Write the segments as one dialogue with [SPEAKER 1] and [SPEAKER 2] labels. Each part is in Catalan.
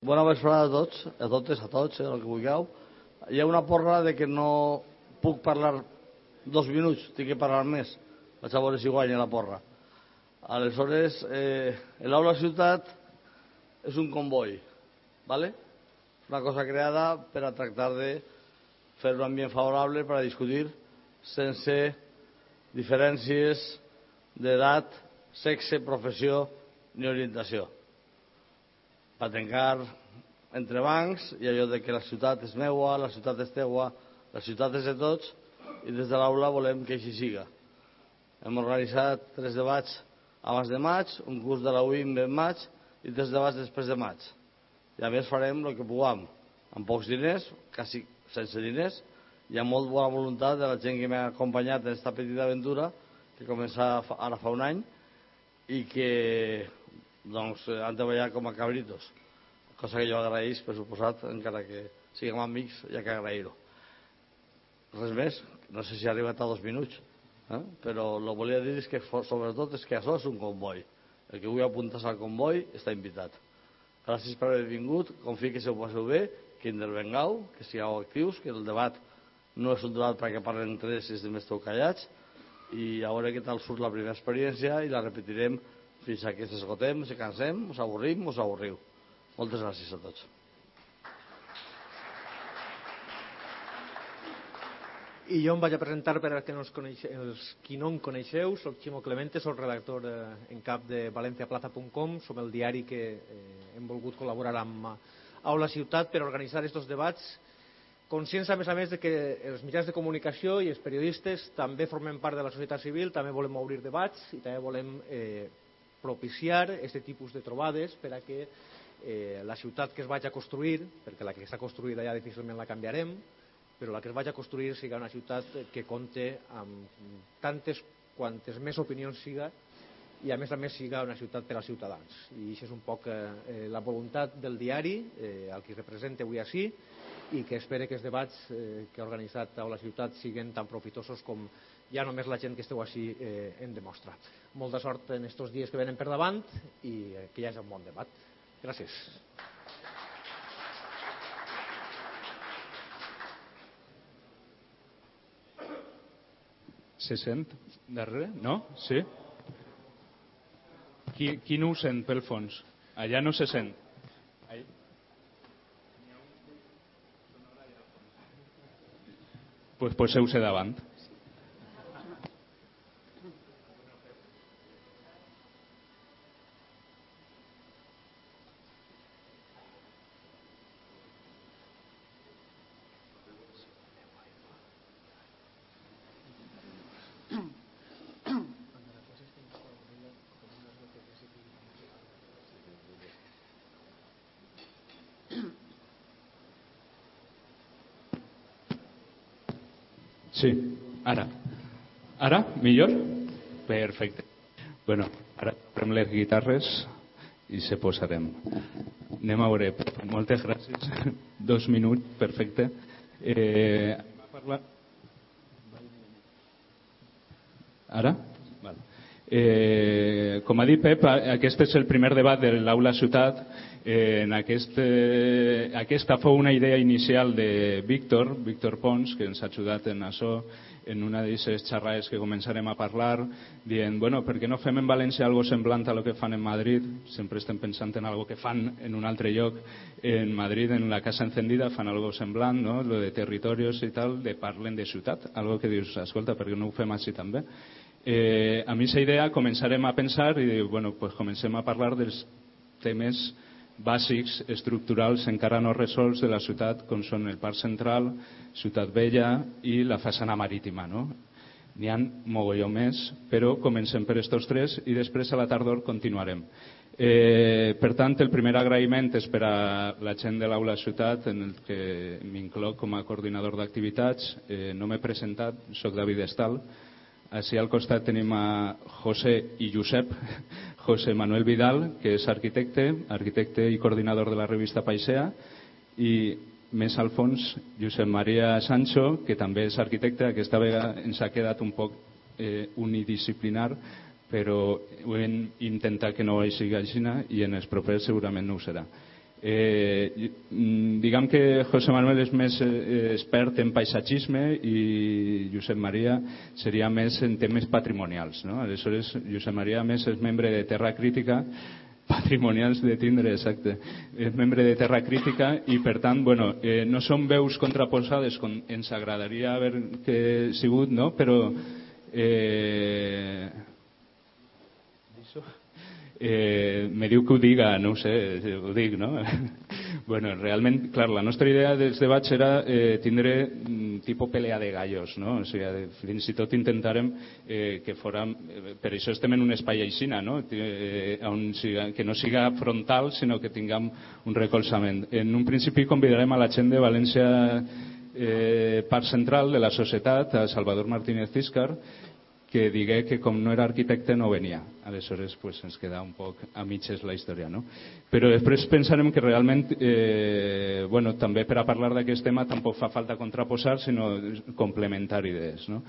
[SPEAKER 1] Bona vesprada a tots, a totes, a tots, eh, el que vulgueu. Hi ha una porra de que no puc parlar dos minuts, tinc que parlar més. Vaig a veure si guanya la porra. Aleshores, eh, l'aula ciutat és un comboi, ¿vale? una cosa creada per a tractar de fer un ambient favorable per a discutir sense diferències d'edat, sexe, professió ni orientació. Per tancar entre bancs i allò de que la ciutat és meua, la ciutat és teua, la ciutat és de tots i des de l'aula volem que així siga. Hem organitzat tres debats abans de maig, un curs de la UIM en maig i tres debats després de maig. I a més farem el que puguem, amb pocs diners, quasi sense diners, i amb molt bona voluntat de la gent que m'ha acompanyat en aquesta petita aventura, que comença ara fa un any, i que doncs, han treballat com a cabritos, cosa que jo agraeix, per suposat, encara que siguem amics, ja que agrair-ho. Res més, no sé si ha arribat a dos minuts, eh? però el que volia dir és que, sobretot, és que això és un comboi. El que vull apuntar al comboi està invitat. Gràcies per haver vingut, confio que se ho passeu bé, que intervengueu, que sigueu actius, que el debat no és un debat perquè parlen tres i els demés esteu callats, i a veure què tal surt la primera experiència i la repetirem fins que ens esgotem, ens cansem, us avorrim, us avorriu. Moltes gràcies a tots.
[SPEAKER 2] I jo em vaig a presentar per als que no, coneix, els qui no em coneixeu. Soc Ximo Clemente, soc redactor eh, en cap de valenciaplaza.com. Som el diari que eh, hem volgut col·laborar amb Aula Ciutat per organitzar aquests debats conscients, a més a més, de que els mitjans de comunicació i els periodistes també formem part de la societat civil, també volem obrir debats i també volem eh, propiciar aquest tipus de trobades per a que eh, la ciutat que es vagi a construir, perquè la que està construïda ja difícilment la canviarem, però la que es vagi a construir siga una ciutat que compte amb tantes quantes més opinions siga i a més a més siga una ciutat per als ciutadans. I això és un poc eh, la voluntat del diari, eh, el que representa avui així, i que espere que els debats eh, que ha organitzat a la ciutat siguin tan profitosos com ja només la gent que esteu així eh, hem demostrat. Molta sort en aquests dies que venen per davant i eh, que hi hagi un bon debat. Gràcies.
[SPEAKER 3] Se sent darrere? No? Sí? Qui, qui no ho sent pel fons? Allà no se sent. Ahí. Pues poseu-se davant. Sí, ara. Ara? Millor? Perfecte. Bueno, ara prem les guitarres i se posarem. Anem a veure. Moltes gràcies. Dos minuts, perfecte. Eh, Ara? Val. Eh, com ha dit Pep, aquest és el primer debat de l'Aula Ciutat Eh, en aquest, eh, aquesta fou una idea inicial de Víctor, Víctor Pons, que ens ha ajudat en això, en una d'aquestes xerrades que començarem a parlar, dient, bueno, per què no fem en València algo semblant a lo que fan en Madrid? Sempre estem pensant en algo que fan en un altre lloc. En Madrid, en la Casa Encendida, fan algo semblant, no? Lo de territoris i tal, de parlen de ciutat. Algo que dius, escolta, per què no ho fem així també? Eh, a mi aquesta idea començarem a pensar i bueno, pues comencem a parlar dels temes bàsics estructurals encara no resolts de la ciutat com són el Parc Central, Ciutat Vella i la façana marítima. No? N'hi ha mogolló més, però comencem per estos tres i després a la tardor continuarem. Eh, per tant, el primer agraïment és per a la gent de l'Aula Ciutat, en el que m'incloc com a coordinador d'activitats. Eh, no m'he presentat, sóc David Estal, així al costat tenim a José i Josep, José Manuel Vidal, que és arquitecte, arquitecte i coordinador de la revista Paisea, i més al fons Josep Maria Sancho, que també és arquitecte, aquesta vegada ens ha quedat un poc eh, unidisciplinar, però hem intentat que no sigui així i en els propers segurament no ho serà. Eh, diguem que José Manuel és més eh, expert en paisatgisme i Josep Maria seria més en temes patrimonials. No? Aleshores, Josep Maria, més, és membre de Terra Crítica, patrimonials de tindre, exacte. És membre de Terra Crítica i, per tant, bueno, eh, no són veus contraposades com ens agradaria haver que sigut, no? però eh, eh, me diu que ho diga, no ho sé, ho dic, no? bueno, realment, clar, la nostra idea dels debats era eh, tindre mm, tipus pelea de gallos, no? O sigui, fins i tot intentarem eh, que fórem... Eh, per això estem en un espai aixina, no? Eh, on siga, que no siga frontal, sinó que tinguem un recolzament. En un principi convidarem a la gent de València eh, part central de la societat, a Salvador Martínez Ciscar, que digué que com no era arquitecte no venia. Aleshores pues, ens queda un poc a mitges la història. No? Però després pensarem que realment, eh, bueno, també per a parlar d'aquest tema tampoc fa falta contraposar, sinó complementar idees. No?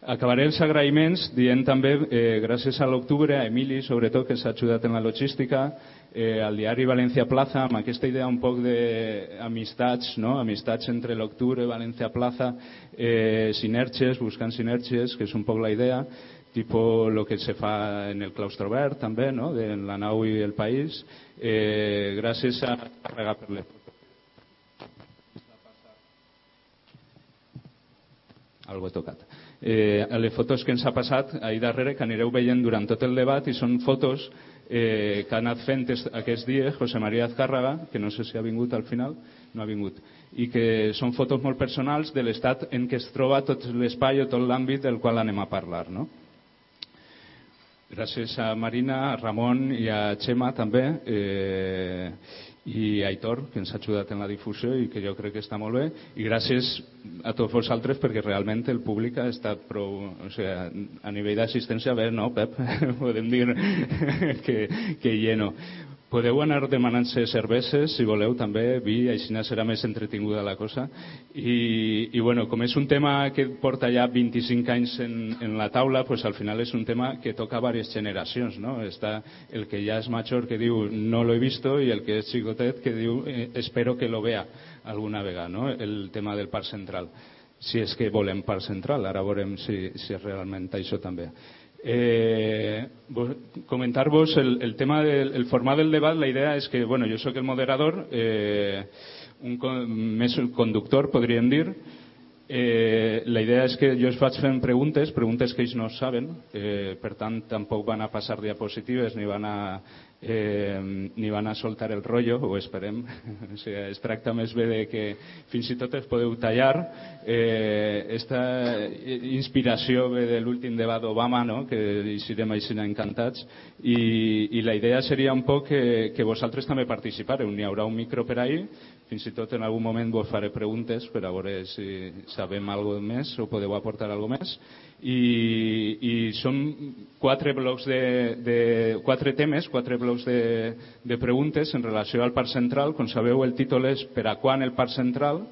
[SPEAKER 3] Acabaré els agraïments dient també, eh, gràcies a l'octubre, a Emili, sobretot, que s'ha ajudat en la logística, eh, al diari València Plaza, amb aquesta idea un poc d'amistats, no? amistats entre l'octubre, València Plaza, eh, sinergies, buscant sinergies, que és un poc la idea, tipo lo que se fa en el claustro verd també, no? de la nau i el país, eh, gràcies a carregar per les algo he tocat eh, les fotos que ens ha passat ahir darrere, que anireu veient durant tot el debat, i són fotos eh, que ha anat fent aquests dies José María Azcárraga, que no sé si ha vingut al final, no ha vingut, i que són fotos molt personals de l'estat en què es troba tot l'espai o tot l'àmbit del qual anem a parlar. No? Gràcies a Marina, a Ramon i a Xema també. Eh, i Aitor, que ens ha ajudat en la difusió i que jo crec que està molt bé, i gràcies a tots vosaltres perquè realment el públic ha estat prou... O sigui, a nivell d'assistència, bé, no, Pep? Podem dir que, que lleno. Podeu anar demanant-se cerveses, si voleu, també, vi, així serà més entretinguda la cosa. I, i bueno, com és un tema que porta ja 25 anys en, en la taula, pues al final és un tema que toca diverses generacions, no? Està el que ja és major que diu no lo he visto i el que és xicotet que diu eh, espero que lo vea alguna vegada, no? El tema del parc central. Si és que volem parc central, ara veurem si, si realment això també. Eh, comentar-vos el, el tema del el format del debat, la idea és que, bueno, jo sóc el moderador, eh, un, més un conductor, podríem dir, Eh, la idea és que jo es faig fent preguntes, preguntes que ells no saben, eh, per tant tampoc van a passar diapositives ni van a eh, ni van a soltar el rotllo, ho esperem. o sigui, es tracta més bé de que fins i tot es podeu tallar. Eh, esta inspiració ve de l'últim debat d'Obama, no? que hi serem així encantats, i, i la idea seria un poc que, que vosaltres també participareu. N'hi haurà un micro per ahir, fins i tot en algun moment vos faré preguntes per a veure si sabem alguna més o podeu aportar alguna més i, i són quatre blocs de, de quatre temes, quatre blocs de, de preguntes en relació al Parc Central. Com sabeu, el títol és Per a quan el Parc Central?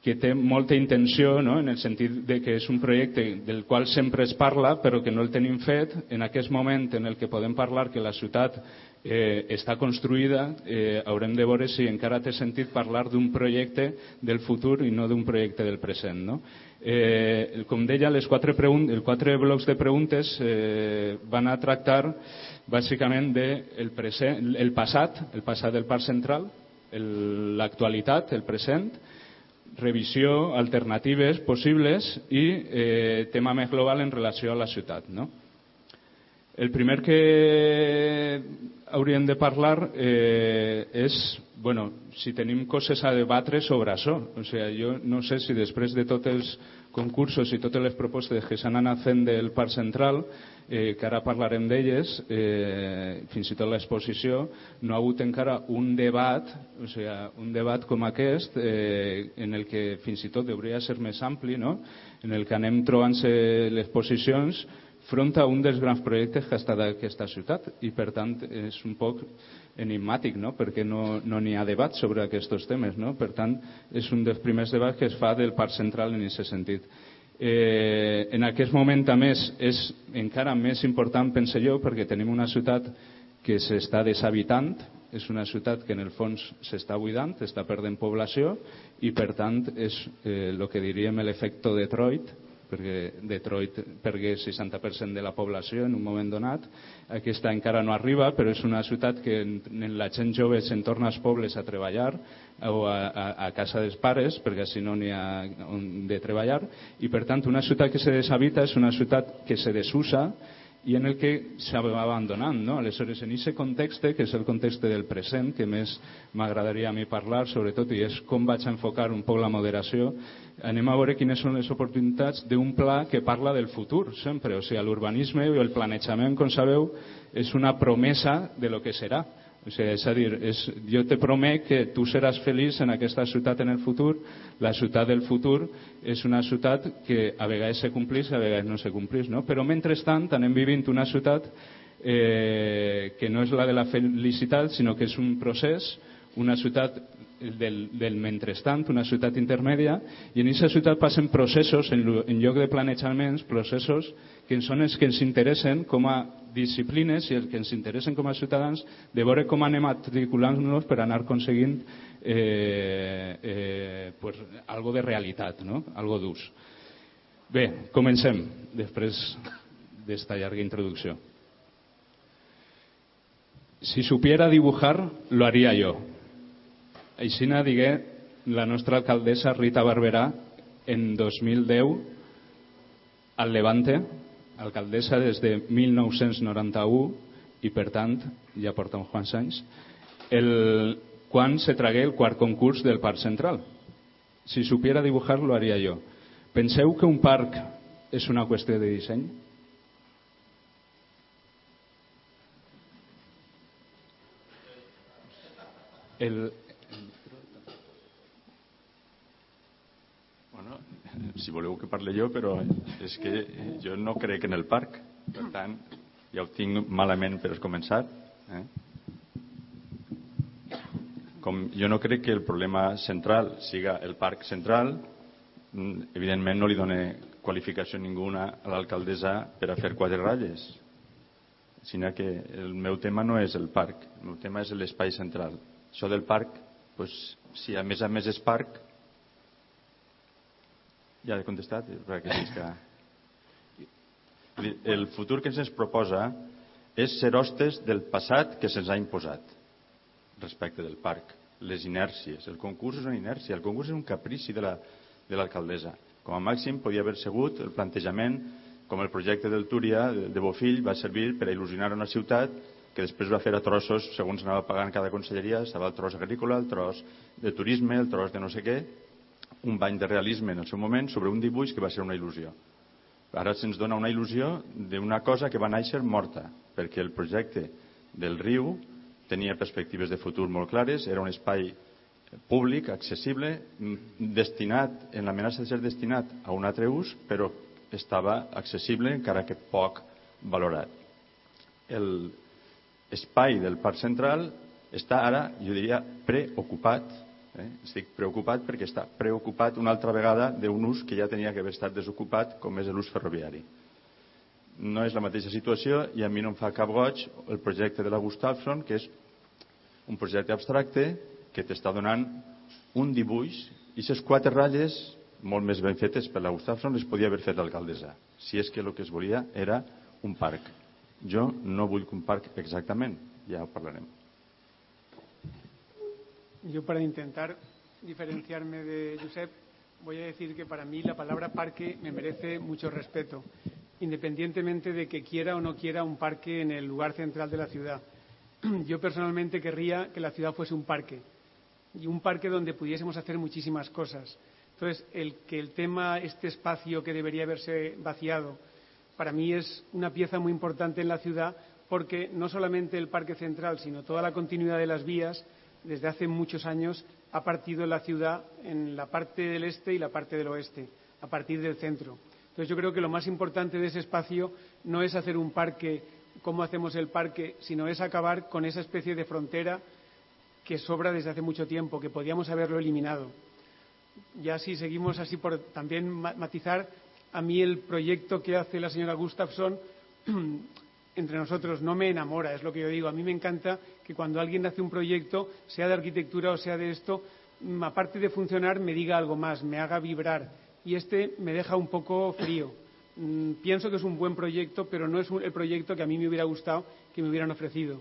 [SPEAKER 3] que té molta intenció no? en el sentit de que és un projecte del qual sempre es parla però que no el tenim fet en aquest moment en el que podem parlar que la ciutat eh, està construïda eh, haurem de veure si encara té sentit parlar d'un projecte del futur i no d'un projecte del present no? Eh, com deia, les quatre, els quatre blocs de preguntes eh, van a tractar bàsicament de present, el passat, el passat del Parc Central, l'actualitat, el present, revisió, alternatives possibles i eh, tema més global en relació a la ciutat. No? El primer que hauríem de parlar eh, és bueno, si tenim coses a debatre sobre això. O sigui, jo no sé si després de tots els concursos i totes les propostes que s'han anat fent del Parc Central, eh, que ara parlarem d'elles, eh, fins i tot l'exposició, no ha hagut encara un debat, o sigui, un debat com aquest, eh, en el que fins i tot hauria de ser més ampli, no? en el que anem trobant-se les posicions front a un dels grans projectes que ha estat aquesta ciutat i per tant és un poc enigmàtic no? perquè no n'hi no ha debat sobre aquests temes no? per tant és un dels primers debats que es fa del Parc Central en aquest sentit eh, en aquest moment a més és encara més important pense jo perquè tenim una ciutat que s'està deshabitant és una ciutat que en el fons s'està buidant, està perdent població i per tant és eh, el que diríem l'efecte Detroit, perquè Detroit pergué 60% de la població en un moment donat. Aquesta encara no arriba, però és una ciutat que en la gent jove se'n torna als pobles a treballar o a, a, a casa dels pares, perquè si no n'hi ha on de treballar, i per tant una ciutat que se deshabita és una ciutat que se desusa i en el que s'ha abandonant. No? Aleshores, en aquest context, que és el context del present, que més m'agradaria a mi parlar, sobretot, i és com vaig enfocar un poc la moderació, anem a veure quines són les oportunitats d'un pla que parla del futur, sempre. O sigui, l'urbanisme i el planejament, com sabeu, és una promesa de lo que serà. O sigui, és a dir, és, jo te promet que tu seràs feliç en aquesta ciutat en el futur. La ciutat del futur és una ciutat que a vegades se complís a vegades no se complís. No? Però mentrestant anem vivint una ciutat eh, que no és la de la felicitat, sinó que és un procés, una ciutat del, del mentrestant, una ciutat intermèdia, i en aquesta ciutat passen processos, en, en lloc de planejaments, processos que són els que ens interessen com a disciplines i els que ens interessen com a ciutadans de veure com anem matriculant-nos per anar aconseguint eh, eh, pues, algo de realitat, no? algo d'ús. Bé, comencem després d'esta llarga introducció. Si supiera dibujar, lo haría yo. Aixina digué la nostra alcaldessa Rita Barberà en 2010 al Levante, alcaldessa des de 1991 i per tant ja porta uns quants anys el, quan se tragué el quart concurs del Parc Central si supiera dibujar lo haría yo penseu que un parc és una qüestió de disseny? el,
[SPEAKER 4] si voleu que parli jo, però és que jo no crec en el parc. Per tant, ja ho tinc malament per començar. Eh? Com jo no crec que el problema central siga el parc central, mm, evidentment no li dona qualificació ninguna a l'alcaldessa per a fer quatre ratlles, sinó que el meu tema no és el parc, el meu tema és l'espai central. Això del parc, doncs, si a més a més és parc, ja he contestat, perquè sí que... El futur que se'ns proposa és ser hostes del passat que se'ns ha imposat respecte del parc, les inèrcies. El concurs és una inèrcia, el concurs és un caprici de l'alcaldessa. La, com a màxim podia haver segut el plantejament com el projecte del Túria de, de Bofill va servir per a il·lusionar una ciutat que després va fer a trossos segons anava pagant cada conselleria, estava el tros agrícola, el tros de turisme, el tros de no sé què, un bany de realisme en el seu moment sobre un dibuix que va ser una il·lusió. Ara se'ns dona una il·lusió d'una cosa que va néixer morta, perquè el projecte del riu tenia perspectives de futur molt clares, era un espai públic, accessible, destinat, en l'amenaça de ser destinat a un altre ús, però estava accessible, encara que poc valorat. L'espai del Parc Central està ara, jo diria, preocupat Eh? Estic preocupat perquè està preocupat una altra vegada d'un ús que ja tenia que haver estat desocupat, com és l'ús ferroviari. No és la mateixa situació i a mi no em fa cap goig el projecte de la Gustafsson, que és un projecte abstracte que t'està donant un dibuix i aquestes quatre ratlles molt més ben fetes per la Gustafsson les podia haver fet l'alcaldessa, si és que el que es volia era un parc. Jo no vull un parc exactament, ja ho parlarem.
[SPEAKER 5] Yo para intentar diferenciarme de Josep voy a decir que para mí la palabra parque me merece mucho respeto, independientemente de que quiera o no quiera un parque en el lugar central de la ciudad. Yo personalmente querría que la ciudad fuese un parque y un parque donde pudiésemos hacer muchísimas cosas. Entonces, el que el tema, este espacio que debería haberse vaciado, para mí es una pieza muy importante en la ciudad porque no solamente el parque central, sino toda la continuidad de las vías desde hace muchos años ha partido la ciudad en la parte del este y la parte del oeste, a partir del centro. Entonces yo creo que lo más importante de ese espacio no es hacer un parque como hacemos el parque, sino es acabar con esa especie de frontera que sobra desde hace mucho tiempo, que podíamos haberlo eliminado. Ya si seguimos así por también matizar, a mí el proyecto que hace la señora Gustafsson entre nosotros no me enamora, es lo que yo digo. A mí me encanta que cuando alguien hace un proyecto, sea de arquitectura o sea de esto, mm, aparte de funcionar, me diga algo más, me haga vibrar. Y este me deja un poco frío. Mm, pienso que es un buen proyecto, pero no es el proyecto que a mí me hubiera gustado que me hubieran ofrecido.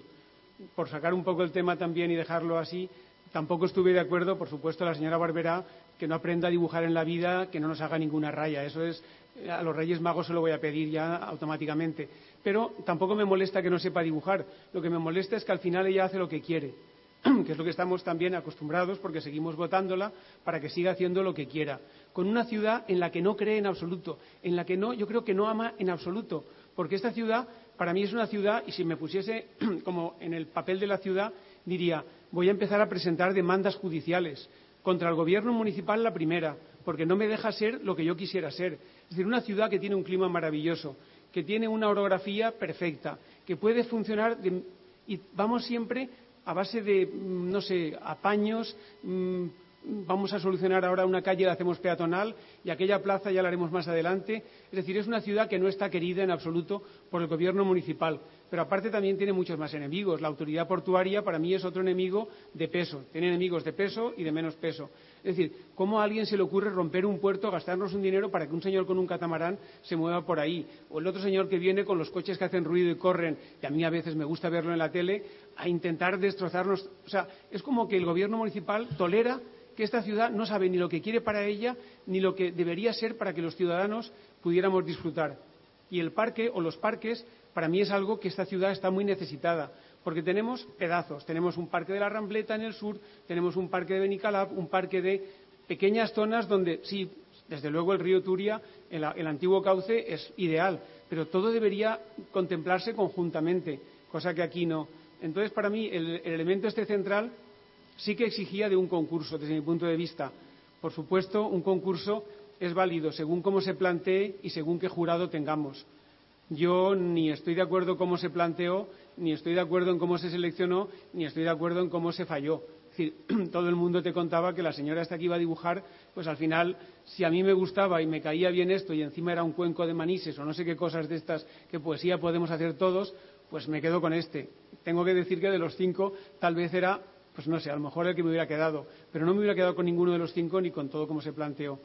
[SPEAKER 5] Por sacar un poco el tema también y dejarlo así, tampoco estuve de acuerdo, por supuesto, la señora Barberá, que no aprenda a dibujar en la vida, que no nos haga ninguna raya. Eso es, a los Reyes Magos se lo voy a pedir ya automáticamente pero tampoco me molesta que no sepa dibujar. Lo que me molesta es que al final ella hace lo que quiere, que es lo que estamos también acostumbrados porque seguimos votándola para que siga haciendo lo que quiera. Con una ciudad en la que no cree en absoluto, en la que no, yo creo que no ama en absoluto, porque esta ciudad para mí es una ciudad y si me pusiese como en el papel de la ciudad diría voy a empezar a presentar demandas judiciales contra el gobierno municipal la primera, porque no me deja ser lo que yo quisiera ser. Es decir, una ciudad que tiene un clima maravilloso, que tiene una orografía perfecta, que puede funcionar y vamos siempre a base de, mm, no sé, apaños, mm, vamos a solucionar ahora una calle, la hacemos peatonal y aquella plaza ya la haremos más adelante. Es decir, es una ciudad que no está querida en absoluto por el gobierno municipal. Pero aparte también tiene muchos más enemigos. La autoridad portuaria para mí es otro enemigo de peso. Tiene enemigos de peso y de menos peso. Es decir, ¿cómo a alguien se le ocurre romper un puerto, gastarnos un dinero para que un señor con un catamarán se mueva por ahí? O el otro señor que viene con los coches que hacen ruido y corren, y a mí a veces me gusta verlo en la tele, a intentar destrozarnos. O sea, es como que el gobierno municipal tolera que esta ciudad no sabe ni lo que quiere para ella ni lo que debería ser para que los ciudadanos pudiéramos disfrutar. Y el parque o los parques para mí es algo que esta ciudad está muy necesitada, porque tenemos pedazos. Tenemos un parque de la Rambleta en el sur, tenemos un parque de Benicalap, un parque de pequeñas zonas donde, sí, desde luego el río Turia, el, antiguo cauce, es ideal, pero todo debería contemplarse conjuntamente, cosa que aquí no. Entonces, para mí, el, el elemento este central sí que exigía de un concurso, desde mi punto de vista. Por supuesto, un concurso es válido según cómo se plantee y según qué jurado tengamos. Yo ni estoy de acuerdo cómo se planteó, ni estoy de acuerdo en cómo se seleccionó, ni estoy de acuerdo en cómo se falló. Es decir, todo el mundo te contaba que la señora hasta aquí iba a dibujar, pues al final, si a mí me gustaba y me caía bien esto y encima era un cuenco de manises o no sé qué cosas de estas que poesía podemos hacer todos, pues me quedo con este. Tengo que decir que de los cinco tal vez era pues no sé, a lo mejor el que me hubiera quedado, pero no me hubiera quedado con ninguno de los cinco ni con todo como se planteó.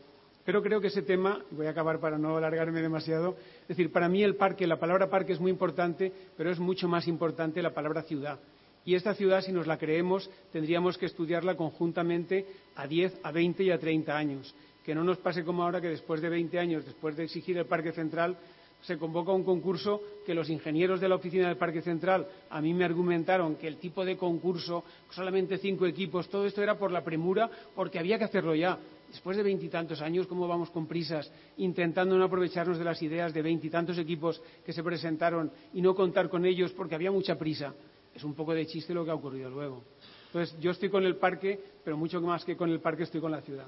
[SPEAKER 5] Pero creo que ese tema, voy a acabar para no alargarme demasiado, es decir, para mí el parque, la palabra parque es muy importante, pero es mucho más importante la palabra ciudad. Y esta ciudad, si nos la creemos, tendríamos que estudiarla conjuntamente a 10, a 20 y a 30 años. Que no nos pase como ahora que después de 20 años, después de exigir el Parque Central, se convoca un concurso que los ingenieros de la oficina del Parque Central a mí me argumentaron que el tipo de concurso, solamente cinco equipos, todo esto era por la premura, porque había que hacerlo ya. Después de veintitantos años, ¿cómo vamos con prisas intentando no aprovecharnos de las ideas de veintitantos equipos que se presentaron y no contar con ellos porque había mucha prisa? Es un poco de chiste lo que ha ocurrido luego. Entonces, yo estoy con el parque, pero mucho más que con el parque estoy con la ciudad.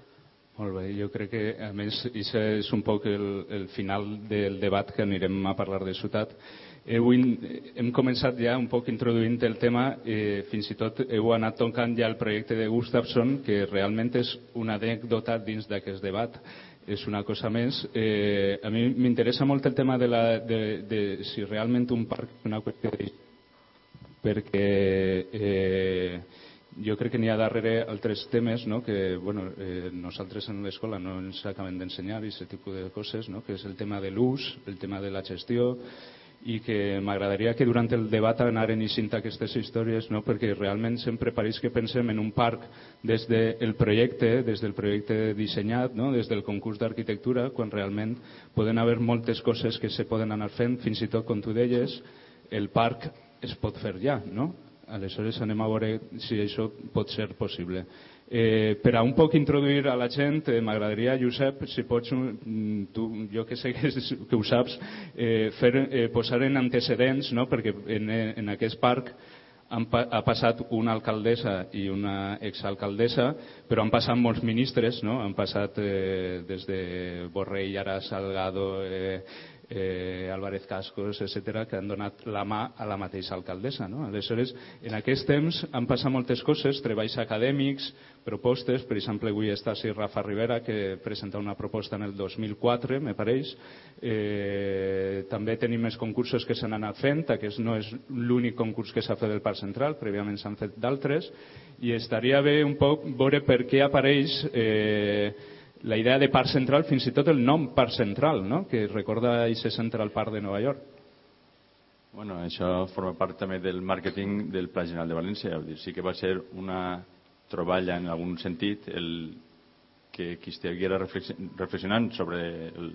[SPEAKER 3] Molt bé, que a més un poc el, el final del debat que anirem a parlar de ciutat. Eh, avui hem començat ja un poc introduint el tema, eh, fins i tot heu anat tocant ja el projecte de Gustafsson, que realment és una anècdota dins d'aquest debat, és una cosa més. Eh, a mi m'interessa molt el tema de, la, de, de si realment un parc és una qüestió de... perquè eh, jo crec que n'hi ha darrere altres temes no? que bueno, eh, nosaltres en l'escola no ens acabem d'ensenyar i aquest tipus de coses, no? que és el tema de l'ús, el tema de la gestió i que m'agradaria que durant el debat anaren eixint aquestes històries no? perquè realment sempre pareix que pensem en un parc des del projecte, des del projecte dissenyat, no? des del concurs d'arquitectura, quan realment poden haver moltes coses que se poden anar fent, fins i tot, com tu deies, el parc es pot fer ja, no? Aleshores anem a veure si això pot ser possible. Eh, per a un poc introduir a la gent, eh, m'agradaria, Josep, si pots, mm, tu, jo que sé que, que ho saps, eh, fer, eh, posar en antecedents, no? perquè en, en aquest parc han, ha passat una alcaldessa i una exalcaldessa, però han passat molts ministres, no? han passat eh, des de Borrell, ara Salgado, eh, eh, Álvarez Cascos, etc que han donat la mà a la mateixa alcaldessa. No? Aleshores, en aquest temps han passat moltes coses, treballs acadèmics, propostes, per exemple, avui està així Rafa Rivera, que presenta una proposta en el 2004, me pareix. Eh, també tenim més concursos que s'han anat fent, aquest no és l'únic concurs que s'ha fet del Parc Central, prèviament s'han fet d'altres, i estaria bé un poc veure per què apareix eh, la idea de Parc Central, fins i tot el nom Parc Central, no? que recorda aquest Central Park de Nova York.
[SPEAKER 4] Bueno, això forma part també del màrqueting del Pla General de València. Dir, sí que va ser una troballa en algun sentit el que qui estiguera reflexionant sobre el,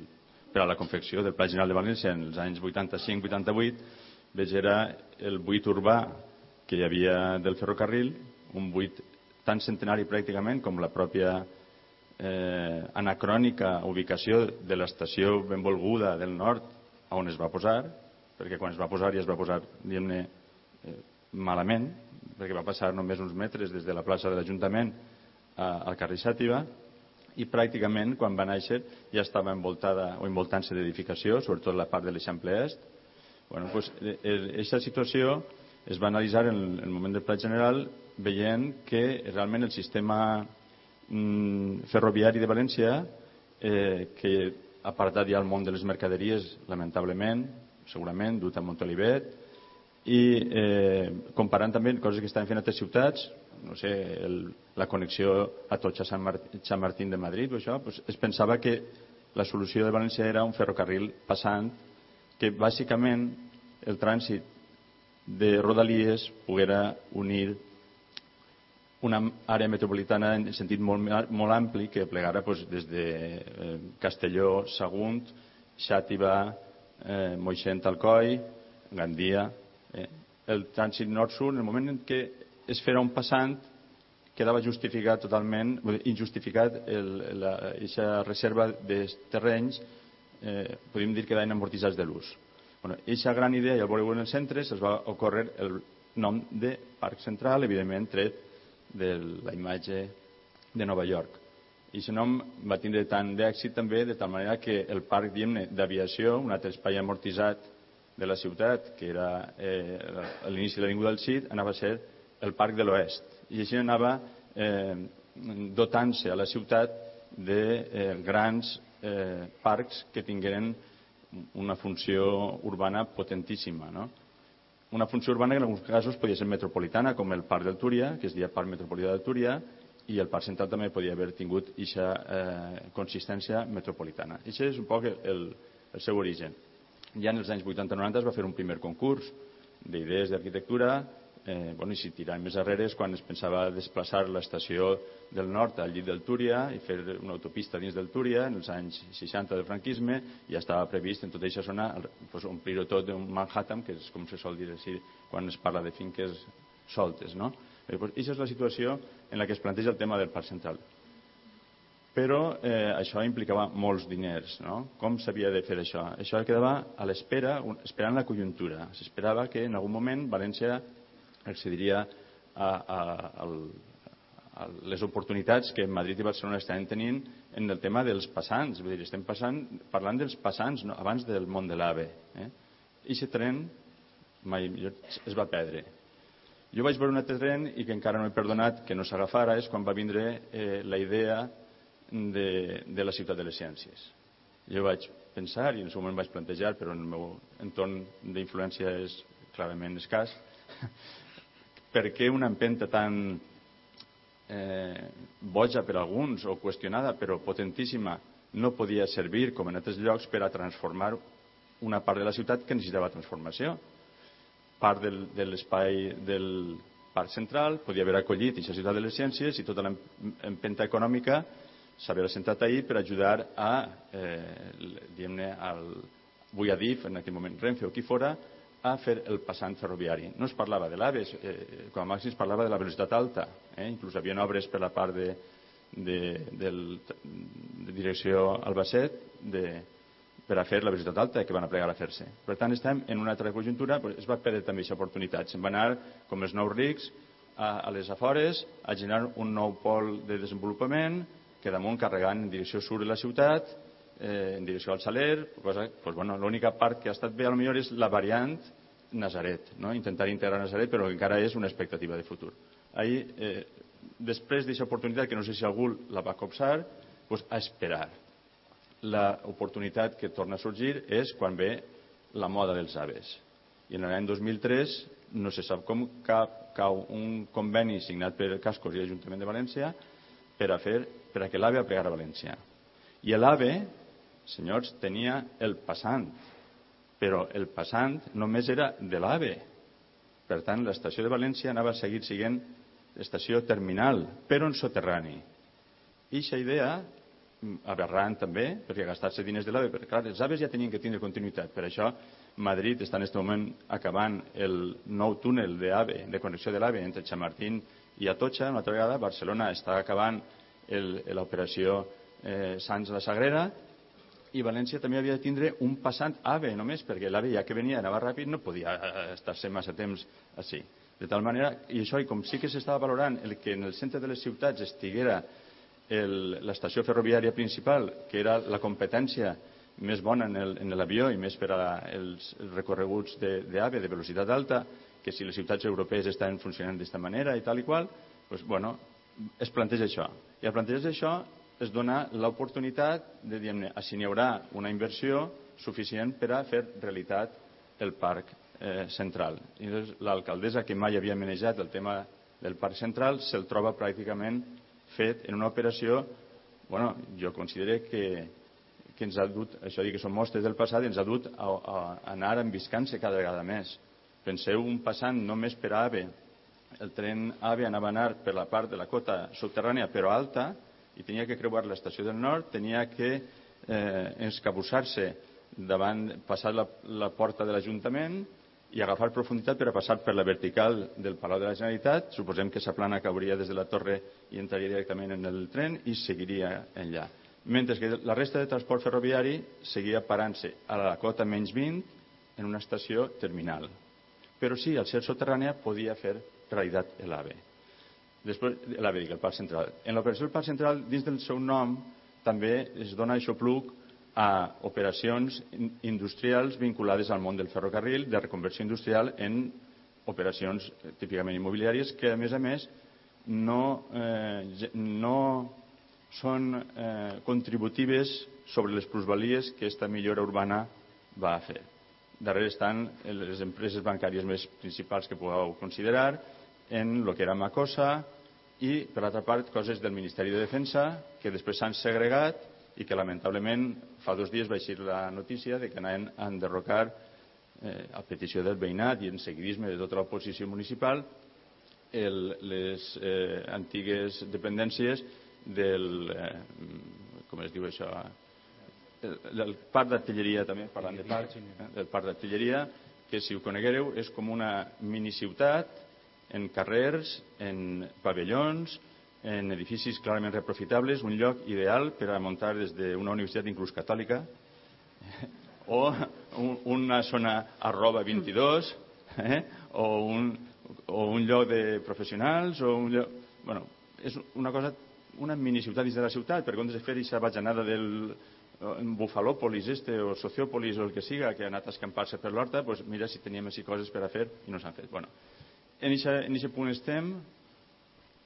[SPEAKER 4] per a la confecció del Pla General de València en els anys 85-88 veig era el buit urbà que hi havia del ferrocarril, un buit tan centenari pràcticament com la pròpia eh, anacrònica ubicació de l'estació benvolguda del nord on es va posar, perquè quan es va posar ja es va posar, diguem-ne, eh, malament, perquè va passar només uns metres des de la plaça de l'Ajuntament al carrer Xàtiva, i pràcticament quan va néixer ja estava envoltada o envoltant-se d'edificació, sobretot la part de l'Eixample Est. Bueno, pues, aquesta situació es va analitzar en el moment del pla general veient que realment el sistema ferroviari de València, eh, que apartat ja el món de les mercaderies, lamentablement, segurament, dut a Montolivet, i eh, comparant també coses que estan fent altres ciutats, no sé, el, la connexió a Totxa Sant, Martín, Sant Martín de Madrid o això, pues es pensava que la solució de València era un ferrocarril passant que bàsicament el trànsit de Rodalies poguera unir una àrea metropolitana en sentit molt, molt ampli que plegara doncs, des de eh, Castelló, Sagunt, Xàtiva, eh, Moixent, Alcoi, Gandia. Eh. El trànsit nord-sud, en el moment en què es farà un passant, quedava justificat totalment, injustificat aquesta reserva de terrenys, eh, podríem dir que eren amortitzats de l'ús. Bueno, aquesta gran idea, i al veure en els centres, es va ocórrer el nom de Parc Central, evidentment tret de la imatge de Nova York. I aquest nom va tindre tant d'èxit també de tal manera que el parc d'aviació, un altre espai amortitzat de la ciutat, que era eh, a l'inici de l'Avinguda del Cid, anava a ser el parc de l'Oest. I així anava eh, dotant-se a la ciutat de eh, grans eh, parcs que tingueren una funció urbana potentíssima. No? Una funció urbana que en alguns casos podia ser metropolitana, com el Parc del Túria, que es deia Parc Metropolità del Túria, i el Parc Central també podia haver tingut aquesta eh, consistència metropolitana. Això és un poc el, el seu origen. Ja en els anys 80-90 es va fer un primer concurs d'idees d'arquitectura eh, bueno, i si tirant més arrere és quan es pensava desplaçar l'estació del nord al llit del Túria i fer una autopista dins del Túria en els anys 60 del franquisme i ja estava previst en tota aquesta zona pues, omplir-ho tot d'un Manhattan, que és com se sol dir així quan es parla de finques soltes. No? Eh, pues, això és la situació en la que es planteja el tema del Parc Central. Però eh, això implicava molts diners. No? Com s'havia de fer això? Això quedava a l'espera, esperant la conjuntura. S'esperava que en algun moment València accediria a, les oportunitats que Madrid i Barcelona estan tenint en el tema dels passants. Vull dir, estem passant, parlant dels passants no, abans del món de l'AVE. Eh? I aquest tren mai es va perdre. Jo vaig veure un altre tren i que encara no he perdonat que no s'agafara és quan va vindre eh, la idea de, de la ciutat de les ciències. Jo vaig pensar, i en el seu moment vaig plantejar, però en el meu entorn d'influència és clarament escàs, per què una empenta tan eh, boja per alguns o qüestionada però potentíssima no podia servir com en altres llocs per a transformar una part de la ciutat que necessitava transformació. Part del, de l'espai del Parc Central podia haver acollit aquesta ciutat de les ciències i tota l'empenta econòmica s'havia assentat ahir per ajudar a eh, diguem-ne al vull a DIF en aquell moment Renfe o qui fora a fer el passant ferroviari. No es parlava de l'AVE, eh, com a màxim es parlava de la velocitat alta. Eh? Inclús hi havia obres per la part de, de, del, de direcció Albacet de, per a fer la velocitat alta que van a plegar a fer-se. Per tant, estem en una altra conjuntura, però es va perdre també aquesta oportunitat. Se'n va anar, com els nous rics, a, a les afores, a generar un nou pol de desenvolupament, que damunt carregant en direcció sud de la ciutat, en direcció al Saler, cosa, pues, bueno, l'única part que ha estat bé millor és la variant Nazaret, no? intentar integrar Nazaret, però encara és una expectativa de futur. Ahir, eh, després d'aquesta oportunitat, que no sé si algú la va copsar, pues, a esperar. L'oportunitat que torna a sorgir és quan ve la moda dels aves. I en l'any 2003 no se sap com cap, cau un conveni signat per Cascos i l'Ajuntament de València per a, fer, per a que l'AVE a a València. I l'AVE, senyors, tenia el passant, però el passant només era de l'AVE. Per tant, l'estació de València anava a seguir sent estació terminal, però en soterrani. I aquesta idea, aberrant també, perquè gastar-se diners de l'AVE, perquè clar, els aves ja tenien que tindre continuïtat. Per això Madrid està en aquest moment acabant el nou túnel d'AVE, de connexió de l'AVE entre Chamartín i Atocha, una altra vegada. Barcelona està acabant l'operació eh, Sants la Sagrera, i València també havia de tindre un passant AVE només, perquè l'AVE ja que venia anava ràpid no podia eh, estar-se massa temps així. De tal manera, i això, i com sí que s'estava valorant el que en el centre de les ciutats estiguera l'estació ferroviària principal, que era la competència més bona en l'avió i més per als recorreguts d'AVE de velocitat alta, que si les ciutats europees estan funcionant d'aquesta manera i tal i qual, doncs, bueno, es planteja això. I al plantejar això es dona l'oportunitat de dir si n'hi haurà una inversió suficient per a fer realitat el parc eh, central. I l'alcaldessa, que mai havia manejat el tema del Parc Central, se'l troba pràcticament fet en una operació, bueno, jo considero que, que ens ha dut, això dir que són mostres del passat, ens ha dut a, a anar enviscant-se cada vegada més. Penseu un passant només per a AVE. El tren AVE anava a anar per la part de la cota subterrània però alta i tenia que creuar l'estació del nord, tenia que eh, escabussar-se davant, passar la, la porta de l'Ajuntament i agafar profunditat per a passar per la vertical del Palau de la Generalitat. Suposem que sa plana cauria des de la torre i entraria directament en el tren i seguiria enllà. Mentre que la resta de transport ferroviari seguia parant-se a la cota menys 20 en una estació terminal. Però sí, al ser soterrània podia fer realitat l'AVE. Després, l'AVE, dic, el Parc Central. En l'operació del Parc Central, dins del seu nom, també es dona això pluc a operacions industrials vinculades al món del ferrocarril, de reconversió industrial en operacions eh, típicament immobiliàries que, a més a més, no, eh, no són eh, contributives sobre les plusvalies que aquesta millora urbana va fer. Darrere estan les empreses bancàries més principals que pugueu considerar, en el que era Macosa i, per altra part, coses del Ministeri de Defensa que després s'han segregat i que lamentablement fa dos dies va eixir la notícia de que anaven a enderrocar eh, a petició del veïnat i en seguidisme de tota l'oposició municipal el, les eh, antigues dependències del eh, com es diu això? El, el parc d'artilleria també parlant de parc eh, del parc d'artilleria que si ho coneguereu és com una miniciutat en carrers, en pavellons en edificis clarament reprofitables, un lloc ideal per a muntar des d'una universitat inclús catòlica o un, una zona arroba 22 eh? o, un, o un lloc de professionals o un lloc... Bueno, és una cosa una miniciutat dins de la ciutat, per comptes de fer aquesta bajanada del Bufalòpolis este, o Sociòpolis o el que siga, que ha anat a escampar-se per l'horta, pues mira si teníem així coses per a fer i no s'han fet. Bueno, en aquest punt estem,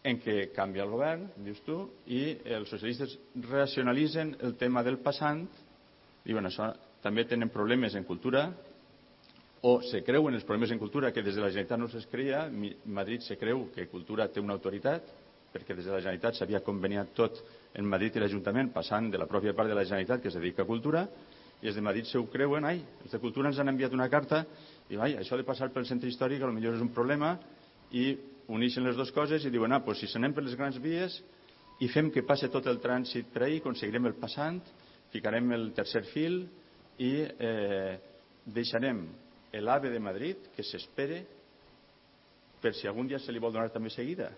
[SPEAKER 4] en què canvia el govern, dius tu, i els socialistes racionalitzen el tema del passant, diuen això també tenen problemes en cultura, o se creuen els problemes en cultura que des de la Generalitat no es creia, Madrid se creu que cultura té una autoritat, perquè des de la Generalitat s'havia conveniat tot en Madrid i l'Ajuntament, passant de la pròpia part de la Generalitat que es dedica a cultura, i els de Madrid se ho creuen, ai, els de cultura ens han enviat una carta, i ai, això de passar pel centre històric potser és un problema, i uneixen les dues coses i diuen, ah, doncs si s'anem per les grans vies i fem que passe tot el trànsit per ahir, aconseguirem el passant, ficarem el tercer fil i eh, deixarem l'AVE de Madrid que s'espere per si algun dia se li vol donar també seguida.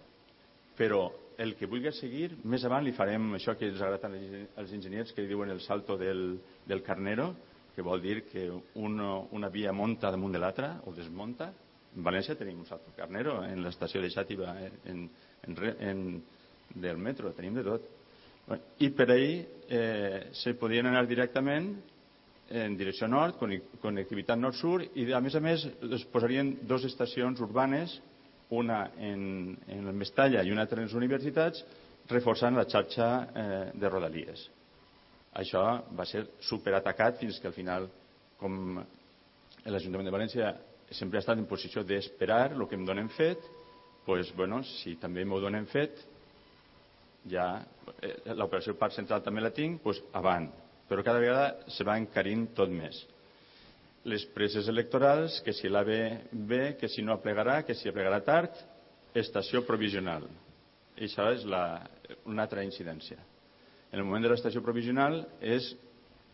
[SPEAKER 4] Però el que vulgui seguir, més avant li farem això que els agrada tant als enginyers que li diuen el salto del, del carnero, que vol dir que una, una via monta damunt de l'altra o desmonta en València tenim un Salto Carnero, en l'estació de Xàtiva, en, en, en, del metro, tenim de tot. I per ahir eh, se podien anar directament en direcció nord, connectivitat nord-sud, i a més a més es posarien dues estacions urbanes, una en, en Mestalla i una en les universitats, reforçant la xarxa eh, de rodalies. Això va ser superatacat fins que al final, com l'Ajuntament de València sempre ha estat en posició d'esperar el que em donen fet, pues, bueno, si també m'ho donen fet, ja eh, l'operació Parc Central també la tinc, pues, avant però cada vegada se va encarint tot més. Les preses electorals, que si l'AVE ve, que si no aplegarà, que si aplegarà tard, estació provisional. I això és la, una altra incidència. En el moment de l'estació provisional és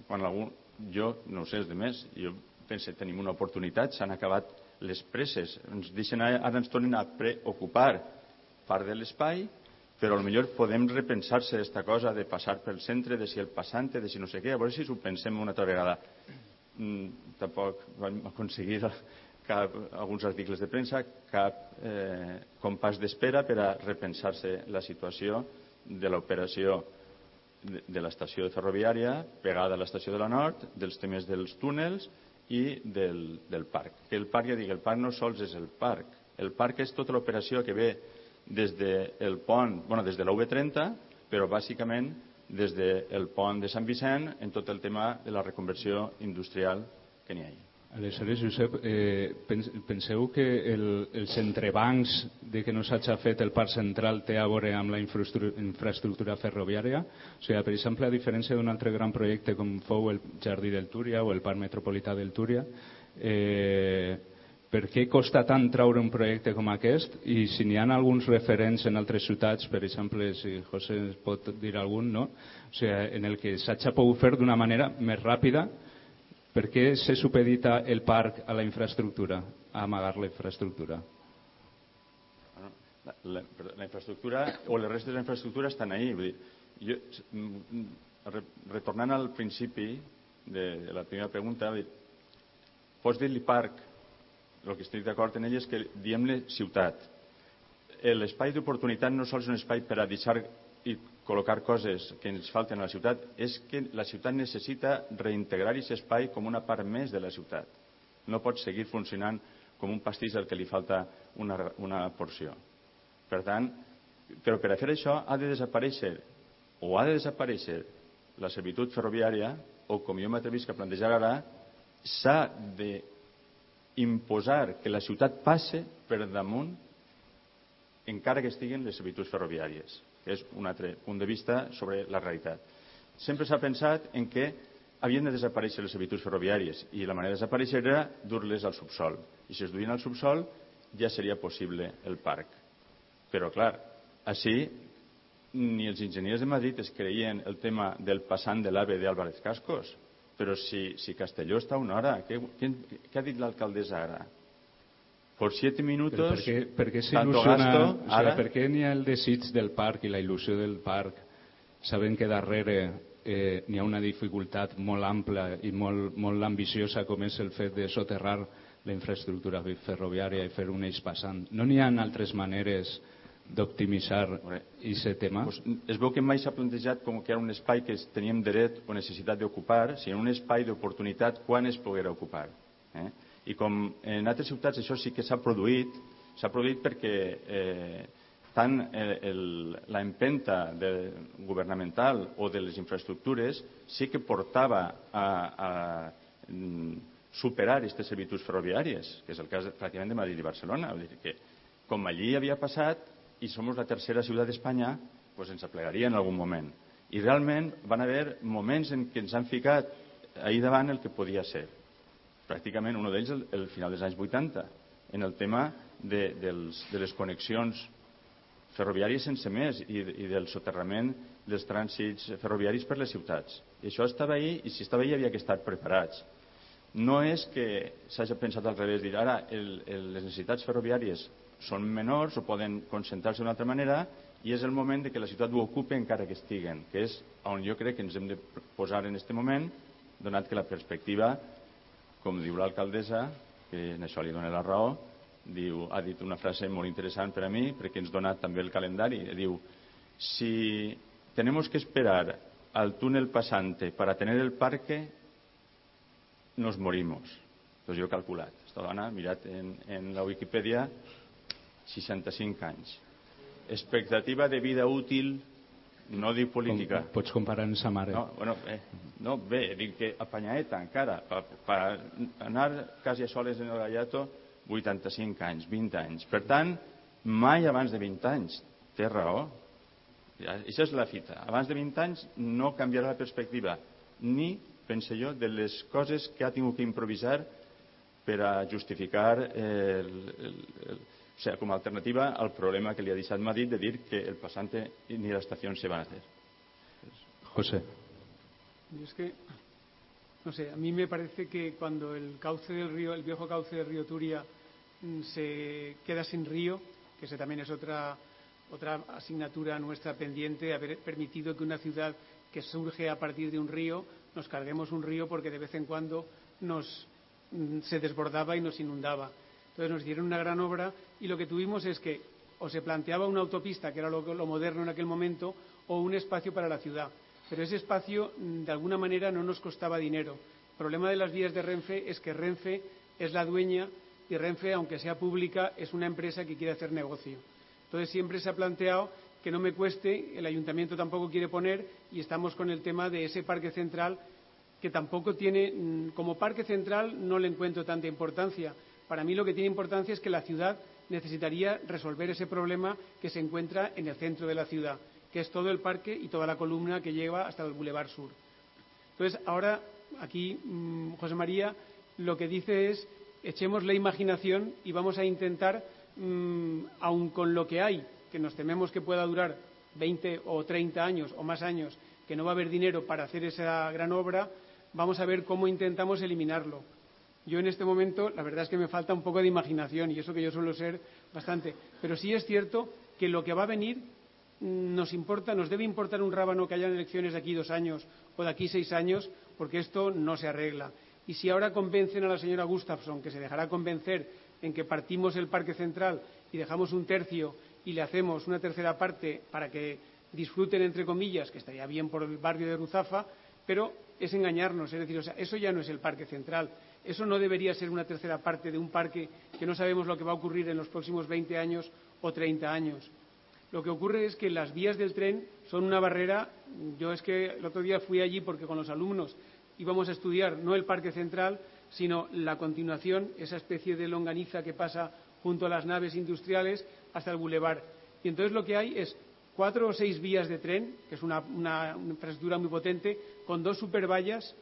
[SPEAKER 4] quan algú, jo no ho sé, els demés, jo penso tenim una oportunitat, s'han acabat les presses, ens deixen, ara ens tornen a preocupar part de l'espai però millor podem repensar-se aquesta cosa de passar pel centre, de si el passant, de si no sé què, a veure si ho pensem una altra vegada. Mm, tampoc vam aconseguir cap, alguns articles de premsa, cap eh, compàs d'espera per a repensar-se la situació de l'operació de, de l'estació ferroviària pegada a l'estació de la Nord, dels temes dels túnels i del, del parc. El parc, ja dic, el parc no sols és el parc, el parc és tota l'operació que ve des del pont, bueno, des de la V30, però bàsicament des del pont de Sant Vicent en tot el tema de la reconversió industrial que n'hi ha.
[SPEAKER 3] Aleshores, Josep, eh, penseu que el, els entrebancs de que no s'hagi fet el parc central té a veure amb la infraestructura ferroviària? O sigui, per exemple, a diferència d'un altre gran projecte com fou el Jardí del Túria o el Parc Metropolità del Túria, eh, per què costa tant treure un projecte com aquest i si n'hi ha alguns referents en altres ciutats, per exemple, si José pot dir algun, no? o sigui, en el que s'ha pogut fer d'una manera més ràpida, per què se supedita el parc a la infraestructura, a amagar la infraestructura?
[SPEAKER 4] La, la, la infraestructura o les restes de la infraestructura estan ahí. Vull dir, jo, retornant al principi de, de la primera pregunta, dir, pots dir-li parc el que estic d'acord en ell és que diem-ne ciutat. L'espai d'oportunitat no sols és un espai per a deixar i col·locar coses que ens falten a la ciutat, és que la ciutat necessita reintegrar aquest espai com una part més de la ciutat. No pot seguir funcionant com un pastís al que li falta una, una porció. Per tant, però per a fer això ha de desaparèixer o ha de desaparèixer la servitud ferroviària o, com jo m'atrevisc a plantejar ara, s'ha de imposar que la ciutat passe per damunt encara que estiguen les servituds ferroviàries, que és un altre punt de vista sobre la realitat. Sempre s'ha pensat en que havien de desaparèixer les servituds ferroviàries i la manera de desaparèixer era dur-les al subsol. I si es duien al subsol ja seria possible el parc. Però, clar, així ni els enginyers de Madrid es creien el tema del passant de l'AVE d'Álvarez Cascos, però si, si Castelló està una hora, què, què, què ha dit l'alcaldessa ara? Por siete minutos,
[SPEAKER 3] per què, per què s'il·lusiona, o sigui, ara... per què n'hi ha el desig del parc i la il·lusió del parc, sabent que darrere eh, n'hi ha una dificultat molt ampla i molt, molt ambiciosa com és el fet de soterrar la infraestructura ferroviària i fer un eix passant. No n'hi ha altres maneres d'optimitzar aquest tema?
[SPEAKER 4] Pues, es veu que mai s'ha plantejat com que era un espai que teníem dret o necessitat d'ocupar, sinó un espai d'oportunitat quan es poguera ocupar. Eh? I com en altres ciutats això sí que s'ha produït, s'ha produït perquè eh, tant la empenta de, governamental o de les infraestructures sí que portava a, a mm, superar aquestes servituds ferroviàries, que és el cas pràcticament de Madrid i Barcelona. Vull dir que com allí havia passat, i som la tercera ciutat d'Espanya, doncs ens aplegaria en algun moment. I realment van haver moments en què ens han ficat ahir davant el que podia ser. Pràcticament un d'ells el, el final dels anys 80, en el tema de, dels, de les connexions ferroviàries sense més i, i del soterrament dels trànsits ferroviaris per les ciutats. I això estava ahí i si estava ahí havia que estar preparats. No és que s'hagi pensat al revés, dir ara el, el, les necessitats ferroviàries són menors o poden concentrar-se d'una altra manera i és el moment de que la ciutat ho ocupi encara que estiguen, que és on jo crec que ens hem de posar en aquest moment, donat que la perspectiva, com diu l'alcaldessa, que en això li dona la raó, diu, ha dit una frase molt interessant per a mi, perquè ens dona també el calendari, diu, si tenemos que esperar al túnel pasante para tener el parque, nos morimos. Entonces jo he calculat. Esta dona, mirat en, en la Wikipedia, 65 anys. Expectativa de vida útil, no dic política.
[SPEAKER 3] Com, pots comparar amb sa mare.
[SPEAKER 4] No, bueno, eh, no, bé, dic que apanyadeta encara, per, per anar quasi a soles en el Gallato, 85 anys, 20 anys. Per tant, mai abans de 20 anys. Té raó. Això és la fita. Abans de 20 anys no canviarà la perspectiva, ni, pense jo, de les coses que ha tingut que improvisar per a justificar el, el, el, o sea, com a alternativa al problema que li ha deixat Madrid de dir que el passante ni la estación se van a hacer.
[SPEAKER 3] José.
[SPEAKER 5] Y es que, no sé, a mí me parece que cuando el cauce del río, el viejo cauce del río Turia mm, se queda sin río, que ese también es otra, otra asignatura nuestra pendiente, haber permitido que una ciudad que surge a partir de un río, nos carguemos un río porque de vez en cuando nos, mm, se desbordaba y nos inundaba. Entonces nos dieron una gran obra y lo que tuvimos es que o se planteaba una autopista, que era lo, lo moderno en aquel momento, o un espacio para la ciudad. Pero ese espacio, mm, de alguna manera, no nos costaba dinero. El problema de las vías de Renfe es que Renfe es la dueña y Renfe, aunque sea pública, es una empresa que quiere hacer negocio. Entonces siempre se ha planteado que no me cueste, el ayuntamiento tampoco quiere poner y estamos con el tema de ese parque central que tampoco tiene, mm, como parque central no le encuentro tanta importancia. Para mí lo que tiene importancia es que la ciudad necesitaría resolver ese problema que se encuentra en el centro de la ciudad, que es todo el parque y toda la columna que lleva hasta el Boulevard Sur. Entonces, ahora aquí mmm, José María lo que dice es echemos la imaginación y vamos a intentar, mmm, aun con lo que hay, que nos tememos que pueda durar 20 o 30 años o más años, que no va a haber dinero para hacer esa gran obra, vamos a ver cómo intentamos eliminarlo. Yo en este momento, la verdad es que me falta un poco de imaginación y eso que yo suelo ser bastante. Pero sí es cierto que lo que va a venir nos importa, nos debe importar un rábano que hayan elecciones de aquí dos años o de aquí seis años, porque esto no se arregla. Y si ahora convencen a la señora Gustafsson, que se dejará convencer en que partimos el Parque Central y dejamos un tercio y le hacemos una tercera parte para que disfruten, entre comillas, que estaría bien por el barrio de Ruzafa, pero es engañarnos. Es decir, o sea, eso ya no es el Parque Central. Eso no debería ser una tercera parte de un parque que no sabemos lo que va a ocurrir en los próximos 20 años o 30 años. Lo que ocurre es que las vías del tren son una barrera. Yo es que el otro día fui allí porque con los alumnos íbamos a estudiar no el Parque Central, sino la continuación, esa especie de longaniza que pasa junto a las naves industriales hasta el bulevar. Y entonces lo que hay es cuatro o seis vías de tren, que es una, infraestructura muy potente, con dos supervallas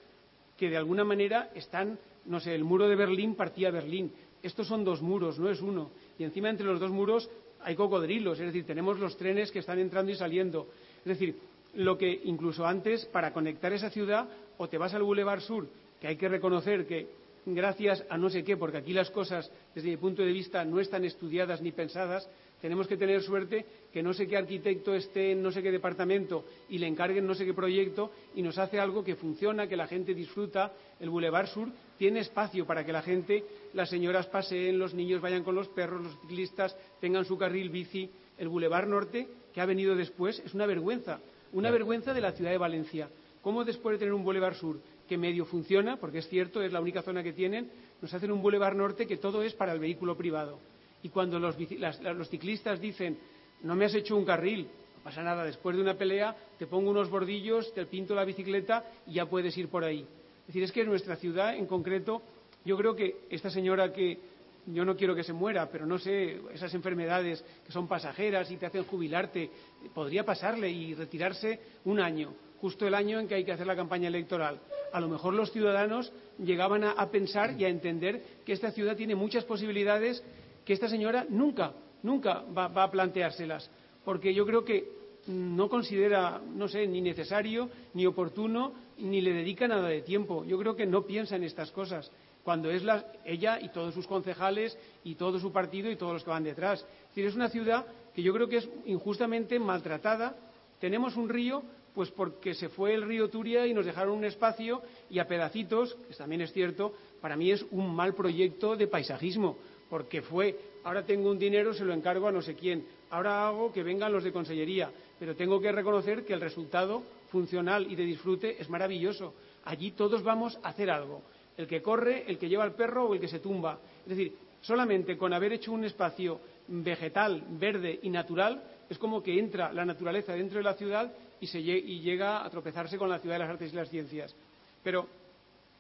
[SPEAKER 5] que de alguna manera están no sé, el muro de Berlín partía Berlín. Estos son dos muros, no es uno. Y encima entre los dos muros hay cocodrilos, es decir, tenemos los trenes que están entrando y saliendo. Es decir, lo que incluso antes, para conectar esa ciudad, o te vas al Boulevard Sur, que hay que reconocer que gracias a no sé qué, porque aquí las cosas, desde mi punto de vista, no están estudiadas ni pensadas, tenemos que tener suerte que no sé qué arquitecto esté en no sé qué departamento y le encarguen no sé qué proyecto y nos hace algo que funciona, que la gente disfruta. El Boulevard Sur tiene espacio para que la gente, las señoras paseen, los niños vayan con los perros, los ciclistas tengan su carril bici. El Boulevard Norte, que ha venido después, es una vergüenza. Una vergüenza de la ciudad de Valencia. ¿Cómo después de tener un Boulevard Sur que medio funciona, porque es cierto, es la única zona que tienen, nos hacen un Boulevard Norte que todo es para el vehículo privado? Y cuando los, las, los ciclistas dicen, no me has hecho un carril, no pasa nada, después de una pelea te pongo unos bordillos, te pinto la bicicleta y ya puedes ir por ahí. Decir, es que nuestra ciudad en concreto, yo creo que esta señora que yo no quiero que se muera, pero no sé, esas enfermedades que son pasajeras y te hacen jubilarte, podría pasarle y retirarse un año, justo el año en que hay que hacer la campaña electoral. A lo mejor los ciudadanos llegaban a, a pensar y a entender que esta ciudad tiene muchas posibilidades que esta señora nunca, nunca va, va a planteárselas, porque yo creo que no considera, no sé, ni necesario, ni oportuno, ni le dedica nada de tiempo. Yo creo que no piensa en estas cosas, cuando es la, ella y todos sus concejales y todo su partido y todos los que van detrás. Es decir, es una ciudad que yo creo que es injustamente maltratada. Tenemos un río, pues porque se fue el río Turia y nos dejaron un espacio y a pedacitos, que también es cierto, para mí es un mal proyecto de paisajismo, porque fue, ahora tengo un dinero, se lo encargo a no sé quién, ahora hago que vengan los de consellería, pero tengo que reconocer que el resultado funcional y de disfrute es maravilloso. Allí todos vamos a hacer algo. El que corre, el que lleva el perro o el que se tumba. Es decir, solamente con haber hecho un espacio vegetal, verde y natural, es como que entra la naturaleza dentro de la ciudad y, y llega a tropezarse con la ciudad de las artes y las ciencias. Pero,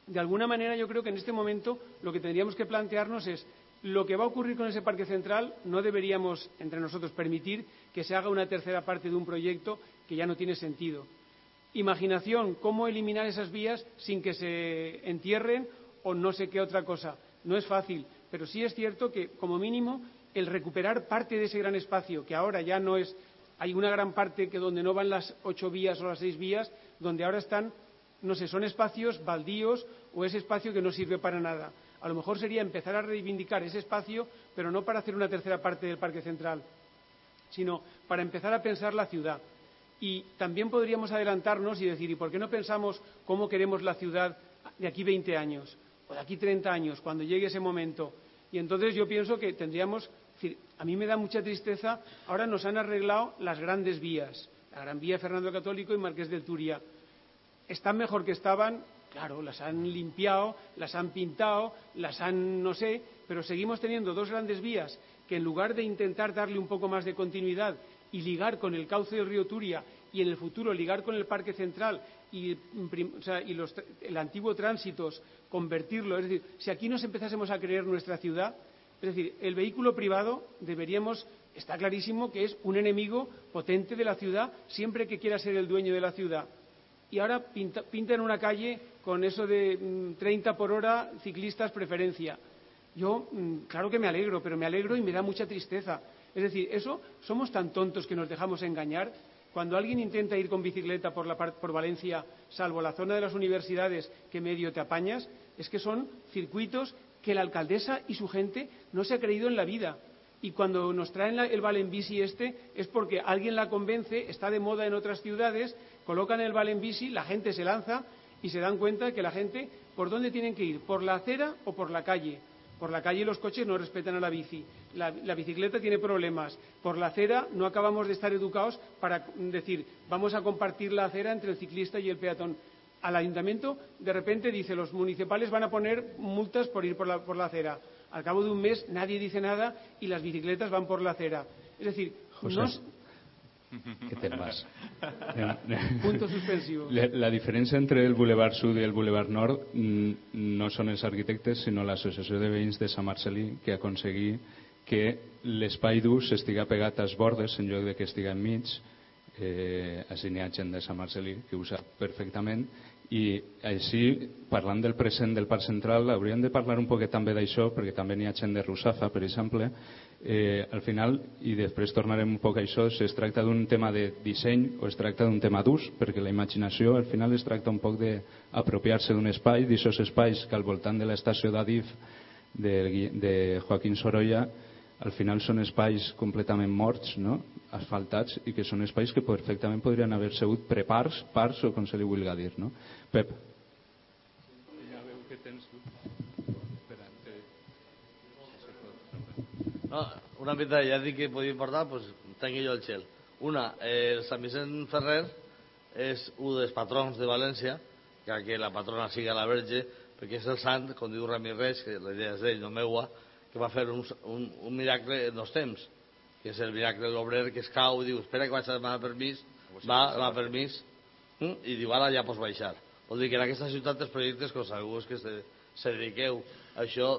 [SPEAKER 5] de alguna manera, yo creo que en este momento lo que tendríamos que plantearnos es lo que va a ocurrir con ese parque central no deberíamos entre nosotros permitir que se haga una tercera parte de un proyecto que ya no tiene sentido. Imaginación, cómo eliminar esas vías sin que se entierren o no sé qué otra cosa. No es fácil, pero sí es cierto que, como mínimo, el recuperar parte de ese gran espacio, que ahora ya no es. Hay una gran parte que donde no van las ocho vías o las seis vías, donde ahora están, no sé, son espacios baldíos o ese espacio que no sirve para nada a lo mejor sería empezar a reivindicar ese espacio, pero no para hacer una tercera parte del Parque Central, sino para empezar a pensar la ciudad. Y también podríamos adelantarnos y decir, ¿y por qué no pensamos cómo queremos la ciudad de aquí 20 años o de aquí 30 años, cuando llegue ese momento? Y entonces yo pienso que tendríamos, a mí me da mucha tristeza, ahora nos han arreglado las grandes vías, la Gran Vía Fernando Católico y Marqués del Turia. Están mejor que estaban Claro, las han limpiado, las han pintado, las han no sé, pero seguimos teniendo dos grandes vías que en lugar de intentar darle un poco más de continuidad y ligar con el cauce del río Turia y en el futuro ligar con el Parque Central y, los, el antiguo Tránsitos, convertirlo, es decir, si aquí nos empezásemos a creer nuestra ciudad, es decir, el vehículo privado deberíamos, está clarísimo que es un enemigo potente de la ciudad siempre que quiera ser el dueño de la ciudad y ahora pinta, pintan una calle con eso de 30 mm, por hora ciclistas preferencia. Yo, mm, claro que me alegro, pero me alegro y me da mucha tristeza. Es decir, eso, somos tan tontos que nos dejamos engañar. Cuando alguien intenta ir con bicicleta por, la, por Valencia, salvo la zona de las universidades que medio te apañas, es que son circuitos que la alcaldesa y su gente no se ha creído en la vida. Y cuando nos traen el Valen Bici este es porque alguien la convence, está de moda en otras ciudades, colocan el Valen Bici, la gente se lanza y se dan cuenta que la gente, ¿por dónde tienen que ir? ¿Por la acera o por la calle? Por la calle los coches no respetan a la bici. La, bicicleta tiene problemas. Por la acera no acabamos de estar educados para decir, vamos a compartir la acera entre el ciclista y el peatón. Al ayuntamiento, de repente, dice, los municipales van a poner multas por ir por la, por la acera. Al cabo de un mes nadie dice nada y las bicicletas van por la acera. Es decir, no,
[SPEAKER 3] ¿Qué temas?
[SPEAKER 5] Punto suspensivo.
[SPEAKER 3] La, la, diferència entre el Boulevard Sud i el Boulevard Nord mm, no són els arquitectes, sinó l'Associació de Veïns de Sant Marcelí que aconseguí que l'espai d'ús estiga pegat als bordes en lloc de que estiga enmig. Eh, així n'hi ha gent de Sant Marcelí que ho sap perfectament i així, parlant del present del Parc Central, hauríem de parlar un poquet també d'això, perquè també n'hi ha gent de Russafa, per exemple. Eh, al final, i després tornarem un poc a això, si es tracta d'un tema de disseny o es tracta d'un tema d'ús, perquè la imaginació al final es tracta un poc d'apropiar-se d'un espai, d'aixòs espais que al voltant de l'estació d'Adif de, de Joaquín Sorolla al final són espais completament morts, no? asfaltats, i que són espais que perfectament podrien haver sigut preparts, parts o com se li vulgui dir. No? Pep. Ja veu que tens...
[SPEAKER 1] No, una mica ja dic que podia portar, doncs tengui jo el xel. Una, eh, el Sant Vicent Ferrer és un dels patrons de València, que, que la patrona siga la Verge, perquè és el sant, com diu Ramirez, que la idea és d'ell, no meua, que va fer un, un, un miracle en dos temps, que és el miracle de l'obrer que es cau i diu, espera que vaig a demanar permís, va, demana permís, hm? i diu, ara ja pots baixar. Vol dir que en aquesta ciutat els projectes, que sabeu que se, se dediqueu a això,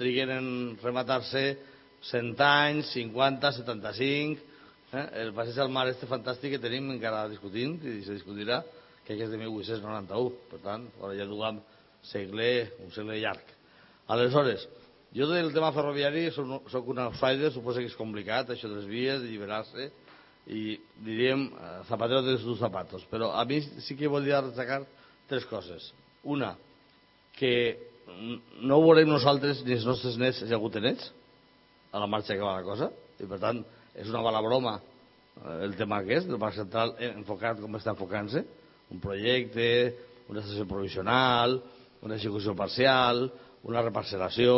[SPEAKER 1] triguen en rematar-se 100 anys, 50, 75... Eh? El passeig al mar este fantàstic que tenim encara discutint, i se discutirà, que és de 1891. Per tant, ara ja duguem segle, un segle llarg. Aleshores, jo del tema ferroviari sóc un outsider, suposo que és complicat, això de les vies, de lliberar-se, i diríem eh, zapatero de sus zapatos. Però a mi sí que volia destacar tres coses. Una, que no ho volem nosaltres ni els nostres nets i algú nets a la marxa que va la cosa, i per tant és una mala broma eh, el tema que és, del Parc Central enfocat com està enfocant-se, un projecte, una estació provisional, una execució parcial, una reparcel·lació,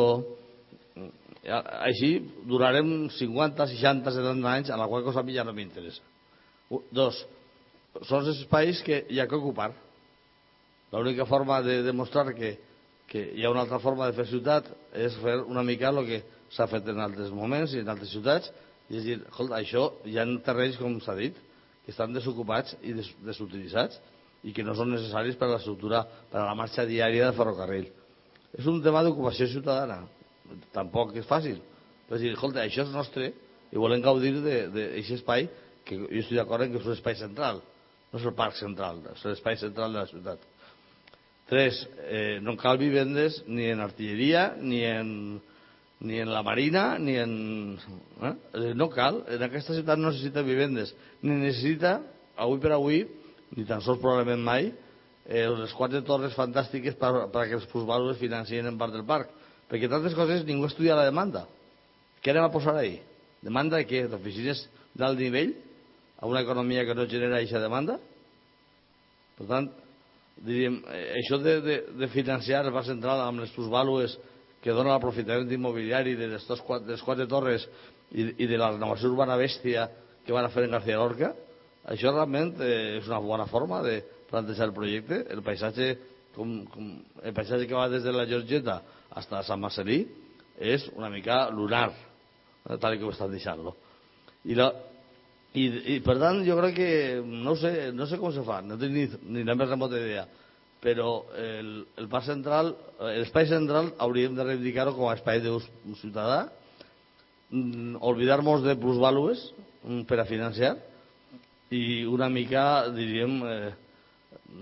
[SPEAKER 1] així durarem 50, 60, 70 anys, a la qual cosa a mi ja no m'interessa. Dos, són els espais que hi ha que ocupar. L'única forma de demostrar que, que hi ha una altra forma de fer ciutat és fer una mica el que s'ha fet en altres moments i en altres ciutats, i és dir, escolta, això hi ha terrenys, com s'ha dit, que estan desocupats i des, desutilitzats i que no són necessaris per a l'estructura, per a la marxa diària del ferrocarril. És un tema d'ocupació ciutadana. Tampoc és fàcil. Però és dir, escolta, això és nostre i volem gaudir d'aquest espai que jo estic d'acord que és un espai central. No és el parc central, és l'espai central de la ciutat. Tres, eh, no cal vivendes ni en artilleria, ni en, ni en la marina, ni en... Eh? No cal, en aquesta ciutat no necessita vivendes, ni necessita, avui per avui, ni tan sols probablement mai, eh, les quatre torres fantàstiques per, perquè els plusvalues financien en part del parc. Perquè, altres coses, ningú estudia la demanda. Què anem a posar ahí? Demanda de què? D'oficines d'alt nivell? A una economia que no genera aquesta demanda? Per tant, diríem, eh, això de, de, de financiar el Banc Central amb les plusvàlues que dona l'aprofitament immobiliari de les, dos, de les quatre torres i, i de la renovació urbana bèstia que van a fer en García Lorca, això realment eh, és una bona forma de plantejar el projecte. El paisatge, com, com, el paisatge que va des de la Georgeta fins a Sant Marcelí és una mica lunar, eh, tal com estan deixant-lo. I, la, i, I per tant jo crec que no sé, no sé com se fa, no tinc ni, ni la més remota idea, però el, el parc central, l'espai central hauríem de reivindicar-ho com a espai d'ús ciutadà, mm, olvidar-nos de plusvàlues mm, per a financiar i una mica, diríem, eh,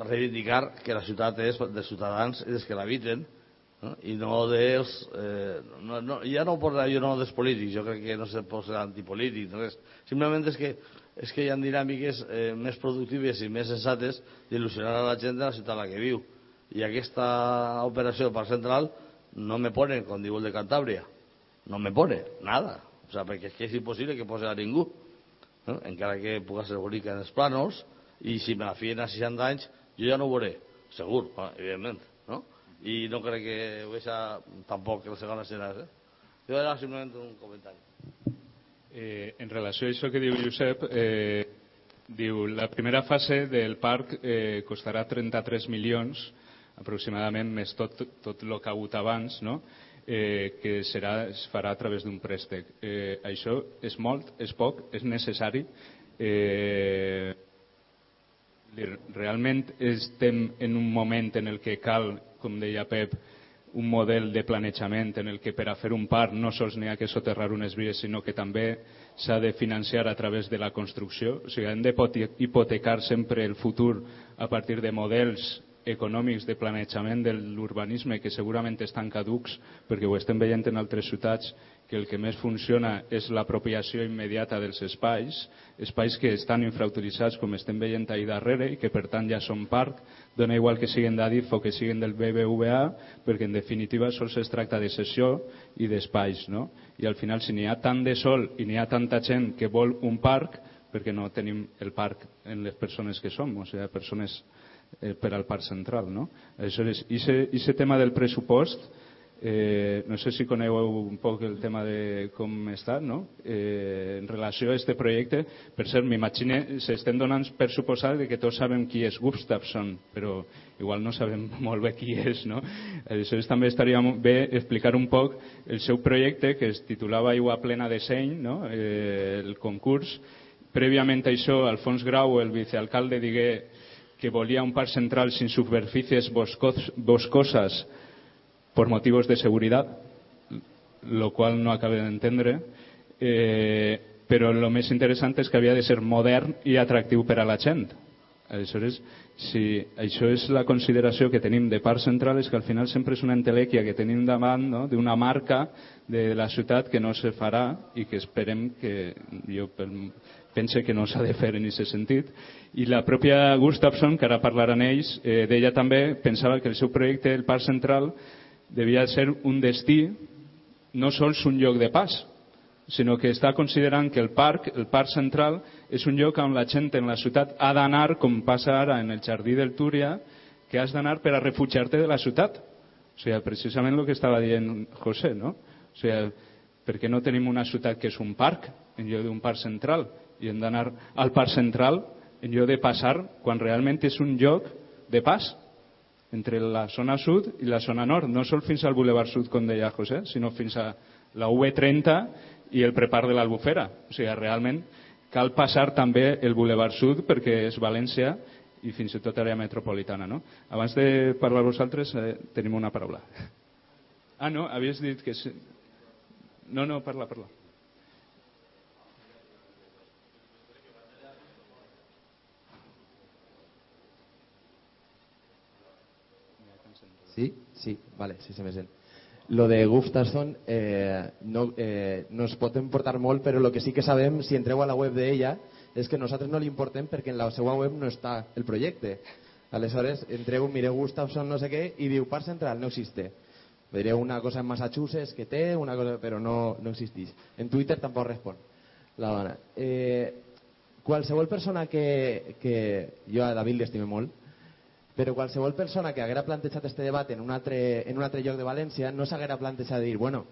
[SPEAKER 1] reivindicar que la ciutat és dels ciutadans i dels que l'habiten no? i no dels... Eh, no, no, ja no ho posa jo no dels polítics, jo crec que no se pot ser antipolític, res. Simplement és que, és que hi ha dinàmiques eh, més productives i més sensates d'il·lusionar a la gent de la ciutat a la que viu. I aquesta operació del Parc Central no me pone, com diu el de Cantàbria, no me pone, nada. O sea, perquè és que és impossible que posi a ningú. No? Encara que puga ser bonica en els plànols, i si me la fien a 60 anys, jo ja no ho veuré, segur, ah, evidentment. No? I no crec que ho deixa tampoc la segona serà. Eh? Jo era simplement un comentari.
[SPEAKER 3] Eh, en relació a això que diu Josep, eh, diu la primera fase del parc eh, costarà 33 milions aproximadament, més tot, tot el que ha hagut abans, no? eh, que serà, es farà a través d'un préstec. Eh, això és molt, és poc, és necessari. Eh, realment estem en un moment en el que cal, com deia Pep, un model de planejament en el que per a fer un parc no sols n'hi ha que soterrar unes vies, sinó que també s'ha de financiar a través de la construcció. O sigui, hem de hipotecar sempre el futur a partir de models econòmics de planejament de l'urbanisme que segurament estan caducs perquè ho estem veient en altres ciutats que el que més funciona és l'apropiació immediata dels espais, espais que estan infrautilitzats com estem veient ahir darrere i que per tant ja són parc, dona igual que siguin d'Adif o que siguin del BBVA, perquè en definitiva sols es tracta de sessió i d'espais, no? I al final si n'hi ha tant de sol i n'hi ha tanta gent que vol un parc, perquè no tenim el parc en les persones que som, o sigui, persones eh, per al parc central, no? Aleshores, aquest tema del pressupost, Eh, no sé si coneu un poc el tema de com està, no? Eh, en relació a aquest projecte, per cert, m'imagine, s'estem donant per suposat que tots sabem qui és Gustafsson, però igual no sabem molt bé qui és, no? Aleshores també estaria bé explicar un poc el seu projecte que es titulava Aigua plena de seny, no? Eh, el concurs. Prèviament a això, Alfons Grau, el vicealcalde, digué que volia un parc central sin superficies boscos, boscosas por motivos de seguridad, lo cual no acabé de entendre, eh, però el més interessant és que havia de ser modern i atractiu per a la gent. Aleshores, si això és la consideració que tenim de part central, és que al final sempre és una entelèquia que tenim davant no? d'una marca de la ciutat que no se farà i que esperem que, jo pense que no s'ha de fer en aquest sentit. I la pròpia Gustafsson, que ara parlaran ells, eh, d'ella també pensava que el seu projecte, el Parc Central, devia ser un destí, no sols un lloc de pas, sinó que està considerant que el parc, el parc central, és un lloc on la gent en la ciutat ha d'anar, com passa ara en el jardí del Túria, que has d'anar per a refugiar-te de la ciutat. O sigui, precisament el que estava dient José, no? O sigui, per què no tenim una ciutat que és un parc en lloc d'un parc central? i hem d'anar al parc central en lloc de passar quan realment és un lloc de pas entre la zona sud i la zona nord, no sol fins al Boulevard Sud, com deia José, sinó fins a la V30 i el prepar de l'Albufera. O sigui, realment cal passar també el Boulevard Sud perquè és València i fins i tot àrea metropolitana. No? Abans de parlar vosaltres, eh, tenim una paraula. Ah, no, havies dit que... No, no, parla, parla.
[SPEAKER 6] Sí, sí, vale, sí se me sent. Lo de Gustafsson eh, no, eh, no es pot importar molt, però el que sí que sabem, si entreu a la web d'ella, és que nosaltres no li importem perquè en la seva web no està el projecte. Aleshores, entreu, mireu Gustafsson no sé què i diu Parc Central no existe. Veureu una cosa en Massachusetts que té, una cosa, però no, no existeix. En Twitter tampoc respon la dona. Eh, qualsevol persona que, que jo a David l'estime molt, però qualsevol persona que haguera plantejat este debat en un altre, en un altre lloc de València no s'haguera plantejat dir, bueno,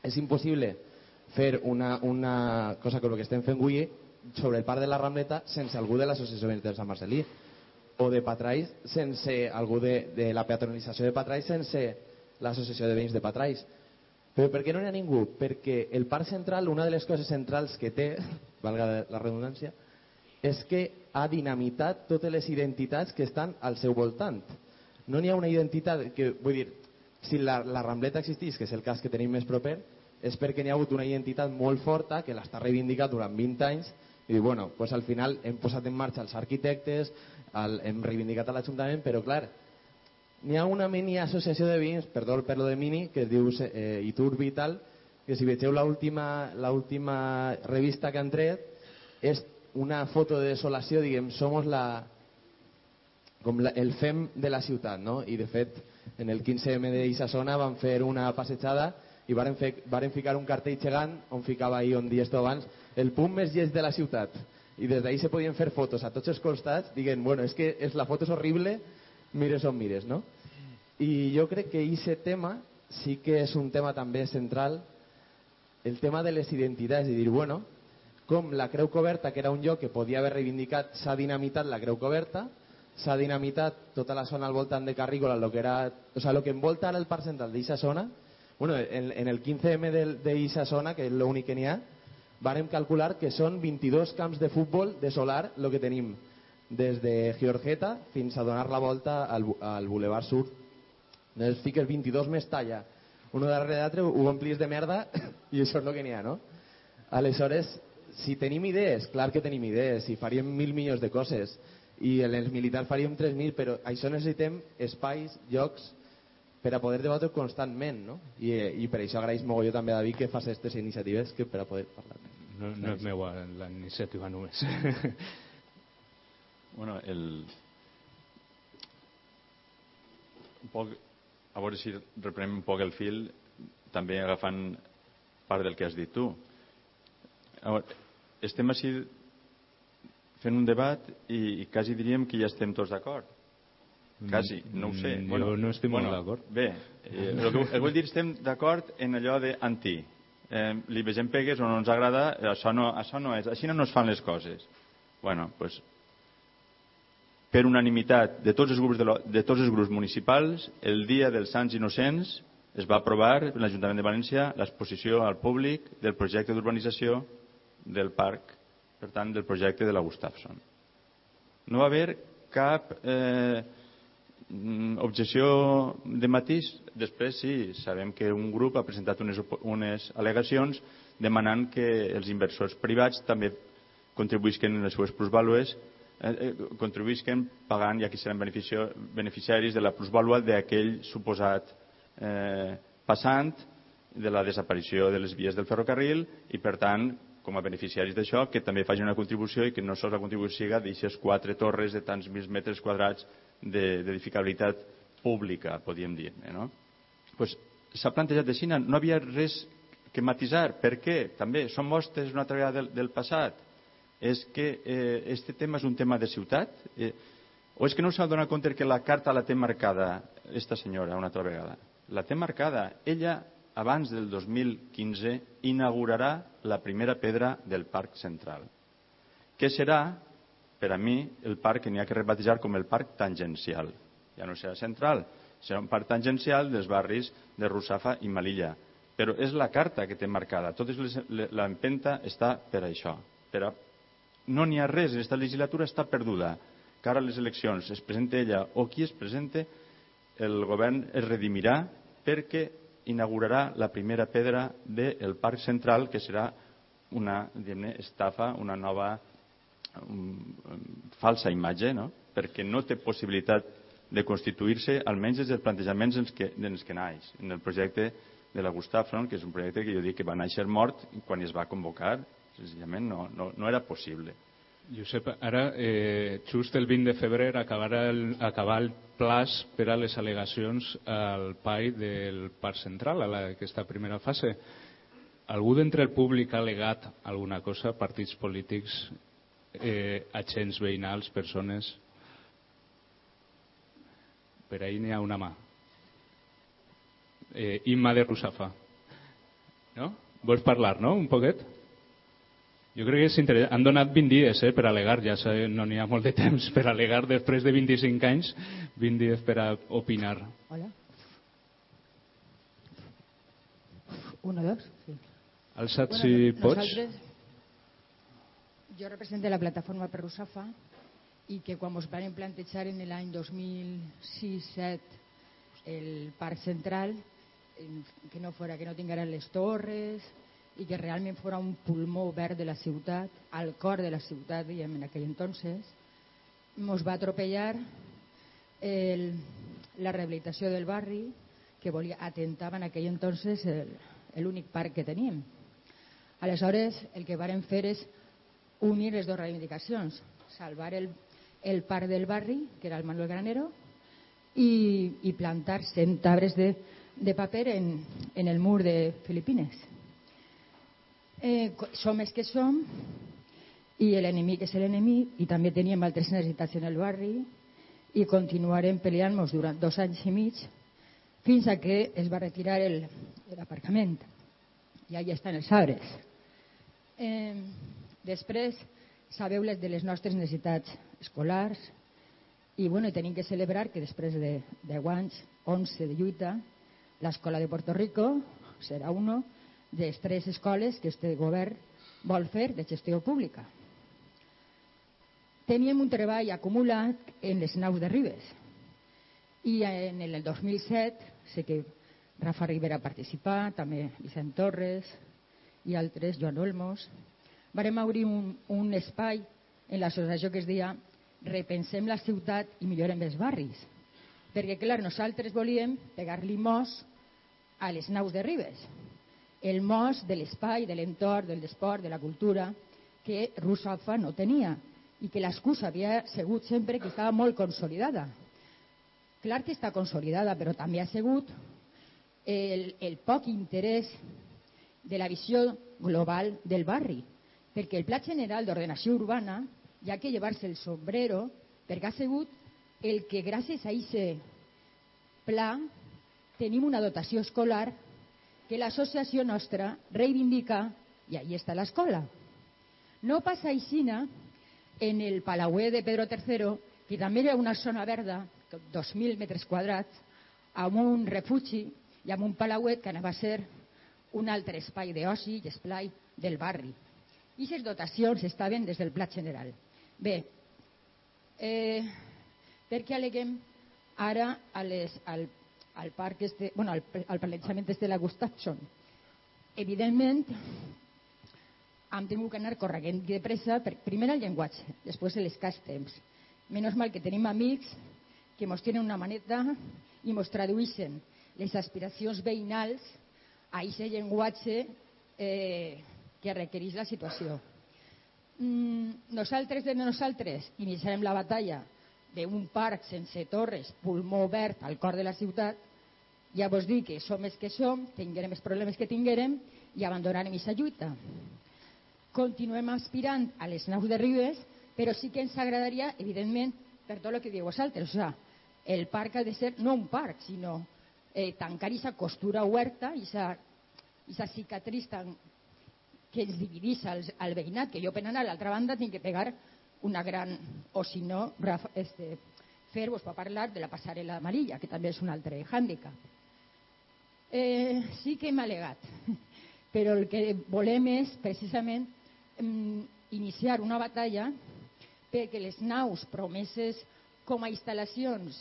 [SPEAKER 6] és impossible fer una, una cosa com el que estem fent avui sobre el parc de la Rambleta sense algú de l'Associació de Sant Marcelí o de Patrais sense algú de, de la peatonalització de Patrais sense l'Associació de Veïns de Patrais. Però per què no n'hi ha ningú? Perquè el parc central, una de les coses centrals que té, valga la redundància, és que ha dinamitat totes les identitats que estan al seu voltant. No n'hi ha una identitat que, vull dir, si la, la Rambleta existís, que és el cas que tenim més proper, és perquè n'hi ha hagut una identitat molt forta que l'està reivindicat durant 20 anys i bueno, pues al final hem posat en marxa els arquitectes, el, hem reivindicat a l'Ajuntament, però clar, n'hi ha una mini associació de veïns, perdó per lo de mini, que es diu eh, i tal, que si vegeu l'última revista que han tret, és una foto de desolació, diguem, som la, com la, el FEM de la ciutat, no? I de fet, en el 15M d'Issa zona van fer una passejada i varen, fer, varen ficar un cartell gegant on ficava ahir on dies abans el punt més llest de la ciutat i des d'ahir se podien fer fotos a tots els costats dient, bueno, és que és, la foto és horrible mires on mires, no? I jo crec que aquest tema sí que és un tema també central el tema de les identitats i dir, bueno, com la Creu Coberta, que era un lloc que podia haver reivindicat, s'ha dinamitat la Creu Coberta, s'ha dinamitat tota la zona al voltant de Carrícola, lo que era, o sea, lo que envolta ara el parc central d'Issa zona, bueno, en, en el 15M d'Issa zona, que és l'únic que n'hi ha, vàrem calcular que són 22 camps de futbol de solar el que tenim des de Giorgeta fins a donar la volta al, al Boulevard Sur. Llavors fiques 22 més talla, uno darrere l'altre, ho omplis de merda i això és el que n'hi ha, no? Aleshores, si tenim idees, clar que tenim idees, i faríem mil milions de coses, i en els militars faríem 3.000, però això necessitem espais, llocs, per a poder debatre constantment, no? I, i per això agraeix molt jo també a David que fas aquestes iniciatives que per a poder parlar.
[SPEAKER 3] No, no és meua la iniciativa només.
[SPEAKER 4] bueno, el... Un poc, a veure si reprenem un poc el fil, també agafant part del que has dit tu estem així fent un debat i, i quasi diríem que ja estem tots d'acord. Quasi, no ho sé.
[SPEAKER 3] Mm, bueno, no estic bueno, d'acord.
[SPEAKER 4] Bé, eh, el que vull dir estem d'acord en allò d'anti. Eh, li vegem pegues o no ens agrada, això no, això no és, així no es fan les coses. bueno, pues, per unanimitat de tots els grups, de, lo, de tots els grups municipals, el dia dels Sants Innocents es va aprovar en l'Ajuntament de València l'exposició al públic del projecte d'urbanització del parc, per tant, del projecte de la Gustafsson. No va haver cap eh, objecció de matís. Després sí, sabem que un grup ha presentat unes, unes al·legacions demanant que els inversors privats també contribuïsquen en les seves plusvàlues eh, eh, contribuïsquen pagant, i aquí seran beneficiaris de la plusvàlua d'aquell suposat eh, passant de la desaparició de les vies del ferrocarril i, per tant, com a beneficiaris d'això, que també facin una contribució i que no sols la contribució siga d'aixes quatre torres de tants mil metres quadrats d'edificabilitat pública, podríem dir. Eh, no? pues, S'ha plantejat de Xina, no havia res que matisar. Per què? També són mostres una altra vegada del, del passat. És que eh, este tema és un tema de ciutat? Eh, o és que no s'ha donat compte que la carta la té marcada esta senyora una altra vegada? La té marcada. Ella abans del 2015 inaugurarà la primera pedra del Parc Central. que serà, per a mi, el parc que n'hi ha que rebatejar com el parc tangencial. Ja no serà central, serà un parc tangencial dels barris de Russafa i Malilla. Però és la carta que té marcada. Tot l'empenta està per això. Per a... No n'hi ha res, aquesta legislatura està perduda. Cara a les eleccions es presenta ella o qui es presente, el govern es redimirà perquè inaugurarà la primera pedra del Parc Central, que serà una estafa, una nova um, falsa imatge, no? perquè no té possibilitat de constituir-se, almenys des dels plantejaments en què, en els que naix, en el projecte de la Gustafson, que és un projecte que jo dic que va néixer mort quan es va convocar, senzillament no, no, no era possible.
[SPEAKER 3] Josep, ara, eh, just el 20 de febrer acabarà el, acabar el plaç per a les al·legacions al PAI del Parc Central, a la, aquesta primera fase. Algú d'entre el públic ha al·legat alguna cosa? Partits polítics, eh, agents veïnals, persones? Per ahir n'hi ha una mà. Eh, Imma de Russafa. No? Vols parlar, no?, un poquet? Jo crec que és interessant. Han donat 20 dies eh, per al·legar, ja no n'hi ha molt de temps per al·legar després de 25 anys, 20 dies per a opinar.
[SPEAKER 7] Hola. Uno, dos, sí.
[SPEAKER 3] Alça't bueno, si pots.
[SPEAKER 7] jo represento la plataforma per Rusafa i que quan ens van plantejar en l'any 2006-2007 el parc central, que no fora que no tingueren les torres, i que realment fora un pulmó verd de la ciutat, al cor de la ciutat, diguem, en aquell entonces, ens va atropellar el, la rehabilitació del barri que volia, atentava en aquell entonces l'únic parc que teníem. Aleshores, el que varen fer és unir les dues reivindicacions, salvar el, el parc del barri, que era el Manuel Granero, i, i plantar 100 arbres de, de paper en, en el mur de Filipines eh, som els que som i l'enemic és l'enemic i també teníem altres necessitats en el barri i continuarem peleant-nos durant dos anys i mig fins a que es va retirar l'aparcament i allà estan els arbres. Eh, després sabeu les de les nostres necessitats escolars? I bueno, tenim que celebrar que després de 10 anys, 11 de lluita, l'escola de Puerto Rico serà uno de tres escoles que este govern vol fer de gestió pública. Teníem un treball acumulat en les naus de Ribes i en el 2007 sé que Rafa Rivera ha participat, també Vicent Torres i altres, Joan Olmos. Varem obrir un, un espai en l'associació que es deia Repensem la ciutat i millorem els barris. Perquè, clar, nosaltres volíem pegar-li mos a les naus de Ribes el mos de l'espai, de l'entorn, del desport, de la cultura, que Russafa no tenia i que l'excusa havia sigut sempre que estava molt consolidada. Clar que està consolidada, però també ha sigut el, el poc interès de la visió global del barri, perquè el Pla General d'Ordenació Urbana hi ha que llevar-se el sombrero perquè ha sigut el que gràcies a aquest pla tenim una dotació escolar que l'associació nostra reivindica, i ahí està l'escola. No passa aixina en el Palauer de Pedro III, que també era una zona verda, 2.000 metres quadrats, amb un refugi i amb un palauet que anava a ser un altre espai d'oci i esplai del barri. I aquestes dotacions estaven des del Pla General. Bé, eh, per què aleguem ara a les, al al parc este, bueno, al, al planejament este de la Gustafsson. Evidentment, hem tingut que anar corregent de pressa, per, primer el llenguatge, després l'escàs temps. Menys mal que tenim amics que ens tenen una maneta i ens tradueixen les aspiracions veïnals a aquest llenguatge eh, que requereix la situació. Mm, nosaltres de nosaltres iniciarem la batalla d'un parc sense torres, pulmó obert al cor de la ciutat, ja vos dic que som els que som, tinguérem els problemes que tinguérem i abandonarem aquesta lluita. Continuem aspirant a les naus de Ribes, però sí que ens agradaria, evidentment, per tot el que diu vosaltres, o sea, el parc ha de ser no un parc, sinó eh, tancar aquesta costura oberta, aquesta cicatriz tan que ens dividís al, al veïnat, que jo per anar a l'altra banda tinc que pegar una gran... O si no, este, Fer vos va parlar de la passarel·la amarilla, que també és un altre hàndicap. Eh, sí que hem alegat, però el que volem és precisament mm, iniciar una batalla perquè les naus promeses com a instal·lacions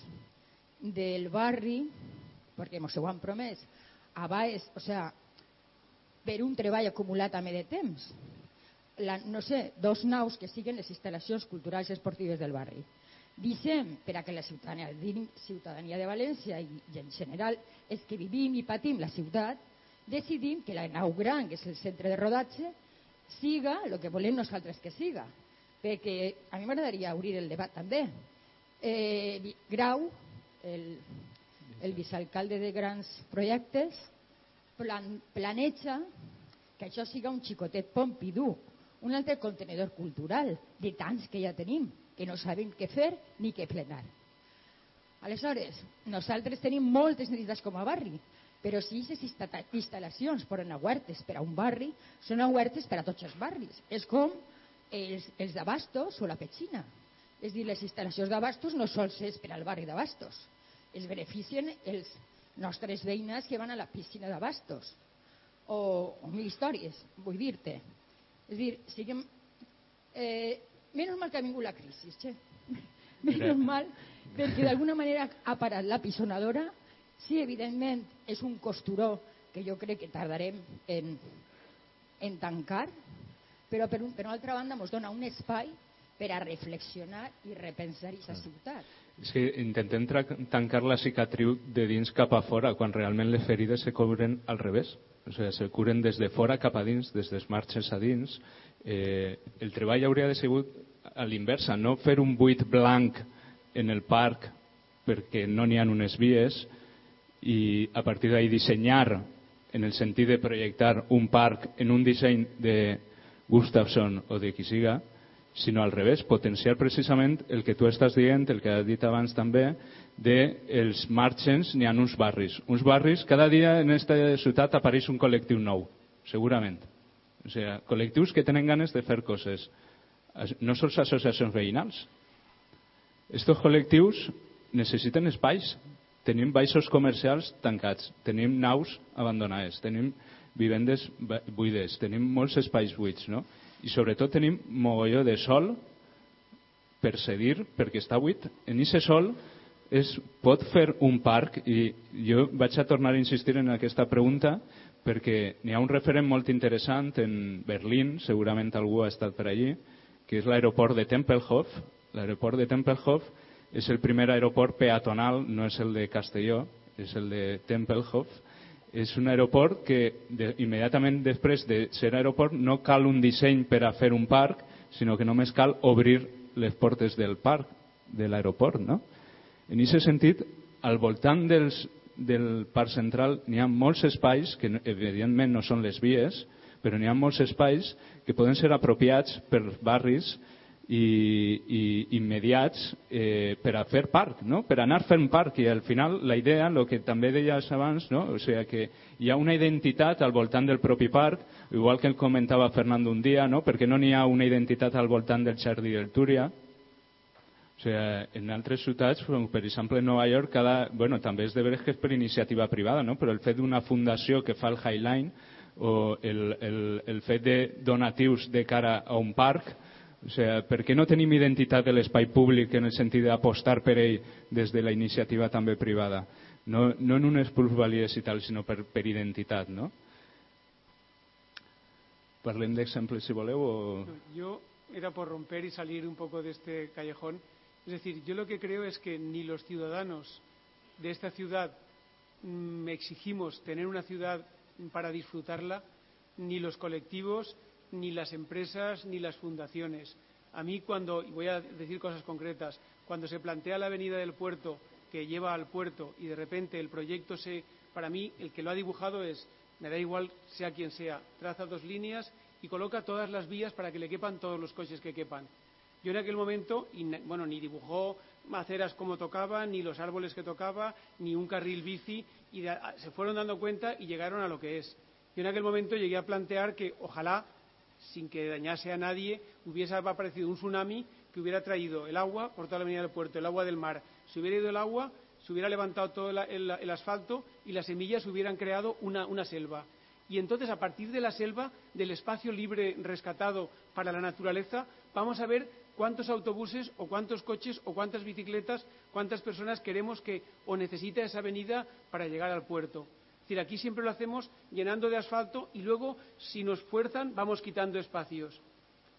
[SPEAKER 7] del barri, perquè ens ho han promès, a baix, o sea, per un treball acumulat també de temps, la, no sé, dos naus que siguin les instal·lacions culturals i esportives del barri. Dicem, per a que la ciutadania, ciutadania de València i, i en general és que vivim i patim la ciutat, decidim que la nau gran, que és el centre de rodatge, siga el que volem nosaltres que siga. Perquè a mi m'agradaria obrir el debat també. Eh, Grau, el, el vicealcalde de grans projectes, plan, planeja que això siga un xicotet Pompidou, un altre contenedor cultural, de tants que ja tenim, que no sabem què fer ni què plenar. Aleshores, nosaltres tenim moltes necessitats com a barri, però si aquestes instal·lacions foren aguertes per a un barri, són aguertes per a tots els barris. És com els, els d'Abastos o la Petxina. És dir, les instal·lacions d'Abastos no sols és per al barri d'Abastos. Es beneficien els nostres veïnes que van a la piscina d'Abastos. O, o mil històries, vull dir-te. És dir, siguem... Eh, menys mal que ha vingut la crisi, che. Menys mal, perquè d'alguna manera ha parat la pisonadora. Sí, evidentment, és un costuró que jo crec que tardarem en, en tancar, però per, un, per una altra banda ens dona un espai per a reflexionar i repensar aquesta ciutat.
[SPEAKER 3] És que intentem tancar la cicatriu de dins cap a fora, quan realment les ferides se cobren al revés. O sigui, se curen des de fora cap a dins, des dels marxes a dins. Eh, el treball hauria de ser a l'inversa, no fer un buit blanc en el parc perquè no n'hi ha unes vies i a partir d'ahir dissenyar en el sentit de projectar un parc en un disseny de Gustafsson o de qui siga, sinó al revés, potenciar precisament el que tu estàs dient, el que ha dit abans també, de marxens n'hi ha uns barris. Uns barris, cada dia en aquesta ciutat apareix un col·lectiu nou, segurament. O sigui, col·lectius que tenen ganes de fer coses. No sols associacions veïnals. Estos col·lectius necessiten espais. Tenim baixos comercials tancats, tenim naus abandonades, tenim vivendes buides, tenim molts espais buits, no? I sobretot tenim mogolló de sol per cedir, perquè està buit. En aquest sol es pot fer un parc i jo vaig a tornar a insistir en aquesta pregunta perquè n'hi ha un referent molt interessant en Berlín, segurament algú ha estat per allí, que és l'aeroport de Tempelhof. L'aeroport de Tempelhof és el primer aeroport peatonal, no és el de Castelló, és el de Tempelhof. És un aeroport que de, immediatament després de ser aeroport no cal un disseny per a fer un parc, sinó que només cal obrir les portes del parc, de l'aeroport, no? En aquest sentit, al voltant dels, del parc central n'hi ha molts espais que evidentment no són les vies, però n'hi ha molts espais que poden ser apropiats per barris i, i immediats eh, per a fer parc, no? per anar fent parc i al final la idea, el que també deies abans, no? o sigui que hi ha una identitat al voltant del propi parc, igual que el comentava Fernando un dia, no? perquè no n'hi ha una identitat al voltant del Jardí del Túria, o sigui, en altres ciutats, com per exemple Nova York, cada, bueno, també és de veres que és per iniciativa privada, no? però el fet d'una fundació que fa el Highline o el, el, el fet de donatius de cara a un parc, o sigui, per què no tenim identitat de l'espai públic en el sentit d'apostar per ell des de la iniciativa també privada? No, no en unes plusvalies i tal, sinó per, per identitat, no? Parlem d'exemples, si voleu, o...
[SPEAKER 5] Jo era por romper y salir un poco de este callejón Es decir, yo lo que creo es que ni los ciudadanos de esta ciudad mm, exigimos tener una ciudad para disfrutarla, ni los colectivos, ni las empresas, ni las fundaciones. A mí cuando, y voy a decir cosas concretas, cuando se plantea la avenida del puerto que lleva al puerto y de repente el proyecto se, para mí el que lo ha dibujado es, me da igual sea quien sea, traza dos líneas y coloca todas las vías para que le quepan todos los coches que quepan. Yo en aquel momento, bueno, ni dibujó aceras como tocaba, ni los árboles que tocaba, ni un carril bici, y se fueron dando cuenta y llegaron a lo que es. Yo en aquel momento llegué a plantear que ojalá sin que dañase a nadie, hubiese aparecido un tsunami que hubiera traído el agua por toda la avenida del puerto, el agua del mar. Se hubiera ido el agua, se hubiera levantado todo el, asfalto y las semillas hubieran creado una, una selva. Y entonces, a partir de la selva, del espacio libre rescatado para la naturaleza, vamos a ver cuántos autobuses o cuántos coches o cuántas bicicletas, cuántas personas queremos que o necesita esa avenida para llegar al puerto. Decir, aquí siempre lo hacemos llenando de asfalto y luego, si nos fuerzan, vamos quitando espacios.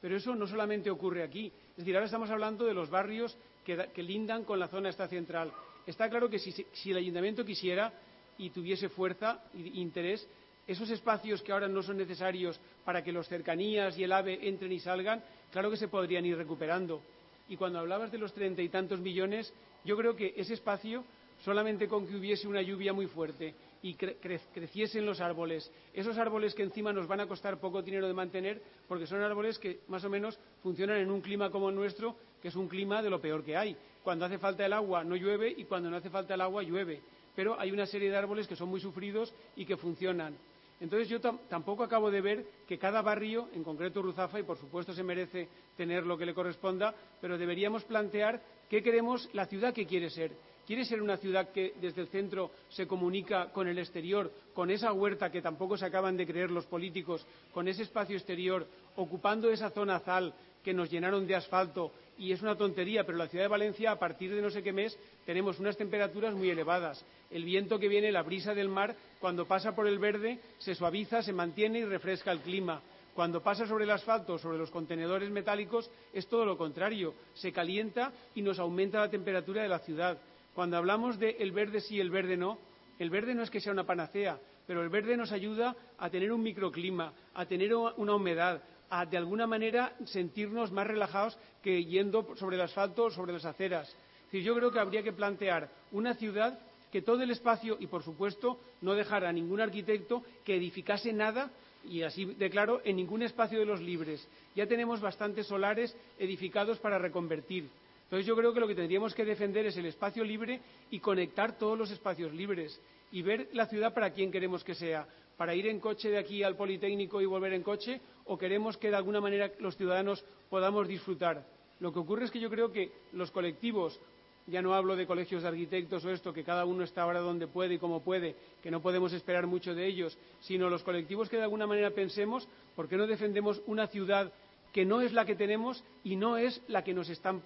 [SPEAKER 5] Pero eso no solamente ocurre aquí. Es decir, ahora estamos hablando de los barrios que, da- que lindan con la zona esta central. Está claro que si, si el ayuntamiento quisiera y tuviese fuerza e interés, esos espacios que ahora no son necesarios para que los cercanías y el AVE entren y salgan, claro que se podrían ir recuperando. Y cuando hablabas de los treinta y tantos millones, yo creo que ese espacio, solamente con que hubiese una lluvia muy fuerte y cre- cre- creciesen los árboles, esos árboles que encima nos van a costar poco dinero de mantener, porque son árboles que más o menos funcionan en un clima como el nuestro, que es un clima de lo peor que hay. Cuando hace falta el agua no llueve y cuando no hace falta el agua llueve. Pero hay una serie de árboles que son muy sufridos y que funcionan. Entonces yo tam- tampoco acabo de ver que cada barrio, en concreto Ruzafa, y por supuesto se merece tener lo que le corresponda, pero deberíamos plantear qué queremos, la ciudad que quiere ser. ¿Quiere ser una ciudad que desde el centro se comunica con el exterior, con esa huerta que tampoco se acaban de creer los políticos, con ese espacio exterior, ocupando esa zona azal que nos llenaron de asfalto? Y es una tontería, pero la ciudad de Valencia, a partir de no sé qué mes, tenemos unas temperaturas muy elevadas. El viento que viene, la brisa del mar, cuando pasa por el verde, se suaviza, se mantiene y refresca el clima. Cuando pasa sobre el asfalto, sobre los contenedores metálicos, es todo lo contrario. Se calienta y nos aumenta la temperatura de la ciudad. Cuando hablamos de el verde sí, el verde no, el verde no es que sea una panacea, pero el verde nos ayuda a tener un microclima, a tener una humedad, a de alguna manera sentirnos más relajados que yendo sobre el asfalto o sobre las aceras. Decir, yo creo que habría que plantear una ciudad que todo el espacio, y por supuesto no dejar a ningún arquitecto que edificase nada, y así declaro, en ningún espacio de los libres. Ya tenemos bastantes solares edificados para reconvertir. Entonces yo creo que lo que tendríamos que defender es el espacio libre y conectar todos los espacios libres y ver la ciudad para quién queremos que sea, para ir en coche de aquí al Politécnico y volver en coche o queremos que de alguna manera los ciudadanos podamos disfrutar. Lo que ocurre es que yo creo que los colectivos, ya no hablo de colegios de arquitectos o esto, que cada uno está ahora donde puede y como puede, que no podemos esperar mucho de ellos, sino los colectivos que de alguna manera pensemos, ¿por qué no defendemos una ciudad que no es la que tenemos y no es la que nos están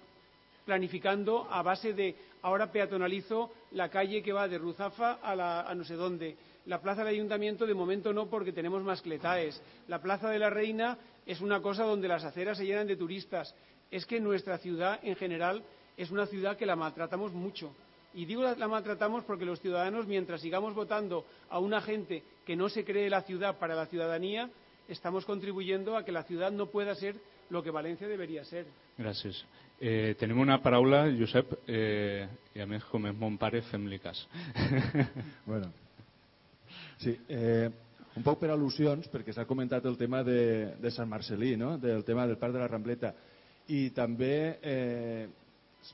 [SPEAKER 5] planificando a base de ahora peatonalizo la calle que va de Ruzafa a, la- a no sé dónde. La plaza del ayuntamiento de momento no porque tenemos mascletaes. La plaza de la Reina es una cosa donde las aceras se llenan de turistas. Es que nuestra ciudad en general es una ciudad que la maltratamos mucho. Y digo la, la maltratamos porque los ciudadanos, mientras sigamos votando a una gente que no se cree la ciudad para la ciudadanía, estamos contribuyendo a que la ciudad no pueda ser lo que Valencia debería ser.
[SPEAKER 3] Gràcies. Eh, tenim una paraula, Josep, eh, i a més, com és mon pare, fem-li cas.
[SPEAKER 8] Bueno, sí, eh, un poc per al·lusions, perquè s'ha comentat el tema de, de Sant Marcelí, no? del tema del Parc de la Rambleta, i també, eh,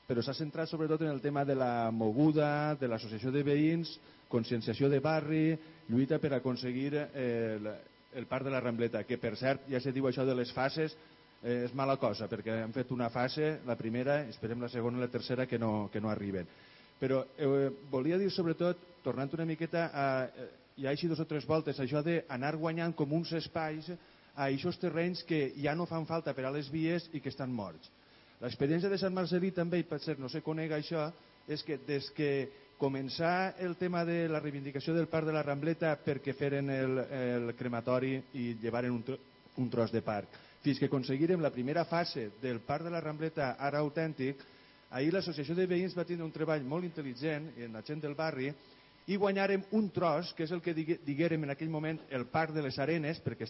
[SPEAKER 8] però s'ha centrat sobretot en el tema de la moguda, de l'associació de veïns, conscienciació de barri, lluita per aconseguir eh, el, el Parc de la Rambleta, que per cert, ja se diu això de les fases, és mala cosa, perquè han fet una fase, la primera, esperem la segona i la tercera que no, que no arriben. Però eh, volia dir sobretot, tornant una miqueta a, eh, ja així dos o tres voltes, això d'anar guanyant com uns espais a aquests terrenys que ja no fan falta per a les vies i que estan morts. L'experiència de Sant Marcelí també, i cert no se conega això, és que des que començar el tema de la reivindicació del Parc de la Rambleta perquè feren el, el crematori i llevaren un, tro, un tros de parc, fins que aconseguirem la primera fase del Parc de la Rambleta ara autèntic, ahir l'associació de veïns va tenir un treball molt intel·ligent en la gent del barri i guanyarem un tros, que és el que diguérem en aquell moment el Parc de les Arenes, perquè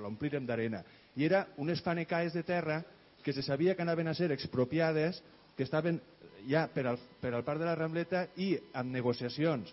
[SPEAKER 8] l'omplirem d'arena, i era unes fanecaes de terra que se sabia que anaven a ser expropiades, que estaven ja per al, per al Parc de la Rambleta i amb negociacions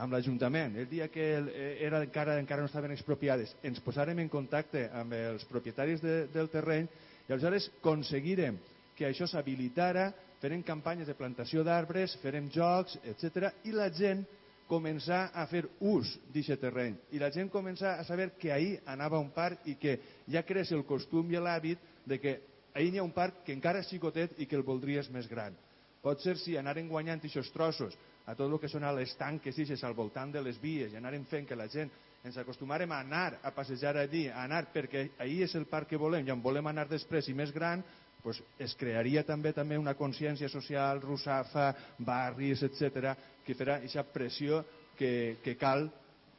[SPEAKER 8] amb l'Ajuntament. El dia que el, eh, era encara, encara no estaven expropiades, ens posàrem en contacte amb els propietaris de, del terreny i aleshores aconseguirem que això s'habilitara, farem campanyes de plantació d'arbres, farem jocs, etc. i la gent començar a fer ús d'aquest terreny i la gent comença a saber que ahir anava un parc i que ja creix el costum i l'hàbit de que ahir hi ha un parc que encara és xicotet i que el voldries més gran. Pot ser si anaren guanyant aquests trossos a tot el que són les tanques ixes al voltant de les vies i anaren fent que la gent ens acostumarem a anar a passejar allí, a anar perquè ahir és el parc que volem i on volem anar després i més gran, pues es crearia també també una consciència social, russafa, barris, etc que farà aquesta pressió que, que cal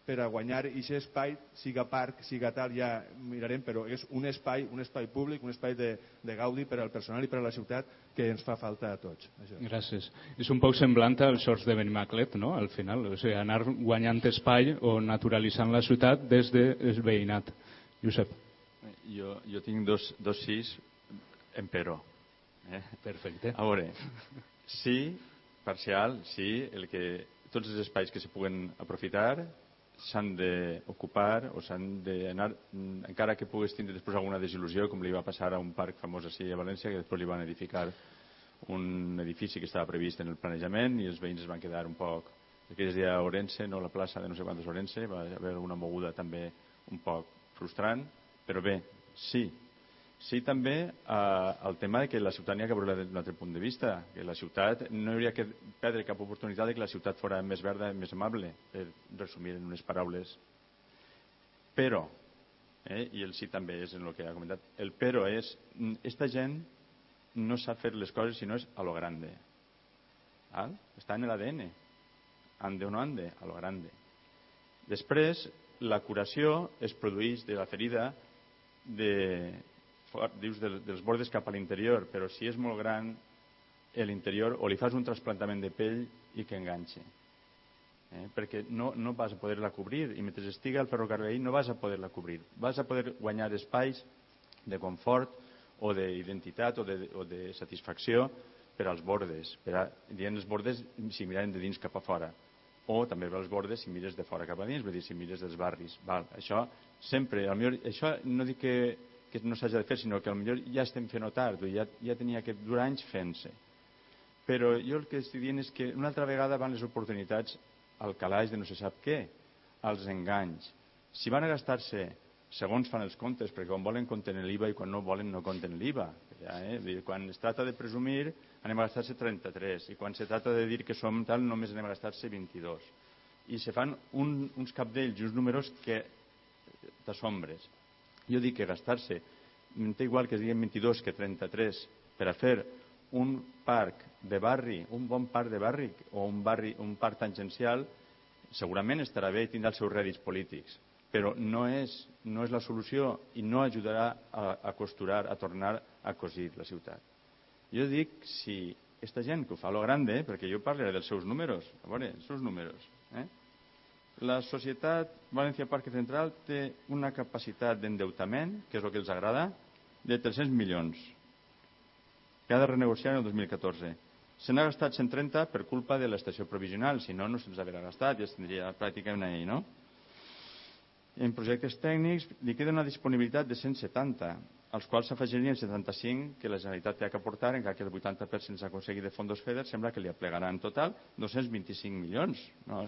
[SPEAKER 8] per a guanyar aquest espai, siga parc, siga tal, ja mirarem, però és un espai, un espai públic, un espai de, de gaudi per al personal i per a la ciutat que ens fa falta a tots. Això.
[SPEAKER 3] Gràcies. És un poc semblant als sorts de Benimaclet, no?, al final. O sigui, anar guanyant espai o naturalitzant la ciutat des del veïnat. Josep.
[SPEAKER 4] Jo, jo tinc dos, dos sis en però. Eh?
[SPEAKER 3] Perfecte.
[SPEAKER 4] A veure, sí, parcial, sí, el que tots els espais que se puguen aprofitar s'han d'ocupar o s'han d'anar, encara que puguis tindre després alguna desil·lusió, com li va passar a un parc famós així a València, que després li van edificar un edifici que estava previst en el planejament i els veïns es van quedar un poc. Aquell dia a Orense, no la plaça de no sé quantos Orense, va haver una moguda també un poc frustrant, però bé, sí, Sí, també eh, el tema de que la ha que veure d'un altre punt de vista, que la ciutat no hauria que perdre cap oportunitat de que la ciutat fora més verda i més amable, per resumir en unes paraules. Però, eh, i el sí també és en el que ha comentat, el però és, esta gent no sap fer les coses si no és a lo grande. Val? Està en l'ADN. Ande o no ande, a lo grande. Després, la curació es produeix de la ferida de, dius dels bordes cap a l'interior, però si és molt gran l'interior o li fas un trasplantament de pell i que enganxe. Eh? Perquè no, no vas a poder-la cobrir i mentre estiga el ferrocarril no vas a poder-la cobrir. Vas a poder guanyar espais de confort o d'identitat o, de, o de satisfacció per als bordes. Per a, dient els bordes si mirem de dins cap a fora o també per als bordes si mires de fora cap a dins, vull dir, si mires dels barris. Val. Això sempre, millor, això no dic que que no s'hagi de fer, sinó que potser ja estem fent-ho tard, ja, ja tenia que durar anys fent-se. Però jo el que estic dient és que una altra vegada van les oportunitats al calaix de no se sap què, als enganys. Si van a gastar-se, segons fan els comptes, perquè quan volen compten l'IVA i quan no volen no compten l'IVA. Ja, eh? Quan es tracta de presumir, anem a gastar-se 33, i quan se tracta de dir que som tal, només anem a gastar-se 22. I se fan un, uns capdells i uns números que t'assombres. Jo dic que gastar-se, té igual que es diguen 22 que 33, per a fer un parc de barri, un bon parc de barri o un, barri, un parc tangencial, segurament estarà bé i tindrà els seus rèdits polítics, però no és, no és la solució i no ajudarà a, a costurar, a tornar a cosir la ciutat. Jo dic, si aquesta gent que ho fa a lo grande, perquè jo parlaré dels seus números, a veure, els seus números, eh? La societat València Parque Central té una capacitat d'endeutament, que és el que els agrada, de 300 milions, que ha de renegociar en el 2014. Se n'ha gastat 130 per culpa de l'estació provisional, si no, no se'ns hauria gastat, ja es tindria pràcticament ahir, no? En projectes tècnics li queda una disponibilitat de 170, als quals s'afegirien 75 que la Generalitat té que aportar, encara que el 80% s'ha aconseguit de fons FEDER, sembla que li aplegarà en total 225 milions. No?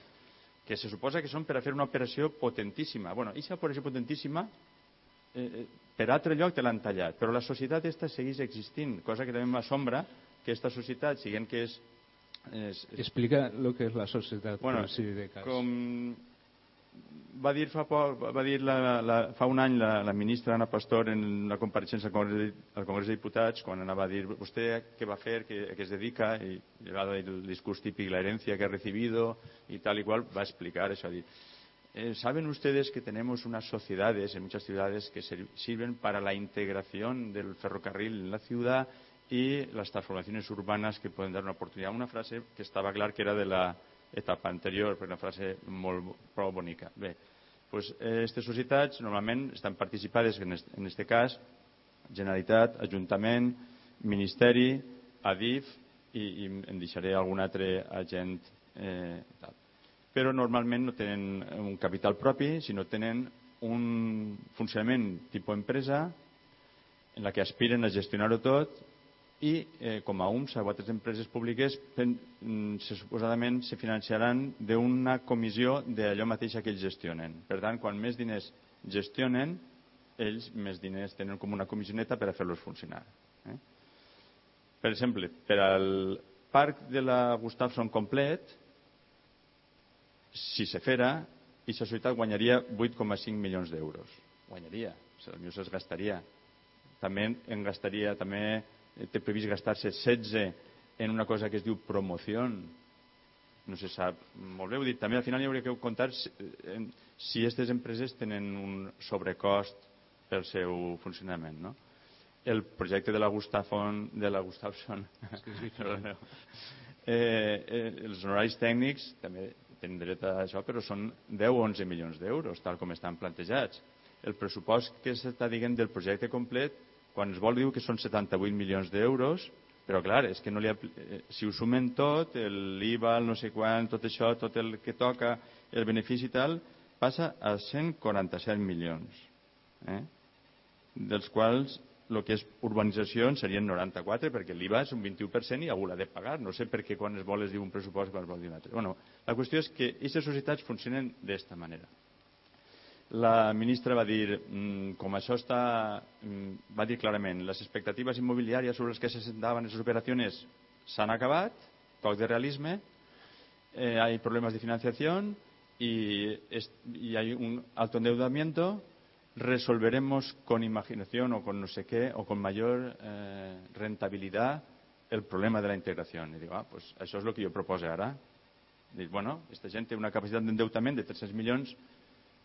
[SPEAKER 4] Que se suposa que són per a fer una operació potentíssima. bueno, aquesta operació potentíssima eh, eh, per altre lloc te l'han tallat, però la societat aquesta segueix existint, cosa que també m'assombra que aquesta societat, siguent que és...
[SPEAKER 3] és, és... Explica el que és la societat.
[SPEAKER 4] Bueno, si de cas. com va dir fa, poc, va dir la, la, fa un any la, ministra Ana Pastor en una compareixença al Congrés, de, al Congrés de Diputats quan anava a dir vostè què va fer, què, a què es dedica i va dir el discurs típic la herencia que ha recibido y tal y cual va explicar dir eh, saben ustedes que tenemos unas sociedades en muchas ciudades que sirven para la integración del ferrocarril en la ciudad y las transformaciones urbanas que pueden dar una oportunidad. Una frase que estava clar que era de la etapa anterior, per una frase molt prou bonica. Bé, doncs, aquestes societats normalment estan participades, en aquest cas, Generalitat, Ajuntament, Ministeri, Adif i, i en deixaré algun altre agent eh, tal. Però normalment no tenen un capital propi, sinó tenen un funcionament tipus empresa en la que aspiren a gestionar-ho tot i eh, com a UMS, a altres empreses públiques, pen, mm, se, suposadament se financiaran d'una comissió d'allò mateix que ells gestionen. Per tant, quan més diners gestionen, ells més diners tenen com una comissioneta per a fer-los funcionar. Eh? Per exemple, per al parc de la Gustafsson complet, si se fera, i la societat guanyaria 8,5 milions d'euros. Guanyaria, potser es gastaria. També en gastaria, també té previst gastar-se 16 en una cosa que es diu promoció. No se sap molt bé, ho dit, també al final hi hauria que comptar si, si aquestes empreses tenen un sobrecost pel seu funcionament, no? El projecte de la Gustafon, de la Gustafson, eh, eh, els honoraris tècnics també tenen dret a això, però són 10 o 11 milions d'euros, tal com estan plantejats. El pressupost que s'està dient del projecte complet, quan es vol diu que són 78 milions d'euros, però clar, és que no li, eh, si ho sumen tot, l'IVA, el no sé quan, tot això, tot el que toca, el benefici i tal, passa a 147 milions, eh? dels quals el que és urbanització en serien 94 perquè l'IVA és un 21% i algú l'ha de pagar. No sé per què quan es vol es diu un pressupost quan es vol dir un altre. Bueno, la qüestió és que aquestes societats funcionen d'esta manera la ministra va dir mmm, com això està mmm, va dir clarament les expectatives immobiliàries sobre les que se sentaven les operacions s'han acabat poc de realisme eh, hay problemas de financiación y, es, y hay un alto endeudamiento resolveremos con imaginación o con no sé qué o con mayor eh, rentabilidad el problema de la integración. I dic, ah, pues això és el que jo proposo ara. Dic, bueno, aquesta gent té una capacitat d'endeutament de 300 milions,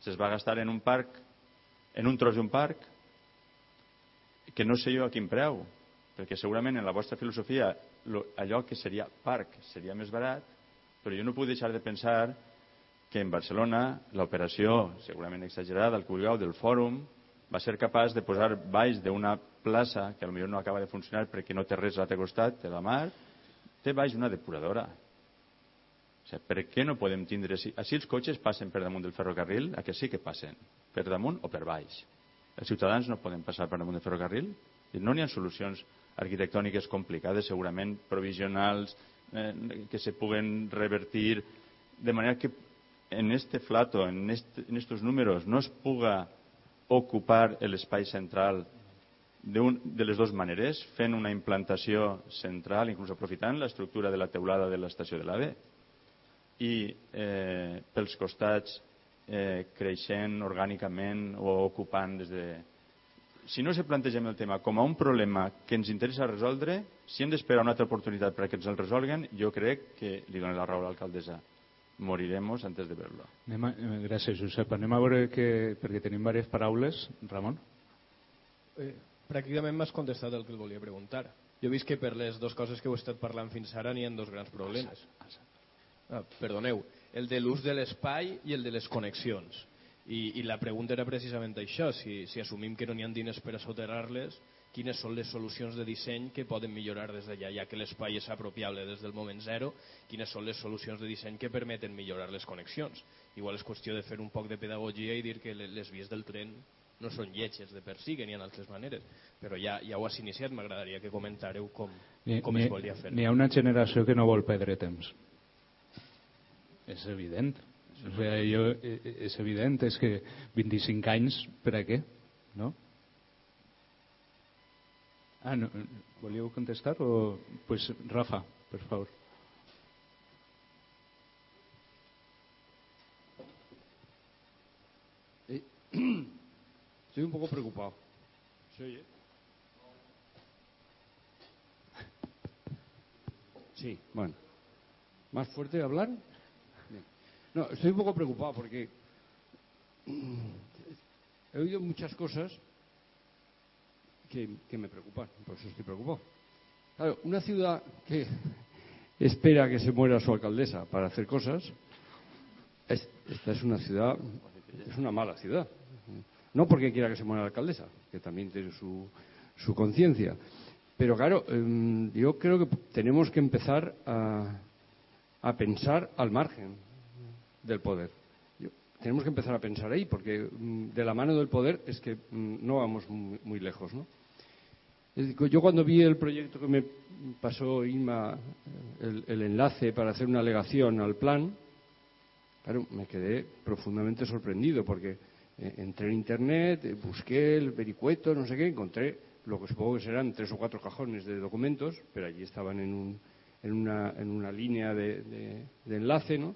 [SPEAKER 4] se's va gastar en un parc, en un tros d'un parc, que no sé jo a quin preu, perquè segurament en la vostra filosofia lo, allò que seria parc seria més barat, però jo no puc deixar de pensar que en Barcelona l'operació, segurament exagerada, el que vulgueu, del fòrum, va ser capaç de posar baix d'una plaça, que potser no acaba de funcionar perquè no té res a l'altre costat de la mar, té baix una depuradora. Sigui, per què no podem tindre... Així els cotxes passen per damunt del ferrocarril, a que sí que passen, per damunt o per baix. Els ciutadans no poden passar per damunt del ferrocarril? No n'hi ha solucions arquitectòniques complicades, segurament provisionals, eh, que se puguen revertir, de manera que en este flato, en, este, en estos números, no es puga ocupar l'espai central un, de les dues maneres, fent una implantació central, inclús aprofitant l'estructura de la teulada de l'estació de l'AVE i eh, pels costats eh, creixent orgànicament o ocupant des de... Si no se plantegem el tema com a un problema que ens interessa resoldre, si hem d'esperar una altra oportunitat perquè ens el resolguen, jo crec que li dono la raó a l'alcaldessa moriremos antes de verlo.
[SPEAKER 3] A, eh, gràcies, Josep. Anem a veure que, perquè tenim diverses paraules. Ramon?
[SPEAKER 9] Eh, pràcticament m'has contestat el que el volia preguntar. Jo he vist que per les dues coses que heu estat parlant fins ara n'hi ha dos grans problemes. Ah, perdoneu, el de l'ús de l'espai i el de les connexions. I, I la pregunta era precisament això, si, si assumim que no n'hi ha diners per a soterrar-les, quines són les solucions de disseny que poden millorar des d'allà, ja que l'espai és apropiable des del moment zero, quines són les solucions de disseny que permeten millorar les connexions. Igual és qüestió de fer un poc de pedagogia i dir que les vies del tren no són lletges de per si, que n'hi ha altres maneres, però ja, ja ho has iniciat, m'agradaria que comentareu com, com es volia fer.
[SPEAKER 3] N'hi ha una generació que no vol perdre temps. És evident. O sigui, jo, eh, eh, és evident, és que 25 anys, per a què? No? Ah, no, ¿volíeu contestar o...? Pues Rafa, por favor.
[SPEAKER 10] Eh, estoy un poco preocupado. ¿Se oye? Sí, bueno. ¿Más fuerte hablar? No, estoy un poco preocupado porque he oído muchas cosas que, me preocupan, por eso estoy preocupado. Claro, una ciudad que espera que se muera su alcaldesa para hacer cosas, esta es una ciudad, es una mala ciudad. No porque quiera que se muera la alcaldesa, que también tiene su, su conciencia. Pero claro, em, yo creo que tenemos que empezar a, a pensar al margen del poder. tenemos que empezar a pensar ahí, porque mm, de la mano del poder es que mm, no vamos muy, muy lejos, ¿no? Yo cuando vi el proyecto que me pasó Inma, el, el enlace para hacer una alegación al plan, claro, me quedé profundamente sorprendido porque eh, entré en internet, eh, busqué el vericueto, no sé qué, encontré lo que supongo que serán tres o cuatro cajones de documentos, pero allí estaban en, un, en, una, en una línea de enlace, ¿no?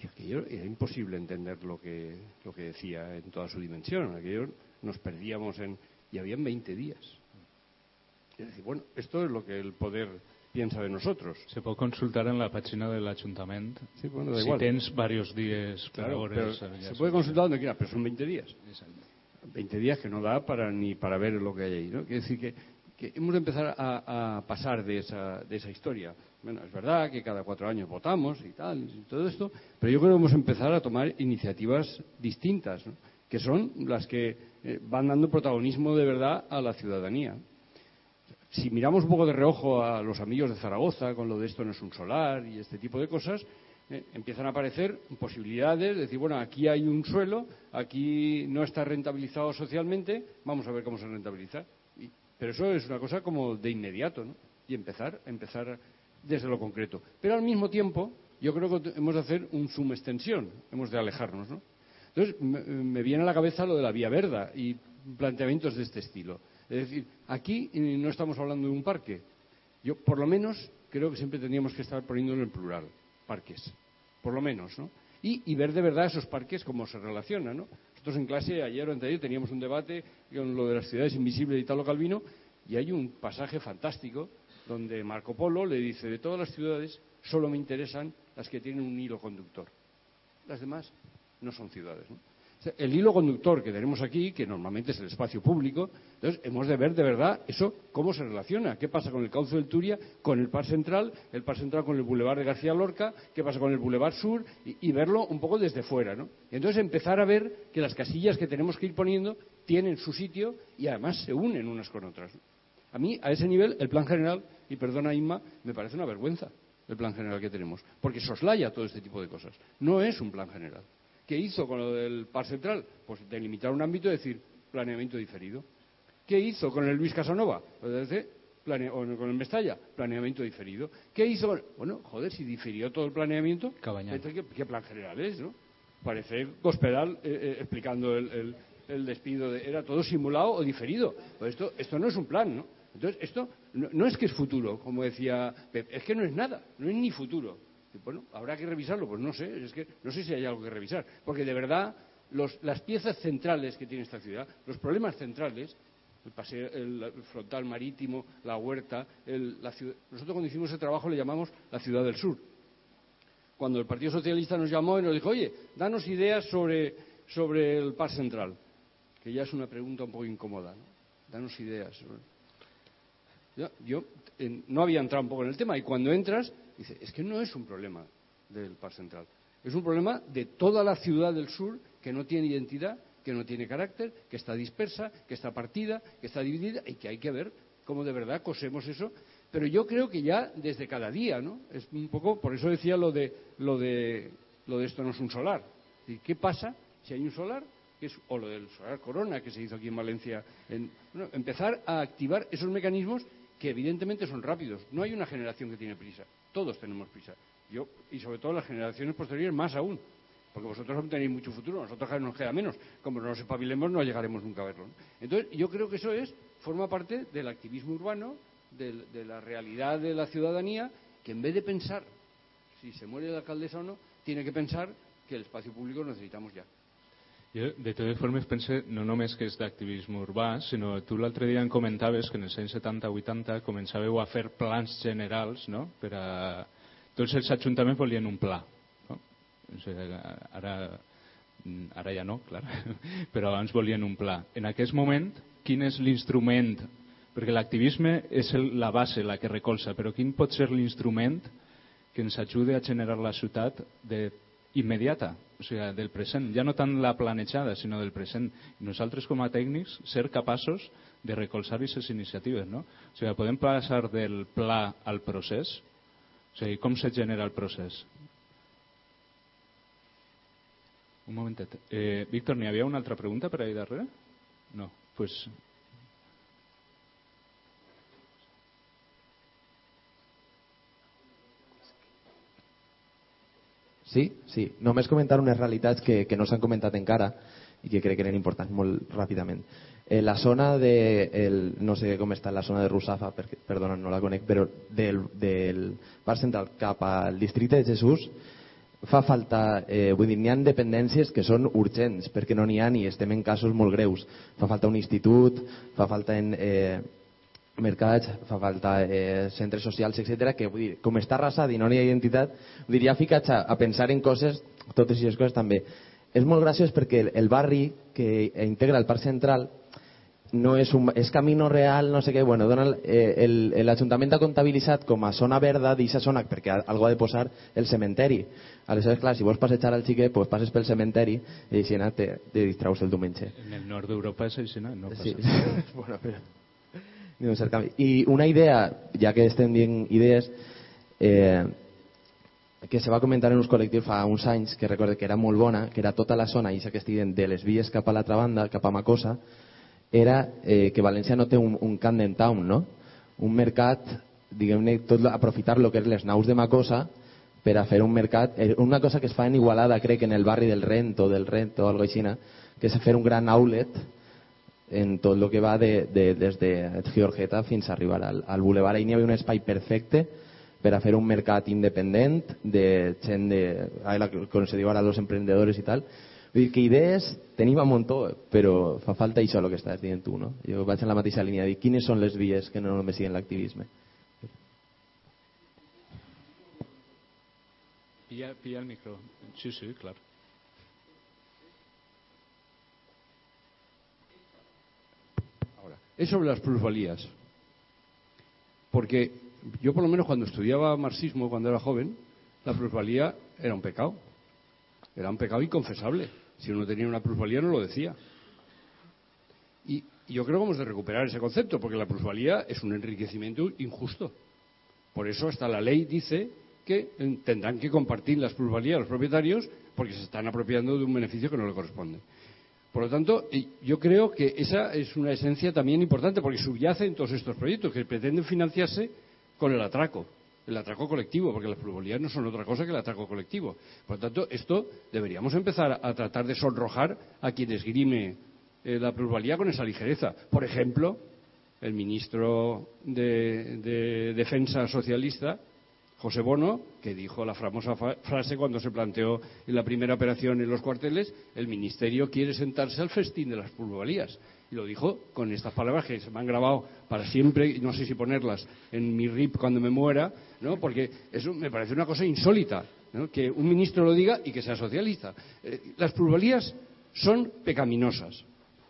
[SPEAKER 10] Y aquello era imposible entender lo que, lo que decía en toda su dimensión. Aquello nos perdíamos en... Y habían 20 días. Es decir, bueno, esto es lo que el poder piensa de nosotros.
[SPEAKER 3] Se pot consultar en la pàgina de l'Ajuntament.
[SPEAKER 10] Sí, bueno, da
[SPEAKER 3] si
[SPEAKER 10] igual.
[SPEAKER 3] tens varios días,
[SPEAKER 10] Claro,
[SPEAKER 3] hores,
[SPEAKER 10] pero se puede consultar donde quiera, pero son 20 días.
[SPEAKER 3] Exacto.
[SPEAKER 10] 20 días que no da para ni para ver lo que hay ahí. ¿no? Quiere decir que, que hemos de empezar a, pasar de esa, de esa historia. Bueno, es verdad que cada cuatro años votamos y tal, y todo esto, pero yo creo que vamos a empezar a tomar iniciativas distintas, que son las que eh, van dando protagonismo de verdad a la ciudadanía. Si miramos un poco de reojo a los amigos de Zaragoza con lo de esto no es un solar y este tipo de cosas, eh, empiezan a aparecer posibilidades de decir, bueno, aquí hay un suelo, aquí no está rentabilizado socialmente, vamos a ver cómo se rentabiliza. Pero eso es una cosa como de inmediato, ¿no? Y empezar, empezar desde lo concreto. Pero al mismo tiempo, yo creo que hemos de hacer un zoom extensión, hemos de alejarnos, ¿no? Entonces, me, viene a la cabeza lo de la vía verda y planteamientos de este estilo. Es decir, aquí eh, no estamos hablando de un parque. Yo, por lo menos, creo que siempre tendríamos que estar poniéndolo en plural, parques. Por lo menos, ¿no? Y, y ver de verdad esos parques cómo se relacionan, ¿no? Nosotros en clase, ayer o anteayer, teníamos un debate con lo de las ciudades invisibles y Italo Calvino, y hay un pasaje fantástico donde Marco Polo le dice, de todas las ciudades, solo me interesan las que tienen un hilo conductor. Las demás no son ciudades. El hilo conductor que tenemos aquí, que normalmente es el espacio público, entonces hemos de ver de verdad eso cómo se relaciona, qué pasa con el cauce del Turia, con el Par Central, el Par Central con el Boulevard de García Lorca, qué pasa con el Boulevard Sur, y, verlo un poco desde fuera. ¿no? Y entonces empezar a ver que las casillas que tenemos que ir poniendo tienen su sitio y además se unen unas con otras. A mí, a ese nivel, el plan general, y perdona Inma, me parece una vergüenza el plan general que tenemos, porque soslaya todo este tipo de cosas. No es un plan general. ¿Qué hizo con lo del Par Central? Pues delimitar un ámbito y decir planeamiento diferido. ¿Qué hizo con el Luis Casanova? Pues decir, plane- o con el Mestalla, planeamiento diferido. ¿Qué hizo con... Bueno, joder, si difirió todo el planeamiento, entonces, ¿qué, qué plan general es, no? Parece Cospedal eh, eh, explicando el, el- el despido. De, ¿Era todo simulado o diferido? Pues esto, esto no es un plan, ¿no? Entonces, esto no, no es que es futuro, como decía Pep, es que no es nada, no es ni futuro. Bueno, habrá que revisarlo, pues no sé, es que no sé si hay algo que revisar, porque de verdad los- las piezas centrales que tiene esta ciudad, los problemas centrales, el paseo, el, frontal marítimo, la huerta, el- la ciudad- nosotros cuando hicimos ese trabajo le llamamos la ciudad del sur. Cuando el Partido Socialista nos llamó y nos dijo, oye, danos ideas sobre, sobre el Par Central, que ya es una pregunta un poco incómoda, ¿no? Danos ideas. yo, yo, no había entrado un poco en el tema y cuando entras, dice, es que no es un problema del Par Central. Es un problema de toda la ciudad del sur que no tiene identidad, que no tiene carácter, que está dispersa, que está partida, que está dividida y que hay que ver cómo de verdad cosemos eso. Pero yo creo que ya desde cada día, ¿no? Es un poco, por eso decía lo de, lo de, lo de esto no es un solar. ¿Y qué pasa si hay un solar? O lo del solar Corona que se hizo aquí en Valencia. En, bueno, empezar a activar esos mecanismos que evidentemente son rápidos. No hay una generación que tiene prisa. Todos tenemos prisa. Yo, y sobre todo las generaciones posteriores, más aún. Porque vosotros aún tenéis mucho futuro, nosotros nos queda menos. Como no nos espabilemos, no llegaremos nunca a verlo. Entonces, yo creo que eso es, forma parte del activismo urbano, del- de la realidad de la ciudadanía, que en vez de pensar si se muere la alcaldesa o no, tiene que pensar que el espacio público lo necesitamos ya.
[SPEAKER 3] Jo, de totes formes, pense no només que és d'activisme urbà, sinó tu l'altre dia em comentaves que en els anys 70-80 començàveu a fer plans generals, no?, per a... Tots els ajuntaments volien un pla, no? O sigui, ara, ara ja no, clar, però abans volien un pla. En aquest moment, quin és l'instrument? Perquè l'activisme és la base, la que recolza, però quin pot ser l'instrument que ens ajude a generar la ciutat de immediata, o sigui, del present, ja no tant la planejada, sinó del present. Nosaltres com a tècnics ser capaços de recolzar aquestes iniciatives, no? O sigui, podem passar del pla al procés, o sigui, com se genera el procés? Un momentet. Eh, Víctor, n'hi havia una altra pregunta per ahí darrere? No, doncs... Pues...
[SPEAKER 6] Sí? Sí. Només comentar unes realitats que, que no s'han comentat encara i que crec que eren importants molt ràpidament. Eh, la zona de, el, no sé com està la zona de Rusafa, perquè, perdona, no la conec, però del, del Parc Central cap al districte de Jesús fa falta, eh, vull dir, n'hi ha dependències que són urgents, perquè no n'hi ha ni estem en casos molt greus. Fa falta un institut, fa falta en, eh, mercats, fa falta eh, centres socials, etc que vull dir, com està arrasat i no hi ha identitat, vull dir, ja ficats a, a pensar en coses, totes aquestes coses també. És molt graciós perquè el, el barri que integra el Parc Central no és, un, és camino real, no sé què, bueno, dona, eh, l'Ajuntament ha comptabilitzat com a zona verda d'aquesta zona, perquè algú ha de posar el cementeri. Aleshores, clar, si vols passejar al xiquet, pues passes pel cementeri i així te, te distraus el diumenge.
[SPEAKER 3] En el nord d'Europa és així, no? no
[SPEAKER 6] sí. bueno, però... I una idea, ja que estem dient idees, eh, que se va comentar en uns col·lectius fa uns anys, que recorde que era molt bona, que era tota la zona, i que estiguen de les vies cap a l'altra banda, cap a Macosa, era eh, que València no té un, un Camden Town, no? Un mercat, diguem-ne, tot aprofitar lo que eren les naus de Macosa per a fer un mercat, eh, una cosa que es fa en Igualada, crec, en el barri del Rent o del Rent o algo així, que és fer un gran outlet en tot el que va de, de, des de Giorgeta fins a arribar al, al Boulevard. Ahí n'hi havia un espai perfecte per a fer un mercat independent de gent de, com se diu ara, los emprendedors i tal. Vull dir que idees tenim a muntó, però fa falta això el que estàs dient tu, no? Jo vaig en la mateixa línia, dir quines són les vies que no només siguen l'activisme.
[SPEAKER 3] Pilla, pilla el micro. Sí, sí, clar.
[SPEAKER 10] Es sobre las plusvalías. Porque yo por lo menos cuando estudiaba marxismo, cuando era joven, la plusvalía era un pecado. Era un pecado inconfesable. Si uno tenía una plusvalía no lo decía. Y yo creo que hemos de recuperar ese concepto, porque la plusvalía es un enriquecimiento injusto. Por eso hasta la ley dice que tendrán que compartir las plusvalías los propietarios porque se están apropiando de un beneficio que no le corresponde. Por lo tanto, yo creo que esa es una esencia también importante porque subyace en todos estos proyectos que pretenden financiarse con el atraco, el atraco colectivo, porque las pluralidades no son otra cosa que el atraco colectivo. Por lo tanto, esto deberíamos empezar a tratar de sonrojar a quienes grime eh, la pluralidad con esa ligereza. Por ejemplo, el ministro de Defensa socialista José Bono, que dijo la famosa frase cuando se planteó en la primera operación en los cuarteles, el Ministerio quiere sentarse al festín de las plusvalías. Y lo dijo con estas palabras que se me han grabado para siempre, y no sé si ponerlas en mi RIP cuando me muera, ¿no? porque eso me parece una cosa insólita, que un ministro lo diga y que sea socialista. Eh, las plusvalías son pecaminosas,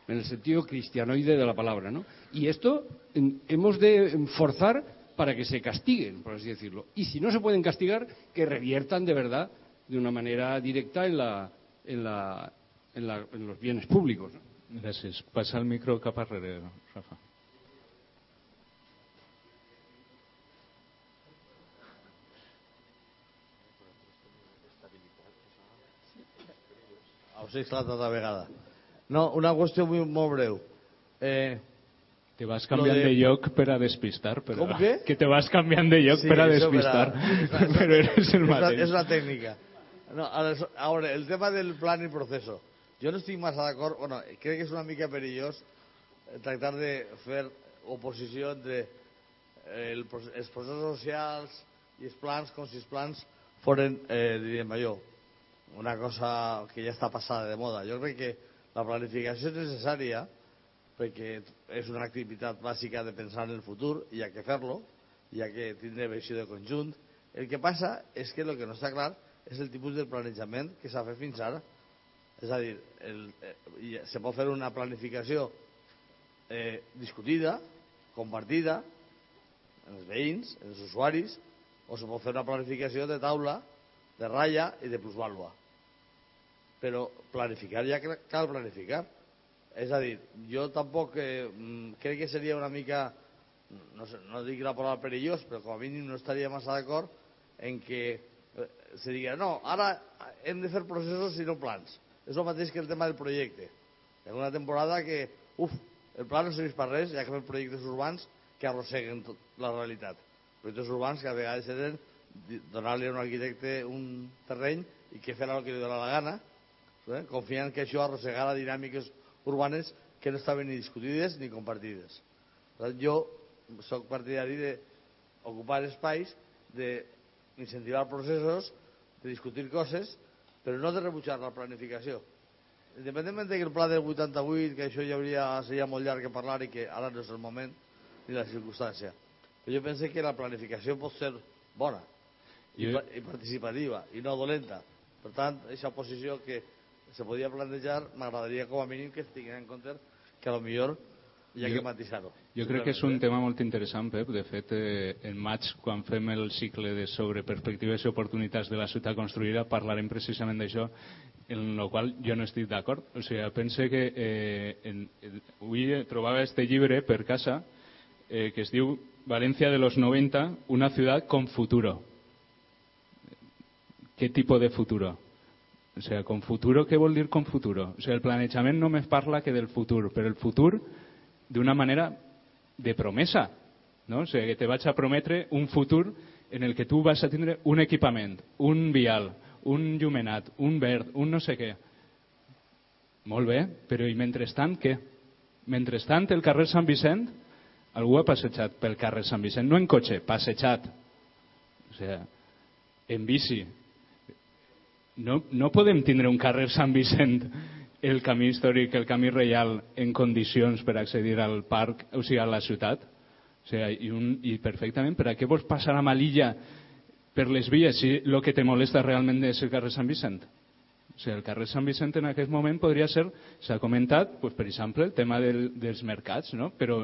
[SPEAKER 10] en el sentido cristianoide de la palabra. ¿no? Y esto hemos de forzar para que se castiguen, por así decirlo. Y si no se pueden castigar, que reviertan de verdad, de una manera directa, en, la, en, la, en, la, en los bienes públicos.
[SPEAKER 3] ¿no? Gràcies. Passa el micro cap arrere, Rafa.
[SPEAKER 1] Us he esclatat de vegada. No, una qüestió molt breu. Eh,
[SPEAKER 3] te vas cambiant de... de lloc per a despistar. Però...
[SPEAKER 1] Com que?
[SPEAKER 3] Que te vas canviant de lloc
[SPEAKER 1] sí,
[SPEAKER 3] per a despistar. Per a... però eres el mateix.
[SPEAKER 1] És una tècnica. No, a veure, el tema del plan i proceso. Jo no estic massa d'acord, bueno, crec que és una mica perillós tractar de fer oposició entre el, els processos socials i els plans com si els plans foren, eh, diríem allò, una cosa que ja està passada de moda. Jo crec que la planificació és necessària, perquè és una activitat bàsica de pensar en el futur i ha que fer-lo, ha que tindre visió de conjunt. El que passa és que el que no està clar és el tipus de planejament que s'ha fet fins ara. És a dir, el, eh, se pot fer una planificació eh, discutida, compartida, en els veïns, en els usuaris, o se pot fer una planificació de taula, de ratlla i de plusvàlua. Però planificar ja cal planificar és a dir, jo tampoc eh, mm, crec que seria una mica, no, sé, no dic la paraula perillós, però com a mínim no estaria massa d'acord en que eh, se digui, no, ara hem de fer processos i no plans. És el mateix que el tema del projecte. Ha una temporada que, uf, el pla no serveix per res, ja que fem projectes urbans que arrosseguen tot la realitat. Projectes urbans que a vegades eren donar-li a un arquitecte un terreny i que farà el que li dóna la gana, eh? confiant que això arrossegarà dinàmiques urbanes que no estaven ni discutides ni compartides. Per tant, jo sóc partidari d'ocupar espais, d'incentivar processos, de discutir coses, però no de rebutjar la planificació. Independentment que el pla del 88, que això ja hauria, seria molt llarg que parlar i que ara no és el moment ni la circumstància. Però jo penso que la planificació pot ser bona i,
[SPEAKER 3] Jo-
[SPEAKER 1] i participativa i no dolenta. Per tant, aquesta posició que se podia plantejar m'agradaria com a mínim que es tinguin en compte que a lo millor hi ha
[SPEAKER 3] Jo-
[SPEAKER 1] que matisar-ho.
[SPEAKER 3] Jo crec que és un tema molt interessant, Pep. De fet, eh, en maig, quan fem el cicle de sobre perspectives i oportunitats de la ciutat construïda, parlarem precisament d'això, en el qual jo no estic d'acord. O sigui, pense que eh, en, en, avui trobava este llibre per casa eh, que es diu Valencia de los 90, una ciudad con futuro. ¿Qué tipo de futuro? O sea, con futuro, què vol dir con futuro? O sigui, el planejament només parla que del futur, però el futur d'una manera de promesa, no? O sigui, que te vaig a prometre un futur en el que tu vas a tindre un equipament, un vial, un llumenat, un verd, un no sé què. Molt bé, però i mentrestant què? Mentrestant, el carrer Sant Vicent, algú ha passejat pel carrer Sant Vicent, no en cotxe, passejat. O sigui, en bici, no, no podem tindre un carrer Sant Vicent, el camí històric, el camí reial, en condicions per accedir al parc, o sigui, a la ciutat. O sigui, i, un, i perfectament, per a què vols passar a Malilla per les vies si el que te molesta realment és el carrer Sant Vicent? O sigui, el carrer Sant Vicent en aquest moment podria ser, s'ha comentat, pues, per exemple, el tema del, dels mercats, no? però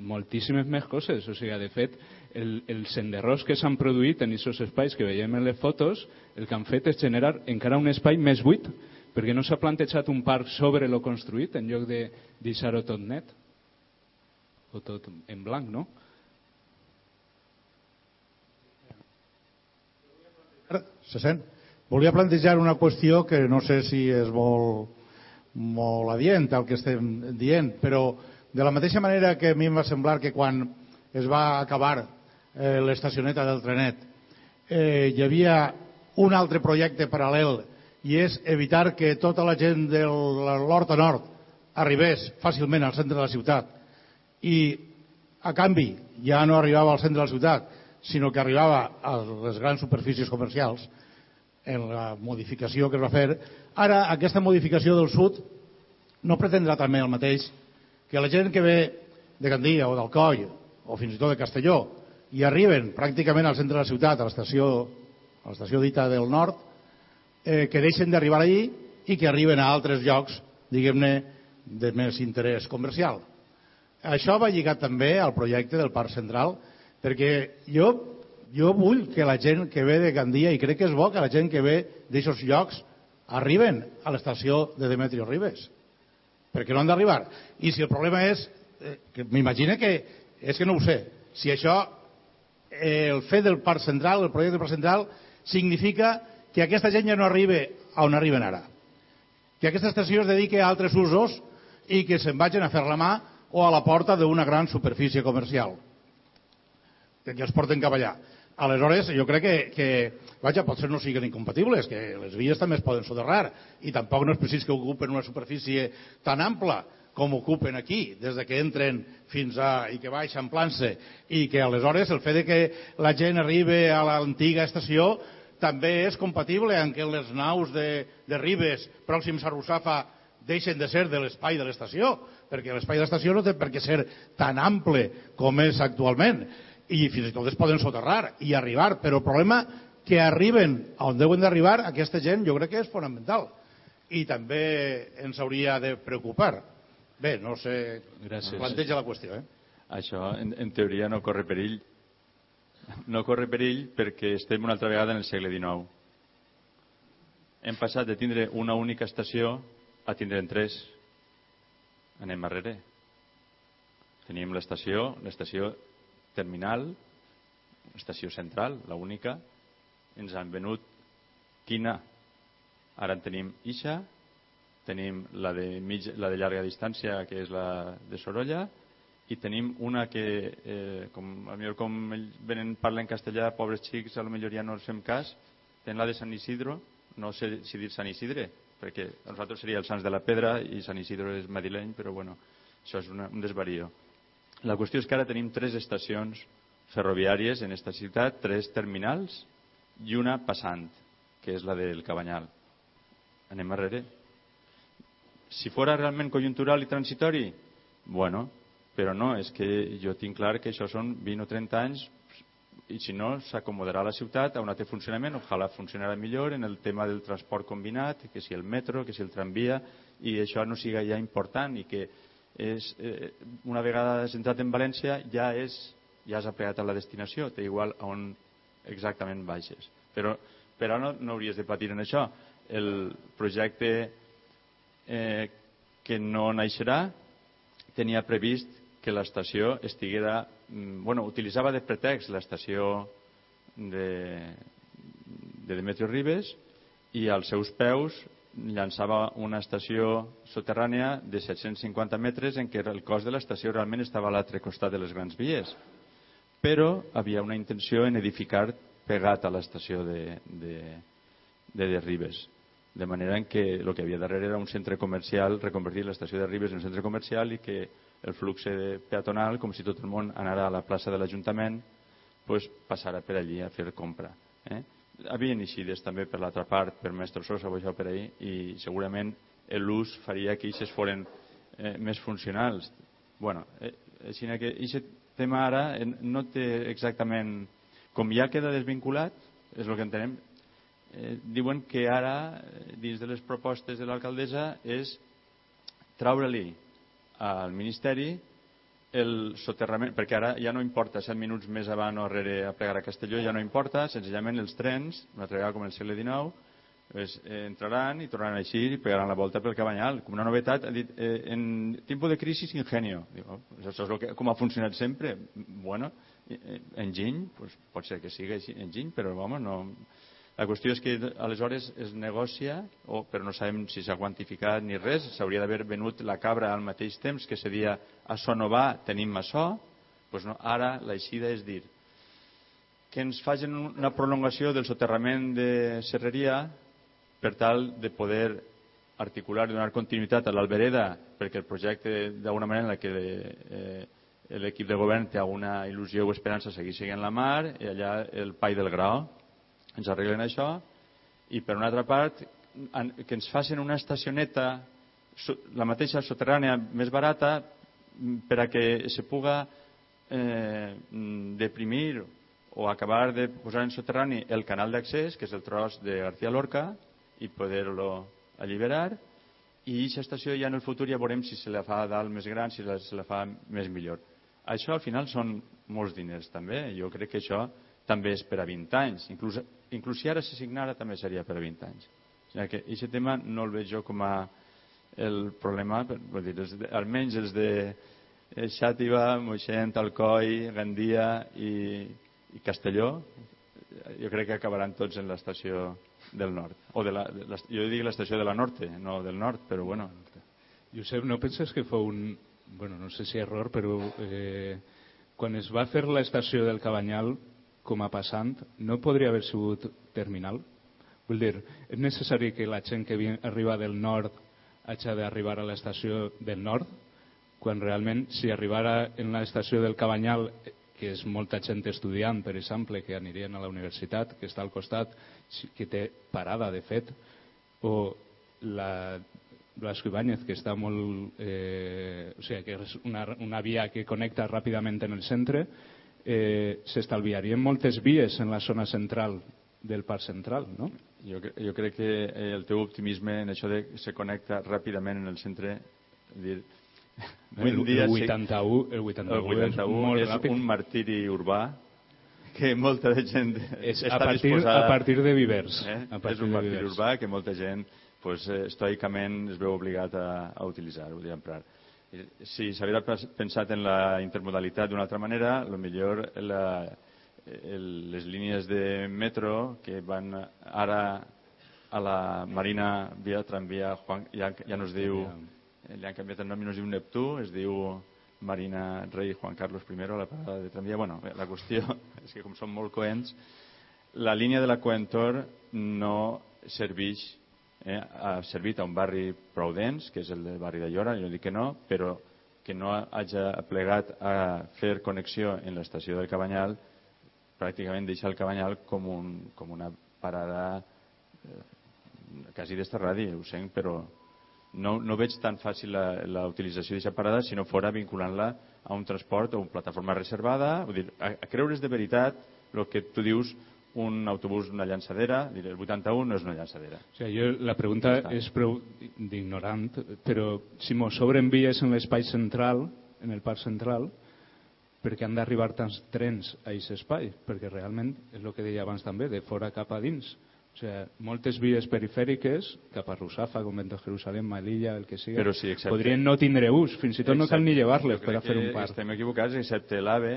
[SPEAKER 3] moltíssimes més coses. O sigui, de fet, el, els senderros que s'han produït en aquests espais que veiem en les fotos, el que han fet és generar encara un espai més buit, perquè no s'ha plantejat un parc sobre lo construït en lloc de deixar-ho tot net o tot en blanc, no?
[SPEAKER 11] Se sent? Volia plantejar una qüestió que no sé si és molt, molt adient el que estem dient, però de la mateixa manera que a mi em va semblar que quan es va acabar eh, l'estacioneta del trenet eh, hi havia un altre projecte paral·lel i és evitar que tota la gent de l'Hort a Nord arribés fàcilment al centre de la ciutat i a canvi ja no arribava al centre de la ciutat sinó que arribava a les grans superfícies comercials en la modificació que es va fer. Ara, aquesta modificació del sud no pretendrà també el mateix que la gent que ve de Gandia o d'Alcoi o fins i tot de Castelló i arriben pràcticament al centre de la ciutat, a l'estació a l'estació dita del nord, eh, que deixen d'arribar allí i que arriben a altres llocs, diguem-ne, de més interès comercial. Això va lligat també al projecte del Parc Central, perquè jo, jo vull que la gent que ve de Gandia, i crec que és bo que la gent que ve d'aixòs llocs arriben a l'estació de Demetrio Ribes, perquè no han d'arribar. I si el problema és, eh, que m'imagino que és que no ho sé, si això, el fet del Parc Central, el projecte del Parc Central, significa que aquesta gent ja no arriba a on arriben ara. Que aquesta estació es dedique a altres usos i que se'n vagin a fer la mà o a la porta d'una gran superfície comercial. Que els porten cap allà. Aleshores, jo crec que, que vaja, potser no siguin incompatibles, que les vies també es poden soterrar i tampoc no és precís que ocupen una superfície tan ampla com ocupen aquí, des de que entren fins a, i que baixen plan-se, i que aleshores el fet de que la gent arribi a l'antiga estació també és compatible amb que les naus de, de Ribes pròxims a Russafa deixen de ser de l'espai de l'estació, perquè l'espai de l'estació no té per què ser tan ample com és actualment, i fins i tot es poden soterrar i arribar, però el problema que arriben on deuen d'arribar aquesta gent jo crec que és fonamental i també ens hauria de preocupar. Bé, no sé,
[SPEAKER 4] Gràcies.
[SPEAKER 11] planteja la qüestió. Eh?
[SPEAKER 4] Això, en, en teoria, no corre perill. No corre perill perquè estem una altra vegada en el segle XIX. Hem passat de tindre una única estació a tindre'n tres. Anem arrere. Tenim l'estació, l'estació terminal, estació central, la única. Ens han venut quina. Ara en tenim Ixa, tenim la de, mig, la de llarga distància, que és la de Sorolla, i tenim una que, eh, com, a millor com venen, parlen castellà, pobres xics, a lo millor ja no els fem cas, tenen la de Sant Isidro, no sé si dir Sant Isidre, perquè a nosaltres seria el Sants de la Pedra i Sant Isidre és madrileny, però bueno, això és una, un desvarío. La qüestió és que ara tenim tres estacions ferroviàries en esta ciutat, tres terminals i una passant, que és la del Cabanyal. Anem arrere. Si fora realment conjuntural i transitori, bueno, però no, és que jo tinc clar que això són 20 o 30 anys i si no s'acomodarà la ciutat a un altre funcionament, ojalà funcionarà millor en el tema del transport combinat, que si el metro, que si el tramvia, i això no siga ja important i que és, eh, una vegada has entrat en València ja és ja has aplegat a la destinació, té igual a on exactament baixes. Però, però no, no hauries de patir en això. El projecte eh, que no naixerà tenia previst que l'estació estiguera... mm, Bueno, utilitzava de pretext l'estació de, de Demetrio Ribes i als seus peus llançava una estació soterrània de 750 metres en què el cos de l'estació realment estava a l'altre costat de les grans vies. Però havia una intenció en edificar pegat a l'estació de, de, de, Ribes de manera en què el que havia darrere era un centre comercial, reconvertir l'estació de Ribes en un centre comercial i que el flux peatonal, com si tot el món anara a la plaça de l'Ajuntament, pues, passara per allí a fer compra. Eh? Havien eixides també per l'altra part, per Mestre Sosa o això per ahir, i segurament l'ús faria que aquests foren eh, més funcionals. bueno, eh, així que aquest tema ara eh, no té exactament... Com ja queda desvinculat, és el que entenem, eh, diuen que ara, eh, dins de les propostes de l'alcaldessa, és traure-li al Ministeri el soterrament, perquè ara ja no importa 7 minuts més avant o darrere a plegar a Castelló, ja no importa, senzillament els trens, una altra vegada com el segle XIX, pues, eh, entraran i tornaran a i pegaran la volta pel Cabanyal. Com una novetat, ha dit, eh, en tipus de crisi ingenio. Digo, pues això és que, com ha funcionat sempre. Bueno, eh, enginy, pues, pot ser que sigui enginy, però vamos, no, la qüestió és que aleshores es negocia, o, però no sabem si s'ha quantificat ni res, s'hauria d'haver venut la cabra al mateix temps que se dia a so no va, tenim açò, doncs no, ara l'eixida és dir que ens facin una prolongació del soterrament de Serreria per tal de poder articular i donar continuïtat a l'Albereda perquè el projecte d'alguna manera en la que eh, l'equip de govern té alguna il·lusió o esperança seguir seguint la mar i allà el Pai del Grau ens arreglen això i per una altra part que ens facin una estacioneta la mateixa soterrània més barata per a que se puga eh, deprimir o acabar de posar en soterrani el canal d'accés, que és el tros de García Lorca, i poder-lo alliberar, i aquesta estació ja en el futur ja veurem si se la fa dalt més gran, si se la fa més millor. Això al final són molts diners també. Jo crec que això també és per a 20 anys. Inclús, inclús si ara se signara també seria per a 20 anys. O sigui que aquest tema no el veig jo com a el problema, vull dir, almenys els de eh, Xàtiva, Moixent, Alcoi, Gandia i, i Castelló, jo crec que acabaran tots en l'estació del nord. O de la, de la, jo dic l'estació de la norte, no del nord, però bueno.
[SPEAKER 3] Josep, no penses que fou un, bueno, no sé si error, però eh, quan es va fer l'estació del Cabanyal com a passant no podria haver sigut terminal? Vull dir, és necessari que la gent que arriba del nord hagi d'arribar a l'estació del nord, quan realment si arribara en l'estació del Cabanyal, que és molta gent estudiant, per exemple, que anirien a la universitat, que està al costat, que té parada, de fet, o la Blasco Ibáñez, que està molt... Eh, o sigui, que és una, una via que connecta ràpidament en el centre, eh, s'estalviarien moltes vies en la zona central del Parc Central, no?
[SPEAKER 4] Jo, jo crec que eh, el teu optimisme en això de se connecta ràpidament en el centre dir,
[SPEAKER 3] el, dia, el 81, el 81,
[SPEAKER 4] el 81 és, és un martiri urbà que molta gent
[SPEAKER 3] és
[SPEAKER 4] està
[SPEAKER 3] a partir,
[SPEAKER 4] disposada...
[SPEAKER 3] A partir de vivers.
[SPEAKER 4] Eh?
[SPEAKER 3] A partir
[SPEAKER 4] és un martiri urbà que molta gent pues, estoicament es veu obligat a, a utilitzar-ho, a emprar. Si s'hagués pensat en la intermodalitat d'una altra manera, lo millor la, el, les línies de metro que van ara a la Marina via tramvia Juan, ja, ja no es diu li han canviat el nom i no es diu Neptú es diu Marina Rei Juan Carlos I a la parada de tramvia. Bueno, la qüestió és que com són molt coents la línia de la Coentor no serveix eh, ha servit a un barri prou dens, que és el del barri de Llora, jo dic que no, però que no hagi plegat a fer connexió en l'estació del Cabanyal, pràcticament deixa el Cabanyal com, un, com una parada eh, quasi desterrada, ho sent, però no, no veig tan fàcil la, la utilització d'aquesta parada si no fora vinculant-la a un transport o una plataforma reservada, vull dir, a, a creure's de veritat el que tu dius un autobús una llançadera, dir, el 81 no és una llançadera.
[SPEAKER 3] O sigui, jo, la pregunta és prou d'ignorant, però si mos sobren vies en l'espai central, en el parc central, perquè han d'arribar tants trens a aquest espai? Perquè realment, és el que deia abans també, de fora cap a dins. O sigui, moltes vies perifèriques, cap a Rusafa, Convento de Jerusalem, Malilla, el que sigui,
[SPEAKER 4] Però sí, excepte...
[SPEAKER 3] podrien no tindre ús, fins i tot no cal ni llevar-les per a fer un parc.
[SPEAKER 4] Estem equivocats, excepte l'AVE,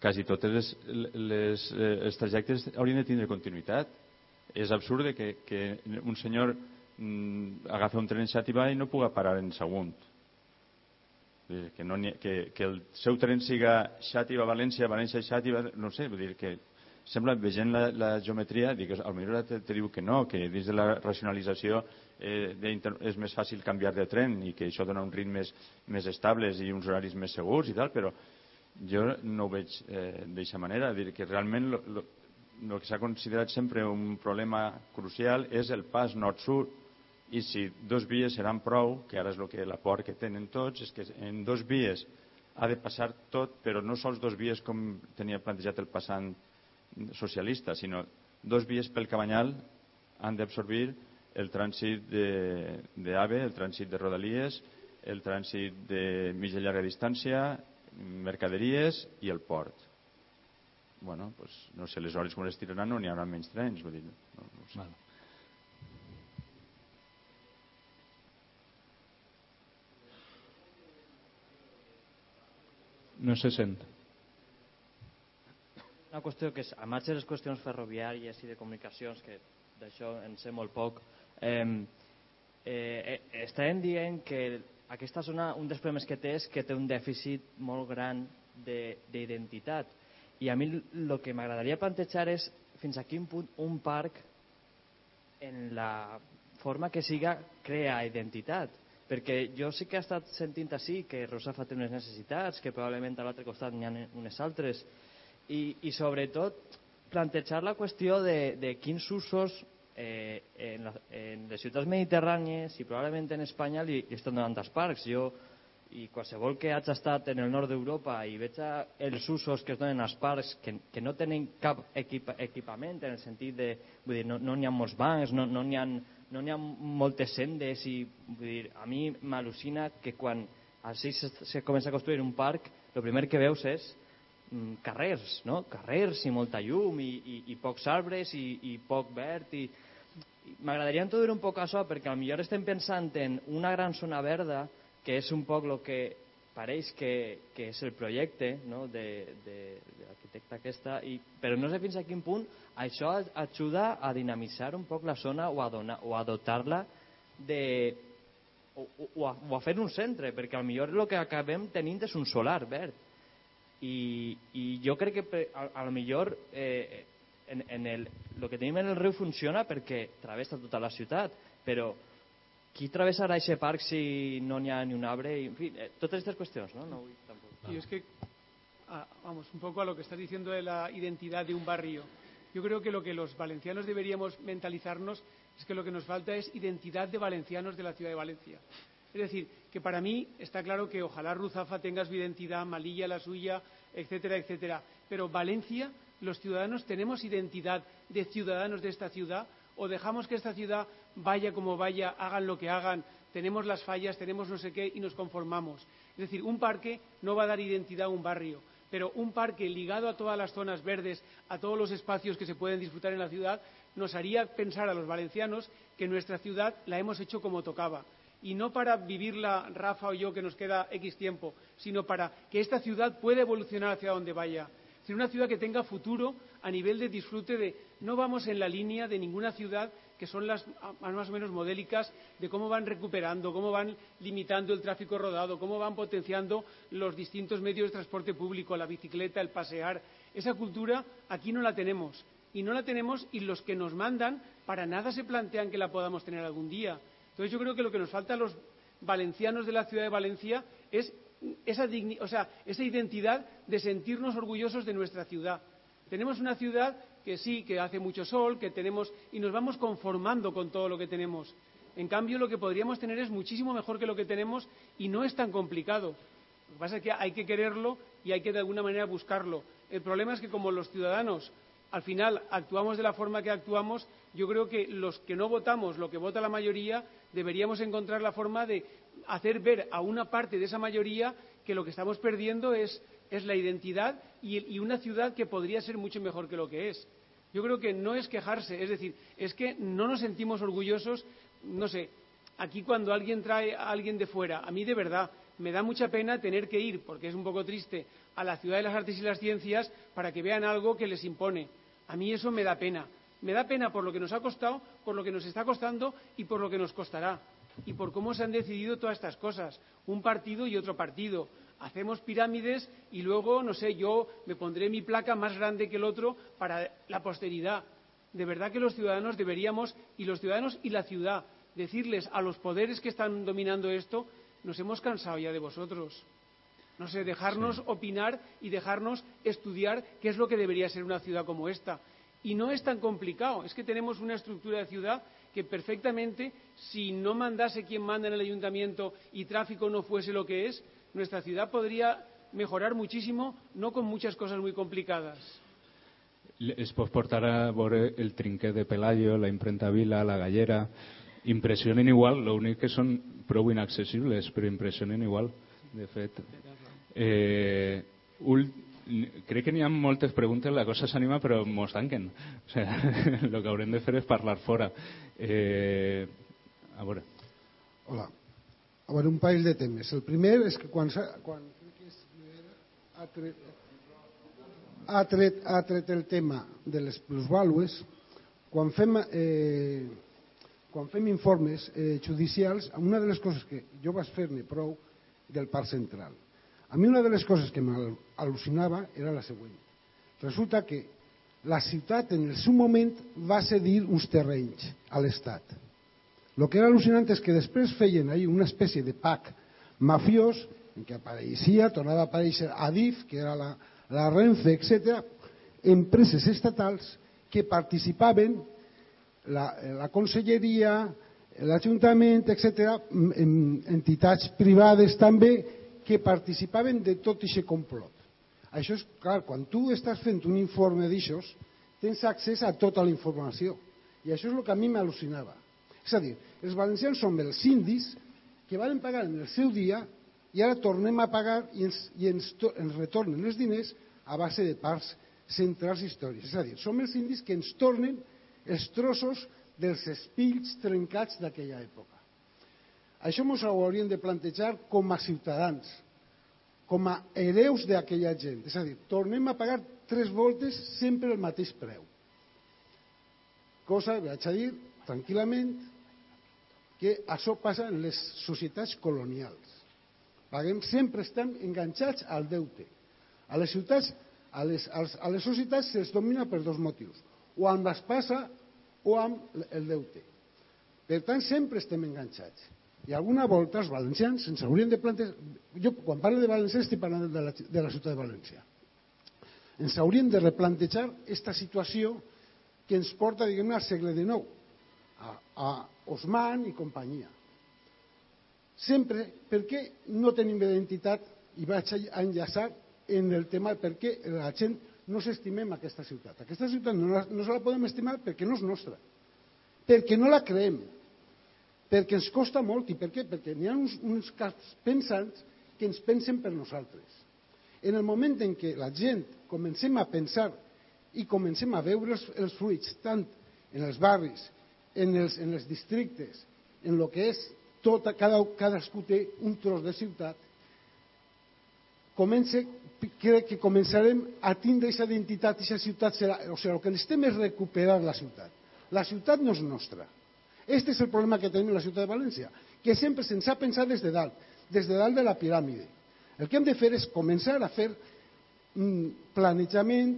[SPEAKER 4] quasi totes les, les, eh, els trajectes haurien de tindre continuïtat. És absurd que, que un senyor mm, agafa un tren en Xàtiva i no puga parar en segon. Que, no ha- que, que el seu tren siga Xàtiva-València, València-Xàtiva, no sé, vull dir que sembla, veient la, la geometria, dic, potser te, te diu que no, que dins de la racionalització eh, d'inter- és més fàcil canviar de tren i que això dona uns ritmes més estables i uns horaris més segurs i tal, però jo no ho veig eh, d'aquesta manera. Dir que realment el que s'ha considerat sempre un problema crucial és el pas nord-sud i si dos vies seran prou, que ara és el que la por que tenen tots, és que en dos vies ha de passar tot, però no sols dos vies com tenia plantejat el passant socialista, sinó dos vies pel Cabanyal han d'absorbir el trànsit d'AVE, el trànsit de Rodalies, el trànsit de mitja llarga distància, mercaderies i el port. Bueno, pues, no sé les hores com les tiraran o n'hi haurà menys trens. Vull dir, no, no ho sé.
[SPEAKER 3] Val. No se sent.
[SPEAKER 12] Una qüestió que és, a marge de les qüestions ferroviàries i de comunicacions, que d'això en sé molt poc, eh, eh, eh, estàvem dient que aquesta zona, un dels problemes que té és que té un dèficit molt gran de- d'identitat. I a mi el que m'agradaria plantejar és fins a quin punt un parc, en la forma que siga, crea identitat. Perquè jo sí que he estat sentint així que Rosafa té unes necessitats, que probablement a l'altre costat n'hi ha unes altres, i, i sobretot plantejar la qüestió de, de quins usos eh, en, la, en les ciutats mediterrànies i probablement en Espanya li, li estan donant als parcs. Jo, i qualsevol que hagi estat en el nord d'Europa i veig els usos que es donen als parcs que, que no tenen cap equip, equipament en el sentit de, vull dir, no n'hi no ha molts bancs, no n'hi no ha, no ha moltes sendes i vull dir, a mi m'al·lucina que quan així se, se comença a construir un parc el primer que veus és mm, carrers, no? carrers i molta llum i, i, i pocs arbres i, i poc verd i m'agradaria introduir un poc això perquè potser estem pensant en una gran zona verda que és un poc el que pareix que, que és el projecte no? de, de, de l'arquitecte aquesta, i, però no sé fins a quin punt això ajuda a dinamitzar un poc la zona o a, donar, o a dotar-la de... O, o, a, o a fer un centre, perquè al millor el que acabem tenint és un solar verd. I, i jo crec que a, a lo millor eh, en, en el, el que tenim en el riu funciona perquè travessa tota la ciutat, però qui travessarà aquest parc si no n'hi ha ni un arbre? I, en fi, eh, totes aquestes qüestions, no?
[SPEAKER 5] es que, ah, vamos, un poco a lo que estás diciendo de la identidad de un barrio. Yo creo que lo que los valencianos deberíamos mentalizarnos es que lo que nos falta es identidad de valencianos de la ciudad de Valencia. Es decir, que para mí está claro que ojalá Ruzafa tenga su identidad, Malilla la suya, etcétera, etcétera. Pero Valencia, los ciudadanos, tenemos identidad de ciudadanos de esta ciudad o dejamos que esta ciudad vaya como vaya, hagan lo que hagan, tenemos las fallas, tenemos no sé qué y nos conformamos. Es decir, un parque no va a dar identidad a un barrio, pero un parque ligado a todas las zonas verdes, a todos los espacios que se pueden disfrutar en la ciudad, nos haría pensar a los valencianos que nuestra ciudad la hemos hecho como tocaba. Y no para vivirla Rafa o yo que nos queda X tiempo, sino para que esta ciudad pueda evolucionar hacia donde vaya. Decir, una ciudad que tenga futuro a nivel de disfrute de... No vamos en la línea de ninguna ciudad que son las más o menos modélicas de cómo van recuperando, cómo van limitando el tráfico rodado, cómo van potenciando los distintos medios de transporte público, la bicicleta, el pasear. Esa cultura aquí no la tenemos. y no la tenemos y los que nos mandan para nada se plantean que la podamos tener algún día. Entonces yo creo que lo que nos falta a los valencianos de la ciudad de Valencia es esa, o sea, esa identidad de sentirnos orgullosos de nuestra ciudad. Tenemos una ciudad que sí, que hace mucho sol, que tenemos y nos vamos conformando con todo lo que tenemos. En cambio, lo que podríamos tener es muchísimo mejor que lo que tenemos y no es tan complicado. Lo que pasa es que hay que quererlo y hay que de alguna manera buscarlo. El problema es que como los ciudadanos al final actuamos de la forma que actuamos, yo creo que los que no votamos lo que vota la mayoría deberíamos encontrar la forma de hacer ver a una parte de esa mayoría que lo que estamos perdiendo es, la identidad y, una ciudad que podría ser mucho mejor que lo que es. Yo creo que no es quejarse, es decir, es que no nos sentimos orgullosos, no sé, aquí cuando alguien trae a alguien de fuera, a mí de verdad me da mucha pena tener que ir, porque es un poco triste, a la ciudad de las artes y las ciencias para que vean algo que les impone. A mí eso me da pena. Me da pena por lo que nos ha costado, por lo que nos está costando y por lo que nos costará. Y por cómo se han decidido todas estas cosas. Un partido y otro partido. Hacemos pirámides y luego, no sé, yo me pondré mi placa más grande que el otro para la posteridad. De verdad que los ciudadanos deberíamos, y los ciudadanos y la ciudad, decirles a los poderes que están dominando esto, nos hemos cansado ya de vosotros. No sé, dejarnos opinar y dejarnos estudiar qué es lo que debería ser una ciudad como esta. Y no es tan complicado, es que tenemos una estructura de ciudad que perfectamente, si no mandase quien manda en el ayuntamiento y tráfico no fuese lo que es, nuestra ciudad podría mejorar muchísimo, no con muchas cosas muy complicadas.
[SPEAKER 3] Es por portar a el trinquet de Pelayo, la imprenta Vila, la gallera. Impressionen igual, lo único que son prou inaccesibles, pero impressionen igual, de fet. Eh, crec que n'hi ha moltes preguntes, la cosa s'anima però mos tanquen. O sea, el que haurem de fer és parlar fora. Eh, a veure.
[SPEAKER 13] Hola. A veure, un parell de temes. El primer és que quan, quan ha, tret, ha, tret, ha tret el tema de les plusvàlues, quan fem, eh, quan fem informes eh, judicials, una de les coses que jo vaig fer-ne prou del Parc Central a mi una de les coses que m'al·lucinava era la següent. Resulta que la ciutat en el seu moment va cedir uns terrenys a l'Estat. El que era al·lucinant és que després feien ahí una espècie de PAC mafiós en què apareixia, tornava a aparèixer Adif, que era la, la Renfe, etc., empreses estatals que participaven la, la conselleria, l'Ajuntament, etc., entitats privades també, que participaven de tot aquest complot. Això és, clar, quan tu estàs fent un informe d'aixòs, tens accés a tota la informació. I això és el que a mi m'al·lucinava. És a dir, els valencians som els indis que van pagar en el seu dia i ara tornem a pagar i ens, i ens, ens retornen els diners a base de parts centrals històrics. És a dir, som els indis que ens tornen els trossos dels espills trencats d'aquella època. Això ens ho hauríem de plantejar com a ciutadans, com a hereus d'aquella gent. És a dir, tornem a pagar tres voltes sempre el mateix preu. Cosa, vaig a dir, tranquil·lament, que això passa en les societats colonials. Paguem, sempre estem enganxats al deute. A les ciutats, a les, a les societats se'ls domina per dos motius. O amb l'espasa o amb el deute. Per tant, sempre estem enganxats. I alguna volta els valencians ens haurien de plantejar... Jo, quan parlo de València, estic parlant de la, de la ciutat de València. Ens hauríem de replantejar aquesta situació que ens porta, diguem al segle XIX, a, a Osman i companyia. Sempre, per què no tenim identitat, i vaig a enllaçar en el tema per què la gent no s'estimem aquesta ciutat. Aquesta ciutat no, no se la podem estimar perquè no és nostra, perquè no la creem, perquè ens costa molt. I per què? Perquè n'hi ha uns, uns caps pensants que ens pensen per nosaltres. En el moment en què la gent comencem a pensar i comencem a veure els, els fruits, tant en els barris, en els, en els districtes, en el que és tota, cada, cadascú té un tros de ciutat, comence, crec que començarem a tindre aquesta identitat, aquesta ciutat serà, o sigui, el que necessitem és recuperar la ciutat. La ciutat no és nostra, este és el problema que tenim en la ciutat de València, que sempre se'ns ha pensat des de dalt, des de dalt de la piràmide. El que hem de fer és començar a fer mm, planejament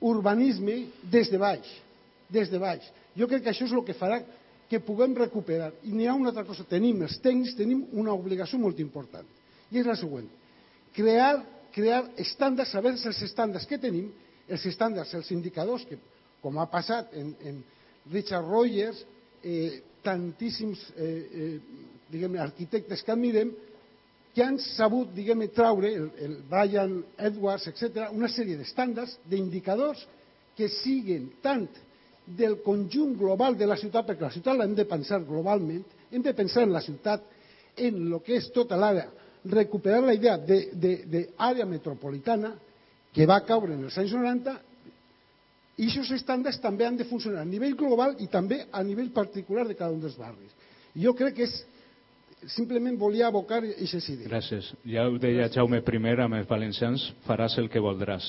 [SPEAKER 13] urbanisme des de baix. Des de baix. Jo crec que això és el que farà que puguem recuperar. I n'hi ha una altra cosa. Tenim, els tècnics, tenim una obligació molt important. I és la següent. Crear, crear estàndards, saber els estàndards que tenim, els estàndards, els indicadors, que com ha passat en, en Richard Rogers, eh, tantíssims eh, eh, arquitectes que admirem, que han sabut diguem, traure, el, el Brian Edwards, etc., una sèrie d'estàndards, d'indicadors que siguen tant del conjunt global de la ciutat, perquè la ciutat l'hem de pensar globalment, hem de pensar en la ciutat, en el que és tota l'àrea, recuperar la idea d'àrea metropolitana que va caure en els anys 90 i aquests estàndards també han de funcionar a nivell global i també a nivell particular de cada un dels barris. Jo crec que és simplement volia abocar aquestes idees.
[SPEAKER 3] Gràcies. Ja ho deia Jaume I amb els valencians, faràs el que voldràs.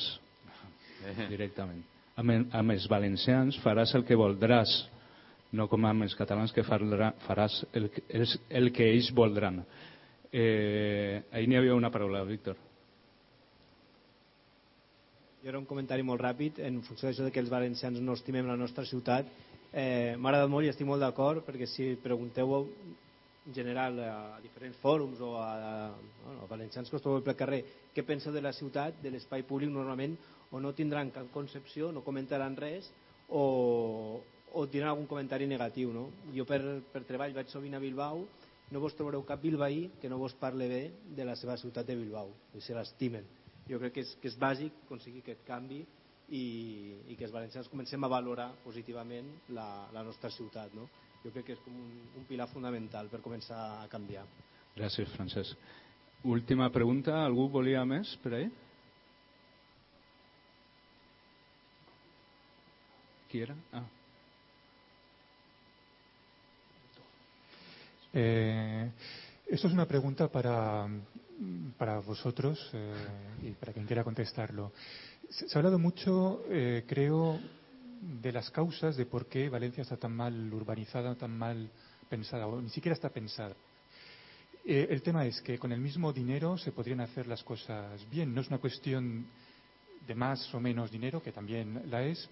[SPEAKER 3] Directament amb, amb els valencians faràs el que voldràs, no com amb els catalans que farà, faràs el, el, el que ells voldran. Eh, ahir n'hi havia una paraula, Víctor.
[SPEAKER 2] Jo era un comentari molt ràpid en funció d'això que els valencians no estimem la nostra ciutat. Eh, M'ha agradat molt i estic molt d'acord perquè si pregunteu en general a diferents fòrums o a, a, a valencians que us trobeu pel carrer què penseu de la ciutat, de l'espai públic, normalment o no tindran cap concepció, no comentaran res, o, o tindran algun comentari negatiu. No? Jo per, per treball vaig sovint a Bilbao, no vos trobareu cap bilbaí que no vos parle bé de la seva ciutat de Bilbao, i se l'estimen. Jo crec que és, que és bàsic aconseguir aquest canvi i, i que els valencians comencem a valorar positivament la, la nostra ciutat. No? Jo crec que és com un, un pilar fonamental per començar a canviar.
[SPEAKER 3] Gràcies, Francesc. Última pregunta. Algú volia més per ahir? quiera. Ah.
[SPEAKER 14] Eh, esto es una pregunta para, para vosotros eh, y para quien quiera contestarlo. Se, ha hablado mucho, eh, creo, de las causas de por qué Valencia está tan mal urbanizada, tan mal pensada, o ni siquiera está pensada. Eh, el tema es que con el mismo dinero se podrían hacer las cosas bien. No es una cuestión de más o menos dinero, que también la es,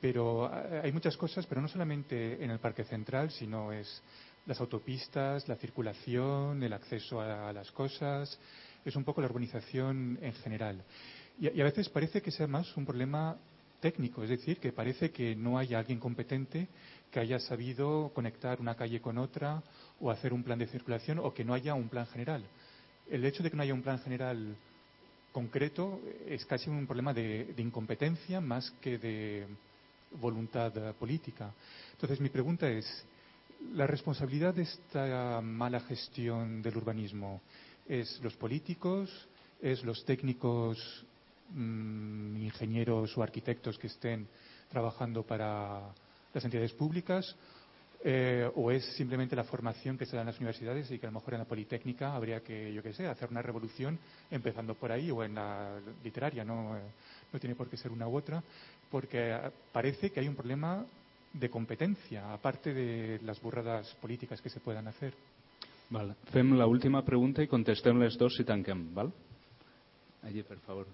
[SPEAKER 14] pero eh, hay muchas cosas, pero no solamente en el Parque Central, sino es las autopistas, la circulación, el acceso a, las cosas, es un poco la urbanización en general. Y, a veces parece que sea más un problema técnico, es decir, que parece que no haya alguien competente que haya sabido conectar una calle con otra o hacer un plan de circulación o que no haya un plan general. El hecho de que no haya un plan general concreto es casi un problema de incompetencia más que de voluntad política. Entonces, mi pregunta es, ¿la responsabilidad de esta mala gestión del urbanismo es los políticos, es los técnicos, mmm, ingenieros o arquitectos que estén trabajando para las entidades públicas? Eh, ¿O es simplemente la formación que se da en las universidades y que a lo mejor en la Politécnica habría que, yo qué sé, hacer una revolución empezando por ahí o en la literaria? No, eh, no tiene por qué ser una u otra, porque parece que hay un problema de competencia, aparte de las burradas políticas que se puedan hacer.
[SPEAKER 3] Val. Fem la última pregunta i contestem les dos i tanquem, val? Allí, per favor.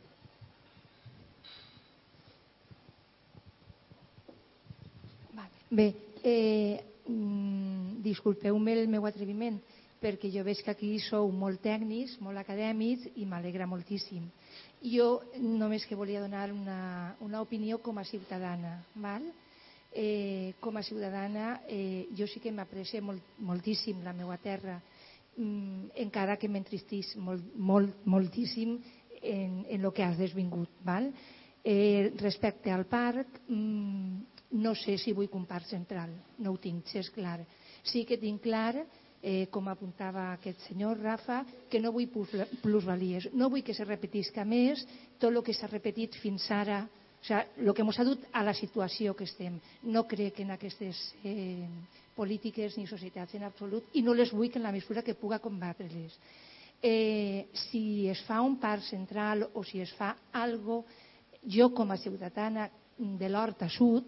[SPEAKER 15] Bé, eh, mm, disculpeu-me el meu atreviment, perquè jo veig que aquí sou molt tècnics, molt acadèmics i m'alegra moltíssim. Jo només que volia donar una, una opinió com a ciutadana. Val? Eh, com a ciutadana eh, jo sí que m'aprecia molt, moltíssim la meva terra, mm, encara que m'entristís molt, molt, moltíssim en, en el que has desvingut. Val? Eh, respecte al parc, mm, no sé si vull un parc central, no ho tinc, és clar. Sí que tinc clar eh, com apuntava aquest senyor Rafa, que no vull plusvalies, no vull que se repetisca més tot el que s'ha repetit fins ara, o sigui, el que ens ha dut a la situació que estem. No crec en aquestes eh, polítiques ni societats en absolut i no les vull que en la mesura que puga combatre-les. Eh, si es fa un parc central o si es fa algo, jo com a ciutadana de l'Horta Sud,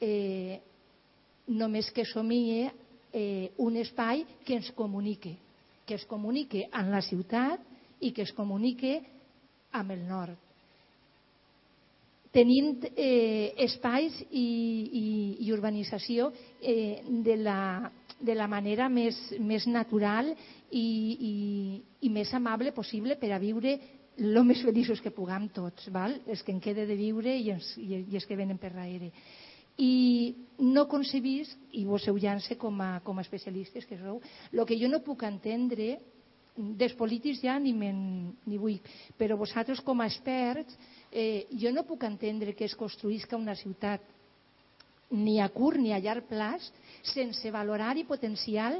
[SPEAKER 15] eh, només que somie eh, un espai que ens comunique, que es comunique amb la ciutat i que es comunique amb el nord. Tenint eh, espais i, i, i urbanització eh, de, la, de la manera més, més natural i, i, i més amable possible per a viure el més feliços que puguem tots, val? els que en quede de viure i els, i, els que venen per darrere. I no concebís, i vos heu llança com a, com a especialistes que sou, el que jo no puc entendre dels polítics ja ni, ni vull, però vosaltres com a experts eh, jo no puc entendre que es construïsca una ciutat ni a curt ni a llarg plaç sense valorar i potenciar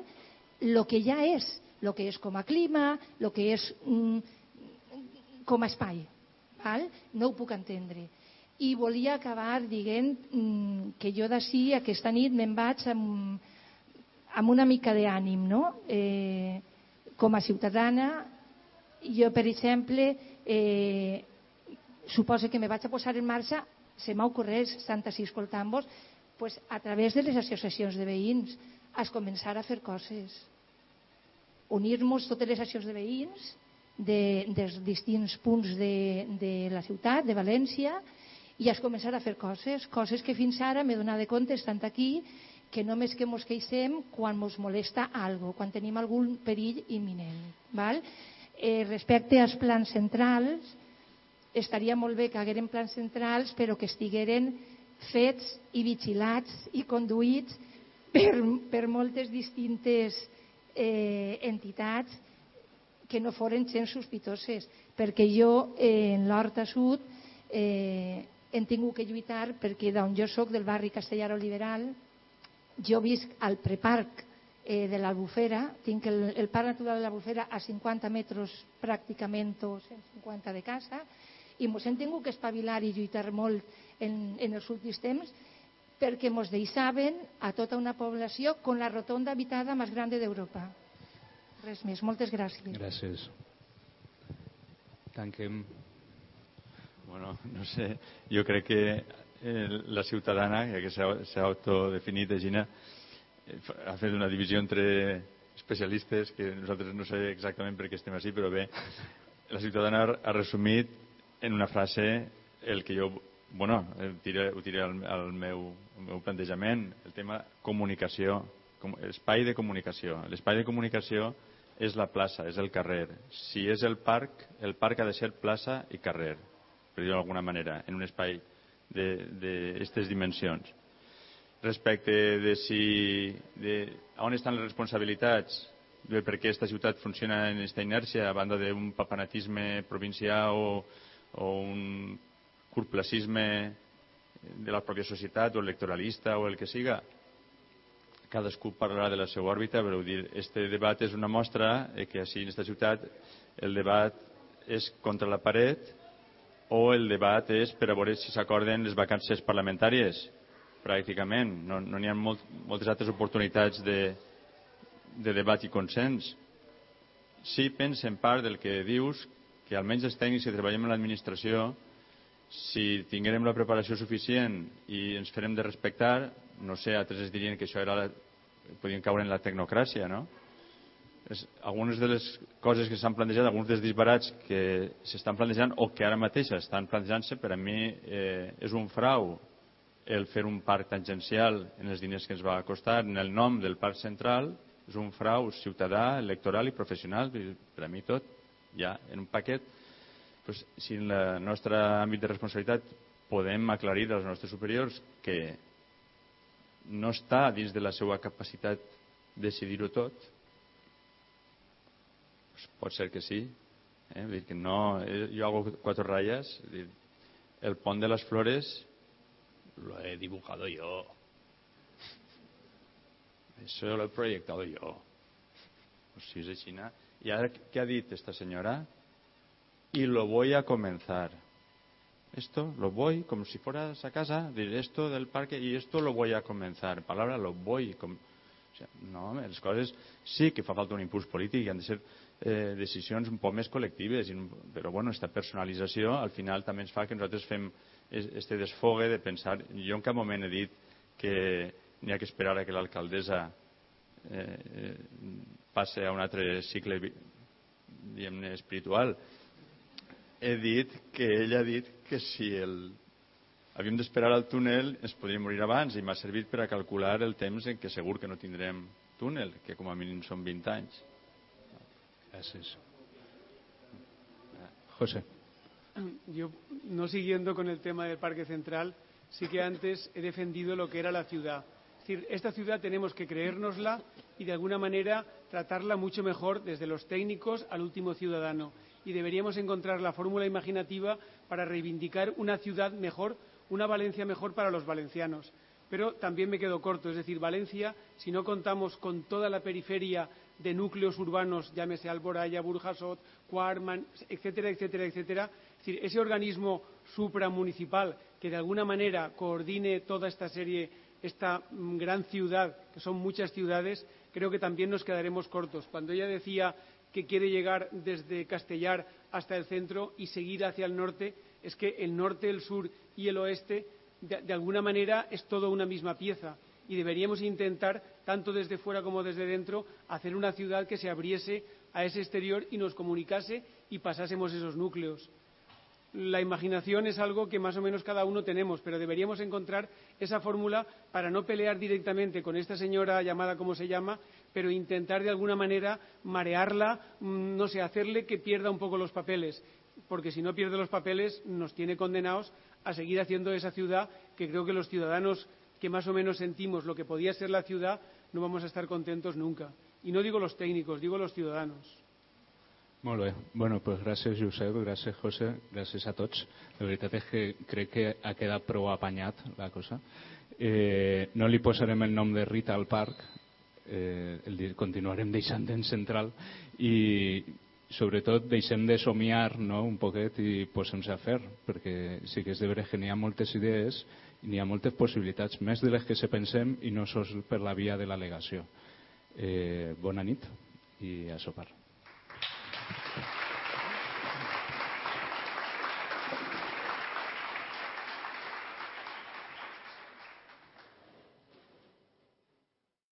[SPEAKER 15] el que ja és, el que és com a clima, el que és mm, com a espai. Val? No ho puc entendre. I volia acabar dient mm, que jo d'ací aquesta nit me'n vaig amb, amb una mica d'ànim, no? Eh, com a ciutadana, jo, per exemple, eh, suposo que me vaig a posar en marxa, se m'ha ocorregut, estant així escoltant-vos, pues, a través de les associacions de veïns, es començar a fer coses. Unir-nos totes les associacions de veïns de, dels distints punts de, de la ciutat, de València, i es començar a fer coses, coses que fins ara m'he donat de compte, estant aquí, que només que mos queixem quan mos molesta algo, quan tenim algun perill imminent. Val? Eh, respecte als plans centrals, estaria molt bé que hagueren plans centrals però que estigueren fets i vigilats i conduïts per, per moltes distintes eh, entitats que no foren gens sospitoses, perquè jo eh, en l'Horta Sud eh, hem tingut que lluitar perquè d'on jo sóc, del barri Castellar Liberal, jo visc al preparc eh, de l'Albufera, tinc el, el parc natural de l'Albufera a 50 metres pràcticament o 150 de casa, i ens hem tingut que espavilar i lluitar molt en, en els últims temps perquè ens deixaven a tota una població con la rotonda habitada més gran d'Europa. Res més. Moltes gràcies.
[SPEAKER 3] Gràcies. Tanquem.
[SPEAKER 4] Bueno, no sé, jo crec que eh, la ciutadana, ja que s'ha autodefinit, Gina, eh, ha fet una divisió entre especialistes que nosaltres no sé exactament per què estem així, però bé, la ciutadana ha resumit en una frase el que jo bueno, ho tiré, ho tiré al, al, meu, al meu plantejament, el tema comunicació, com, espai de comunicació. L'espai de comunicació és la plaça, és el carrer. Si és el parc, el parc ha de ser plaça i carrer, per dir-ho d'alguna manera, en un espai d'aquestes dimensions. Respecte de si... De, on estan les responsabilitats de per què aquesta ciutat funciona en aquesta inèrcia a banda d'un papanatisme provincial o, o un curtplacisme de la pròpia societat o electoralista o el que siga, cadascú parlarà de la seva òrbita, però dir, este debat és una mostra que així en aquesta ciutat el debat és contra la paret o el debat és per a veure si s'acorden les vacances parlamentàries, pràcticament. No n'hi no ha molt, moltes altres oportunitats de, de debat i consens. Sí, pensa en part del que dius, que almenys els tècnics que treballem en l'administració, si tinguérem la preparació suficient i ens farem de respectar, no sé, altres es dirien que això era la, podien caure en la tecnocràcia, no? És, algunes de les coses que s'han plantejat, alguns dels disbarats que s'estan plantejant o que ara mateix estan plantejant-se, per a mi eh, és un frau el fer un parc tangencial en els diners que ens va costar, en el nom del parc central, és un frau ciutadà, electoral i professional, per a mi tot, ja en un paquet. Pues, si en el nostre àmbit de responsabilitat podem aclarir als nostres superiors que no està dins de la seva capacitat decidir-ho tot? Pues pot ser que sí. Eh? Dir que no, eh, jo hago quatre ratlles. Dir, el pont de les flores lo he dibujado yo. Eso lo he proyectado yo. Pues si es així. ¿Y ahora qué ha dit esta señora? Y lo voy a comenzar esto lo voy, como si fueras a casa, dir esto del parque y esto lo voy a comenzar. Palabra lo voy. Com... O sea, no, les coses sí que fa falta un impuls polític i han de ser eh, decisions un poc més col·lectives, però bueno, aquesta personalització al final també ens fa que nosaltres fem este desfogue de pensar... Jo en cap moment he dit que n'hi ha que esperar a que l'alcaldessa eh, eh, passe a un altre cicle diguem-ne espiritual he dit que ell ha dit que si el havíem d'esperar al túnel, ens podríem morir abans i m'ha servit per a calcular el temps en què segur que no tindrem túnel, que com a mínim són 20 anys.
[SPEAKER 3] Gràcies. José.
[SPEAKER 5] Yo, no siguiendo con el tema del Parque Central, sí que antes he defendido lo que era la ciudad. Decir, esta ciudad tenemos que creérnosla y de alguna manera tratarla mucho mejor desde los técnicos al último ciudadano. Y deberíamos encontrar la fórmula imaginativa para reivindicar una ciudad mejor, una Valencia mejor para los valencianos. Pero también me quedo corto, es decir, Valencia, si no contamos con toda la periferia de núcleos urbanos, llámese Alboraya, Burjasot, Cuarman, etcétera, etcétera, etcétera, es decir, ese organismo supramunicipal que de alguna manera coordine toda esta serie, esta gran ciudad, que son muchas ciudades, creo que también nos quedaremos cortos. Cuando ella decía que quiere llegar desde Castellar hasta el centro y seguir hacia el norte, es que el norte, el sur y el oeste, de, de alguna manera, es todo una misma pieza. Y deberíamos intentar, tanto desde fuera como desde dentro, hacer una ciudad que se abriese a ese exterior y nos comunicase y pasásemos esos núcleos la imaginación es algo que más o menos cada uno tenemos, pero deberíamos encontrar esa fórmula para no pelear directamente con esta señora llamada como se llama, pero intentar de alguna manera marearla, mm, no sé, hacerle que pierda un poco los papeles, porque si no pierde los papeles nos tiene condenados a seguir haciendo esa ciudad que creo que los ciudadanos que más o menos sentimos lo que podía ser la ciudad no vamos a estar contentos nunca. Y no digo los técnicos, digo los ciudadanos.
[SPEAKER 3] Molt bé. Bueno, pues gràcies Josep, gràcies José, gràcies a tots. La veritat és que crec que ha quedat prou apanyat la cosa. Eh, no li posarem el nom de Rita al parc, eh, el continuarem deixant en central i sobretot deixem de somiar no, un poquet i posem a fer, perquè sí que és de veure que n'hi ha moltes idees i n'hi ha moltes possibilitats, més de les que se pensem i no sols per la via de l'al·legació. Eh, bona nit i a sopar.